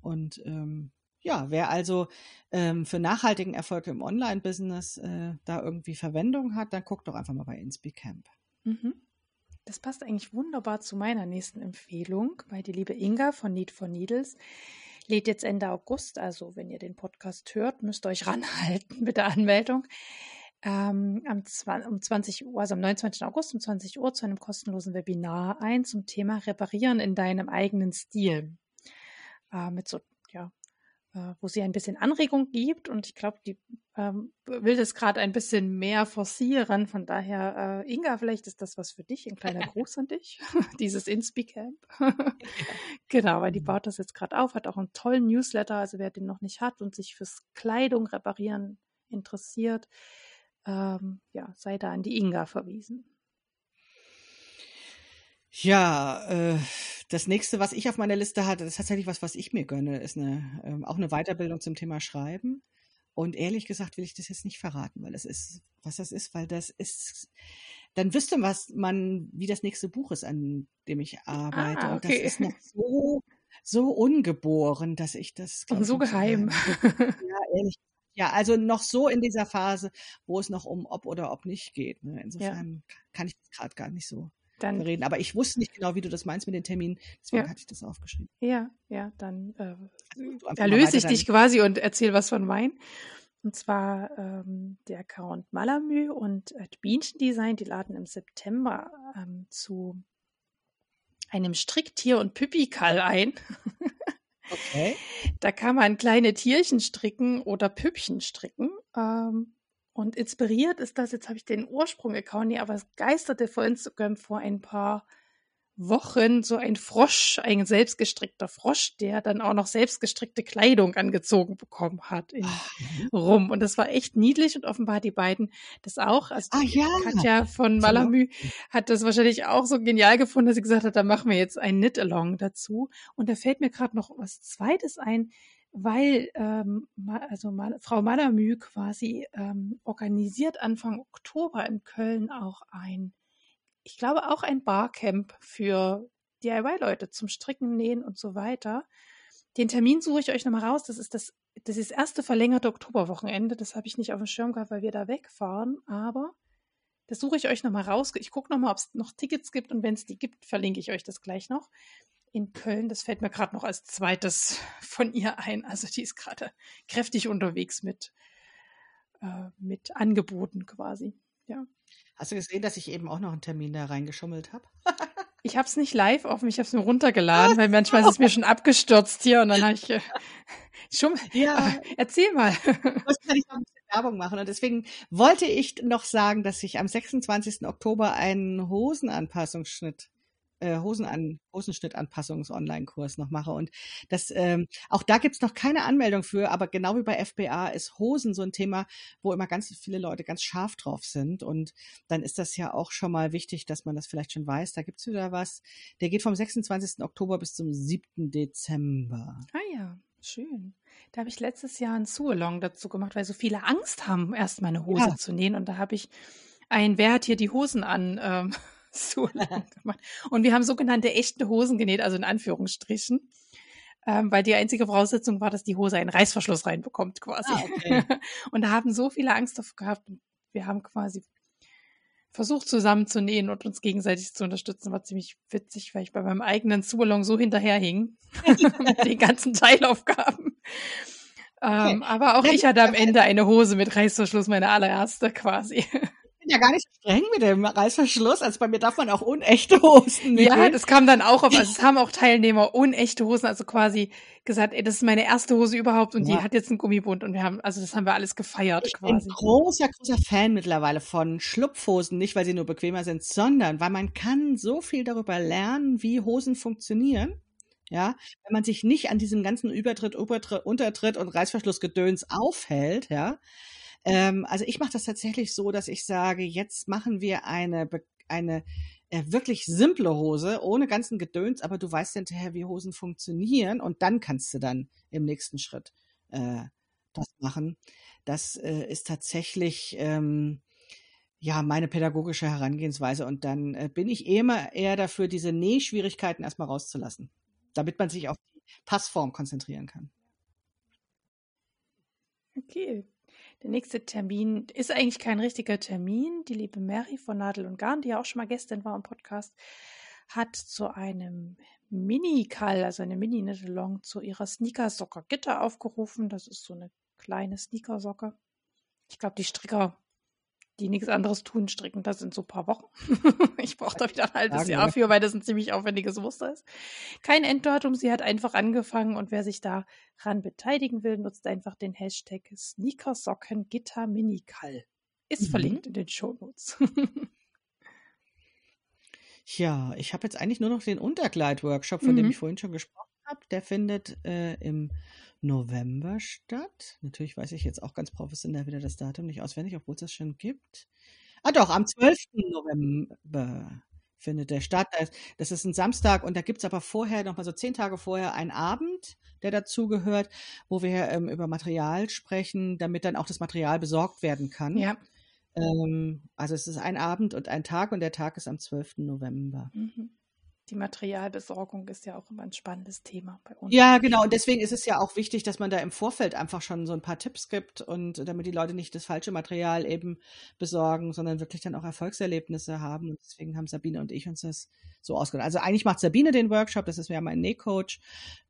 Und ähm, ja, wer also ähm, für nachhaltigen Erfolg im Online-Business äh, da irgendwie Verwendung hat, dann guckt doch einfach mal bei InspiCamp. Mhm. Das passt eigentlich wunderbar zu meiner nächsten Empfehlung, weil die liebe Inga von Need for Needles lädt jetzt Ende August, also wenn ihr den Podcast hört, müsst ihr euch (laughs) ranhalten mit der Anmeldung. Ähm, am, um 20 Uhr, also am 29. August um 20 Uhr zu einem kostenlosen Webinar ein zum Thema Reparieren in deinem eigenen Stil. Äh, mit so ja, äh, wo sie ein bisschen Anregung gibt und ich glaube, die ähm, will das gerade ein bisschen mehr forcieren. Von daher, äh, Inga, vielleicht ist das was für dich, ein kleiner (laughs) Gruß an dich, (laughs) dieses Inspi-Camp. (laughs) genau, weil die mhm. baut das jetzt gerade auf, hat auch einen tollen Newsletter, also wer den noch nicht hat und sich fürs Kleidung reparieren interessiert, ähm, ja, sei da an die Inga verwiesen. Ja, äh, das nächste, was ich auf meiner Liste hatte, das ist tatsächlich was, was ich mir gönne, ist eine, ähm, auch eine Weiterbildung zum Thema Schreiben. Und ehrlich gesagt will ich das jetzt nicht verraten, weil das ist, was das ist, weil das ist, dann wüsste was man, wie das nächste Buch ist, an dem ich arbeite. Ah, okay. Und das ist noch so, so ungeboren, dass ich das. Und so geheim. ja, ehrlich. Ja, also noch so in dieser Phase, wo es noch um ob oder ob nicht geht. Ne? Insofern ja. kann ich gerade gar nicht so dann reden. Aber ich wusste nicht genau, wie du das meinst mit den Terminen, deswegen ja. hatte ich das aufgeschrieben. Ja, ja, dann äh, also, erlöse ich dich quasi und erzähle was von Wein. Und zwar ähm, der Account Malamü und äh, Bienchen Design, die laden im September ähm, zu einem Stricktier und Püppikall ein. (laughs) Okay. Da kann man kleine Tierchen stricken oder Püppchen stricken. Ähm, und inspiriert ist das, jetzt habe ich den Ursprung-Account nie, aber es geisterte vor Instagram vor ein paar Wochen so ein Frosch, ein selbstgestrickter Frosch, der dann auch noch selbstgestrickte Kleidung angezogen bekommen hat in mhm. rum. Und das war echt niedlich und offenbar die beiden das auch. Also ah, ja. Katja von Malamü hat das wahrscheinlich auch so genial gefunden, dass sie gesagt hat, da machen wir jetzt ein Knit-Along dazu. Und da fällt mir gerade noch was Zweites ein, weil ähm, also mal, Frau Malamü quasi ähm, organisiert Anfang Oktober in Köln auch ein ich glaube, auch ein Barcamp für DIY-Leute zum Stricken, Nähen und so weiter. Den Termin suche ich euch nochmal raus. Das ist das, das ist erste verlängerte Oktoberwochenende. Das habe ich nicht auf dem Schirm gehabt, weil wir da wegfahren. Aber das suche ich euch nochmal raus. Ich gucke nochmal, ob es noch Tickets gibt. Und wenn es die gibt, verlinke ich euch das gleich noch. In Köln, das fällt mir gerade noch als zweites (laughs) von ihr ein. Also die ist gerade kräftig unterwegs mit, äh, mit Angeboten quasi. Ja. Hast du gesehen, dass ich eben auch noch einen Termin da reingeschummelt habe? ich habe es nicht live offen, ich habe es nur runtergeladen, weil manchmal ist es mir schon abgestürzt hier und dann habe ich äh, (laughs) schon. Ja. Erzähl mal. Ich muss noch ein bisschen Werbung machen und deswegen wollte ich noch sagen, dass ich am 26. Oktober einen Hosenanpassungsschnitt äh, Hosenan Hosenschnittanpassungs-Online-Kurs noch mache. Und das, ähm, auch da gibt's noch keine Anmeldung für, aber genau wie bei FBA ist Hosen so ein Thema, wo immer ganz viele Leute ganz scharf drauf sind. Und dann ist das ja auch schon mal wichtig, dass man das vielleicht schon weiß. Da gibt's wieder was. Der geht vom 26. Oktober bis zum 7. Dezember. Ah ja, schön. Da habe ich letztes Jahr einen Sualong dazu gemacht, weil so viele Angst haben, erst mal eine Hose ja. zu nähen. Und da habe ich ein Wer hat hier die Hosen an ähm, (laughs) so lang gemacht. Und wir haben sogenannte echte Hosen genäht, also in Anführungsstrichen. Ähm, weil die einzige Voraussetzung war, dass die Hose einen Reißverschluss reinbekommt, quasi. Ah, okay. (laughs) und da haben so viele Angst davor gehabt. Wir haben quasi versucht zusammen zu nähen und uns gegenseitig zu unterstützen. War ziemlich witzig, weil ich bei meinem eigenen Zubalong so hinterherhing (laughs) mit den ganzen Teilaufgaben. Okay. Ähm, aber auch ich hatte am Ende eine Hose mit Reißverschluss, meine allererste quasi bin ja gar nicht so streng mit dem Reißverschluss. Also bei mir darf man auch unechte Hosen nehmen. Ja, das kam dann auch auf. Also es haben auch Teilnehmer unechte Hosen, also quasi gesagt, ey, das ist meine erste Hose überhaupt und ja. die hat jetzt einen Gummibund und wir haben, also das haben wir alles gefeiert ich quasi. Ich bin großer, großer Fan mittlerweile von Schlupfhosen, nicht weil sie nur bequemer sind, sondern weil man kann so viel darüber lernen, wie Hosen funktionieren. Ja, wenn man sich nicht an diesem ganzen Übertritt, Übertritt, Untertritt und Reißverschlussgedöns aufhält, ja, ähm, also ich mache das tatsächlich so, dass ich sage, jetzt machen wir eine, eine äh, wirklich simple Hose, ohne ganzen Gedöns, aber du weißt hinterher, wie Hosen funktionieren und dann kannst du dann im nächsten Schritt äh, das machen. Das äh, ist tatsächlich ähm, ja meine pädagogische Herangehensweise und dann äh, bin ich immer eher dafür, diese Nähschwierigkeiten erstmal rauszulassen, damit man sich auf die Passform konzentrieren kann. Okay, der nächste Termin ist eigentlich kein richtiger Termin. Die liebe Mary von Nadel und Garn, die ja auch schon mal gestern war im Podcast, hat zu einem Mini-Kall, also eine Mini-Nittelong, zu ihrer Sneaker-Socker Gitter aufgerufen. Das ist so eine kleine Sneaker-Socke. Ich glaube, die Stricker die nichts anderes tun, stricken das in so ein paar Wochen. (laughs) ich brauche da wieder ein halbes Jahr für, weil das ein ziemlich aufwendiges Muster ist. Kein Enddatum, sie hat einfach angefangen und wer sich daran beteiligen will, nutzt einfach den Hashtag Sneakersocken Gitter Minikall. Ist mhm. verlinkt in den Shownotes. (laughs) ja, ich habe jetzt eigentlich nur noch den Unterkleid-Workshop, von mhm. dem ich vorhin schon gesprochen habe. Der findet äh, im November statt. Natürlich weiß ich jetzt auch ganz professionell wieder das Datum nicht auswendig, obwohl es das schon gibt. Ah doch, am 12. November findet der statt. Das ist ein Samstag und da gibt es aber vorher, noch mal so zehn Tage vorher, einen Abend, der dazugehört, wo wir ähm, über Material sprechen, damit dann auch das Material besorgt werden kann. Ja. Ähm, also es ist ein Abend und ein Tag und der Tag ist am 12. November. Mhm die Materialbesorgung ist ja auch immer ein spannendes Thema bei uns. Ja, genau. Und deswegen ist es ja auch wichtig, dass man da im Vorfeld einfach schon so ein paar Tipps gibt und damit die Leute nicht das falsche Material eben besorgen, sondern wirklich dann auch Erfolgserlebnisse haben. Und deswegen haben Sabine und ich uns das so ausgedacht. Also eigentlich macht Sabine den Workshop, das ist ja mein Nähcoach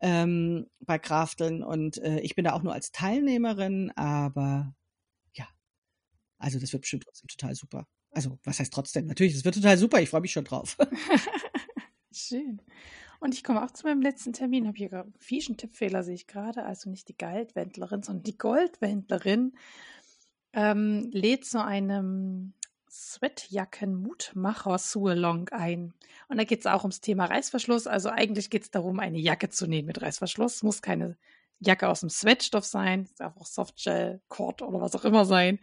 ähm, bei Krafteln und äh, ich bin da auch nur als Teilnehmerin, aber ja, also das wird bestimmt trotzdem total super. Also, was heißt trotzdem? Natürlich, es wird total super. Ich freue mich schon drauf. (laughs) Schön. Und ich komme auch zu meinem letzten Termin. Habe hier einen fieschen Tippfehler, sehe ich gerade. Also nicht die Geldwendlerin, sondern die Goldwendlerin ähm, lädt zu einem Sweatjacken-Mutmacher-Sualong ein. Und da geht es auch ums Thema Reißverschluss. Also eigentlich geht es darum, eine Jacke zu nähen mit Reißverschluss. Muss keine Jacke aus dem Sweatstoff sein, darf auch Softgel, Cord oder was auch immer sein.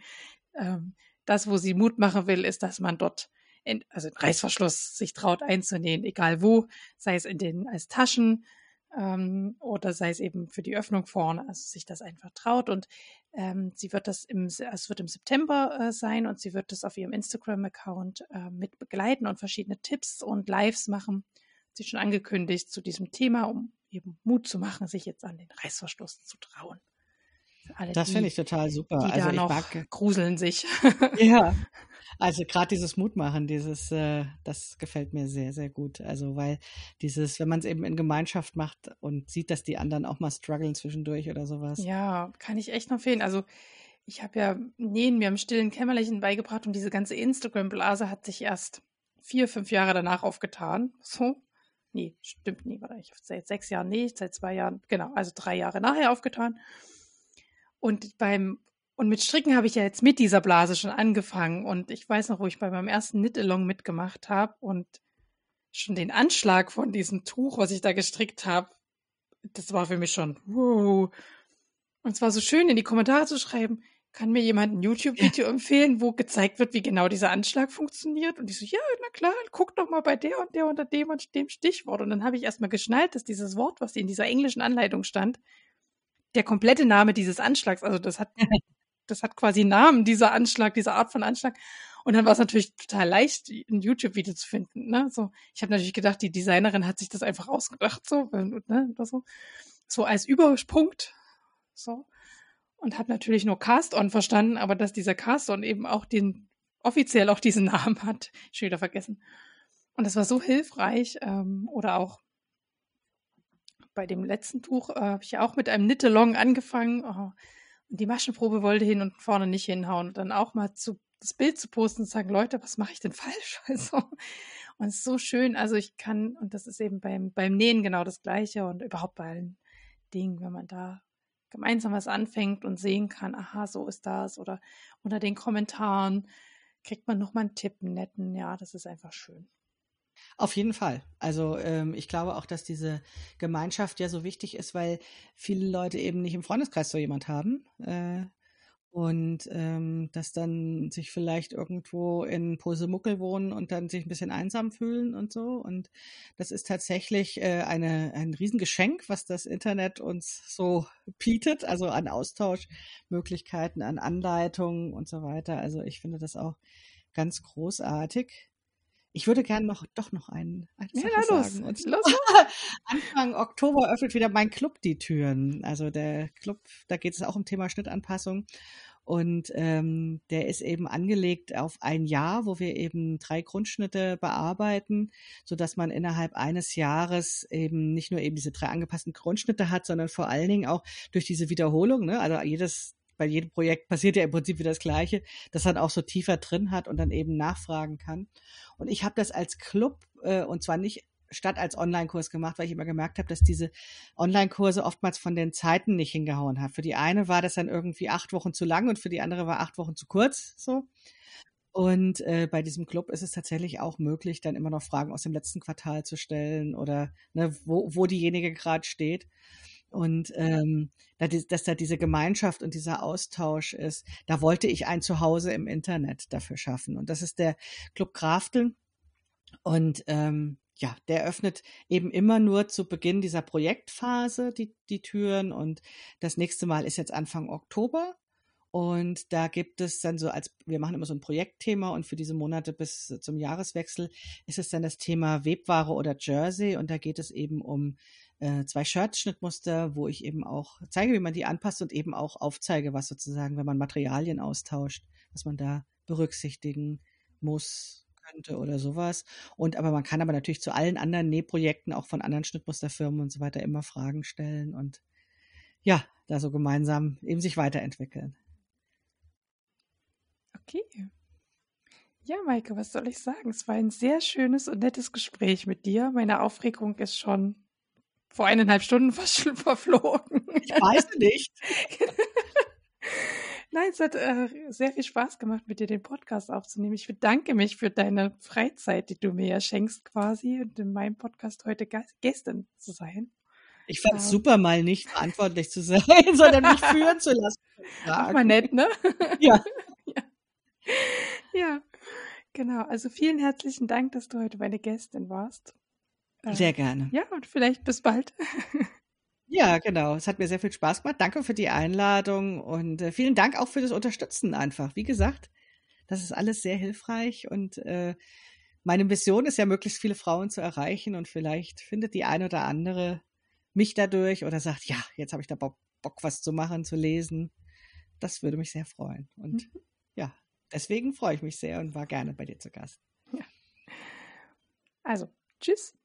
Ähm, das, wo sie Mut machen will, ist, dass man dort in, also in Reißverschluss sich traut einzunähen, egal wo, sei es in den als Taschen ähm, oder sei es eben für die Öffnung vorne, also sich das einfach traut. Und ähm, sie wird das im, es wird im September äh, sein und sie wird das auf ihrem Instagram-Account äh, mit begleiten und verschiedene Tipps und Lives machen. Sie schon angekündigt zu diesem Thema, um eben Mut zu machen, sich jetzt an den Reißverschluss zu trauen. Alle, das finde ich total super. Die also da noch mag, gruseln sich. ja, (laughs) also gerade dieses Mutmachen, dieses, äh, das gefällt mir sehr, sehr gut. Also weil dieses, wenn man es eben in Gemeinschaft macht und sieht, dass die anderen auch mal strugglen zwischendurch oder sowas. Ja, kann ich echt noch fehlen. Also ich habe ja Nähen mir im stillen Kämmerlichen beigebracht und diese ganze Instagram-Blase hat sich erst vier, fünf Jahre danach aufgetan. So. Nee, stimmt nie, warte, ich seit sechs Jahren nicht, seit zwei Jahren, genau, also drei Jahre nachher aufgetan. Und beim und mit Stricken habe ich ja jetzt mit dieser Blase schon angefangen. Und ich weiß noch, wo ich bei meinem ersten Knit-Along mitgemacht habe und schon den Anschlag von diesem Tuch, was ich da gestrickt habe, das war für mich schon wow. Und es war so schön, in die Kommentare zu schreiben, kann mir jemand ein YouTube-Video ja. (laughs) empfehlen, wo gezeigt wird, wie genau dieser Anschlag funktioniert? Und ich so, ja, na klar, guck doch mal bei der und der unter dem und dem Stichwort. Und dann habe ich erstmal geschnallt, dass dieses Wort, was in dieser englischen Anleitung stand, der komplette Name dieses Anschlags, also das hat (laughs) das hat quasi Namen, dieser Anschlag, diese Art von Anschlag. Und dann war es natürlich total leicht, ein YouTube-Video zu finden. Ne? So, ich habe natürlich gedacht, die Designerin hat sich das einfach ausgedacht, so, ne, so, so als Überpunkt, so. Und habe natürlich nur Cast-On verstanden, aber dass dieser Cast-On eben auch den, offiziell auch diesen (laughs) Namen hat, schon wieder vergessen. Und das war so hilfreich. Ähm, oder auch bei dem letzten Tuch äh, habe ich ja auch mit einem Knit-Along angefangen. Oh, die Maschenprobe wollte hin und vorne nicht hinhauen. Und dann auch mal zu, das Bild zu posten und sagen, Leute, was mache ich denn (laughs) falsch? Also, und es ist so schön. Also ich kann, und das ist eben beim, beim Nähen genau das Gleiche und überhaupt bei allen Dingen, wenn man da gemeinsam was anfängt und sehen kann, aha, so ist das. Oder unter den Kommentaren kriegt man nochmal einen Tipp, einen netten. Ja, das ist einfach schön. Auf jeden Fall. Also ähm, ich glaube auch, dass diese Gemeinschaft ja so wichtig ist, weil viele Leute eben nicht im Freundeskreis so jemand haben. Äh, und ähm, dass dann sich vielleicht irgendwo in Posemuckel wohnen und dann sich ein bisschen einsam fühlen und so. Und das ist tatsächlich äh, eine, ein Riesengeschenk, was das Internet uns so bietet, also an Austauschmöglichkeiten, an Anleitungen und so weiter. Also ich finde das auch ganz großartig. Ich würde gerne noch doch noch einen, eine ja, los. sagen. Und los. (laughs) Anfang Oktober öffnet wieder mein Club die Türen. Also der Club, da geht es auch um Thema Schnittanpassung. Und ähm, der ist eben angelegt auf ein Jahr, wo wir eben drei Grundschnitte bearbeiten, so dass man innerhalb eines Jahres eben nicht nur eben diese drei angepassten Grundschnitte hat, sondern vor allen Dingen auch durch diese Wiederholung. Ne? Also jedes bei jedem Projekt passiert ja im Prinzip wieder das Gleiche, dass man auch so tiefer drin hat und dann eben nachfragen kann. Und ich habe das als Club äh, und zwar nicht statt als Online-Kurs gemacht, weil ich immer gemerkt habe, dass diese Online-Kurse oftmals von den Zeiten nicht hingehauen haben. Für die eine war das dann irgendwie acht Wochen zu lang und für die andere war acht Wochen zu kurz. So. Und äh, bei diesem Club ist es tatsächlich auch möglich, dann immer noch Fragen aus dem letzten Quartal zu stellen oder ne, wo, wo diejenige gerade steht. Und ähm, dass da diese Gemeinschaft und dieser Austausch ist, da wollte ich ein Zuhause im Internet dafür schaffen. Und das ist der Club Krafteln. Und ähm, ja, der öffnet eben immer nur zu Beginn dieser Projektphase die, die Türen. Und das nächste Mal ist jetzt Anfang Oktober. Und da gibt es dann so als, wir machen immer so ein Projektthema und für diese Monate bis zum Jahreswechsel ist es dann das Thema Webware oder Jersey und da geht es eben um äh, zwei Shirt-Schnittmuster, wo ich eben auch zeige, wie man die anpasst und eben auch aufzeige, was sozusagen, wenn man Materialien austauscht, was man da berücksichtigen muss, könnte oder sowas. Und aber man kann aber natürlich zu allen anderen Nähprojekten, auch von anderen Schnittmusterfirmen und so weiter, immer Fragen stellen und ja, da so gemeinsam eben sich weiterentwickeln. Okay. Ja, Maike, was soll ich sagen? Es war ein sehr schönes und nettes Gespräch mit dir. Meine Aufregung ist schon vor eineinhalb Stunden (laughs) fast schon verflogen. Ich weiß nicht. (laughs) Nein, es hat äh, sehr viel Spaß gemacht, mit dir den Podcast aufzunehmen. Ich bedanke mich für deine Freizeit, die du mir ja schenkst quasi und in meinem Podcast heute Gästin zu sein. Ich fand es ähm. super, mal nicht verantwortlich zu sein, (laughs) sondern mich führen zu lassen. Auch mal nett, ne? Ja. ja. Ja, genau. Also vielen herzlichen Dank, dass du heute meine Gästin warst. Sehr ähm, gerne. Ja, und vielleicht bis bald. (laughs) Ja, genau. Es hat mir sehr viel Spaß gemacht. Danke für die Einladung und äh, vielen Dank auch für das Unterstützen einfach. Wie gesagt, das ist alles sehr hilfreich und äh, meine Mission ist ja, möglichst viele Frauen zu erreichen und vielleicht findet die eine oder andere mich dadurch oder sagt, ja, jetzt habe ich da Bock, Bock, was zu machen, zu lesen. Das würde mich sehr freuen. Und mhm. ja, deswegen freue ich mich sehr und war gerne bei dir zu Gast. Ja. Also, tschüss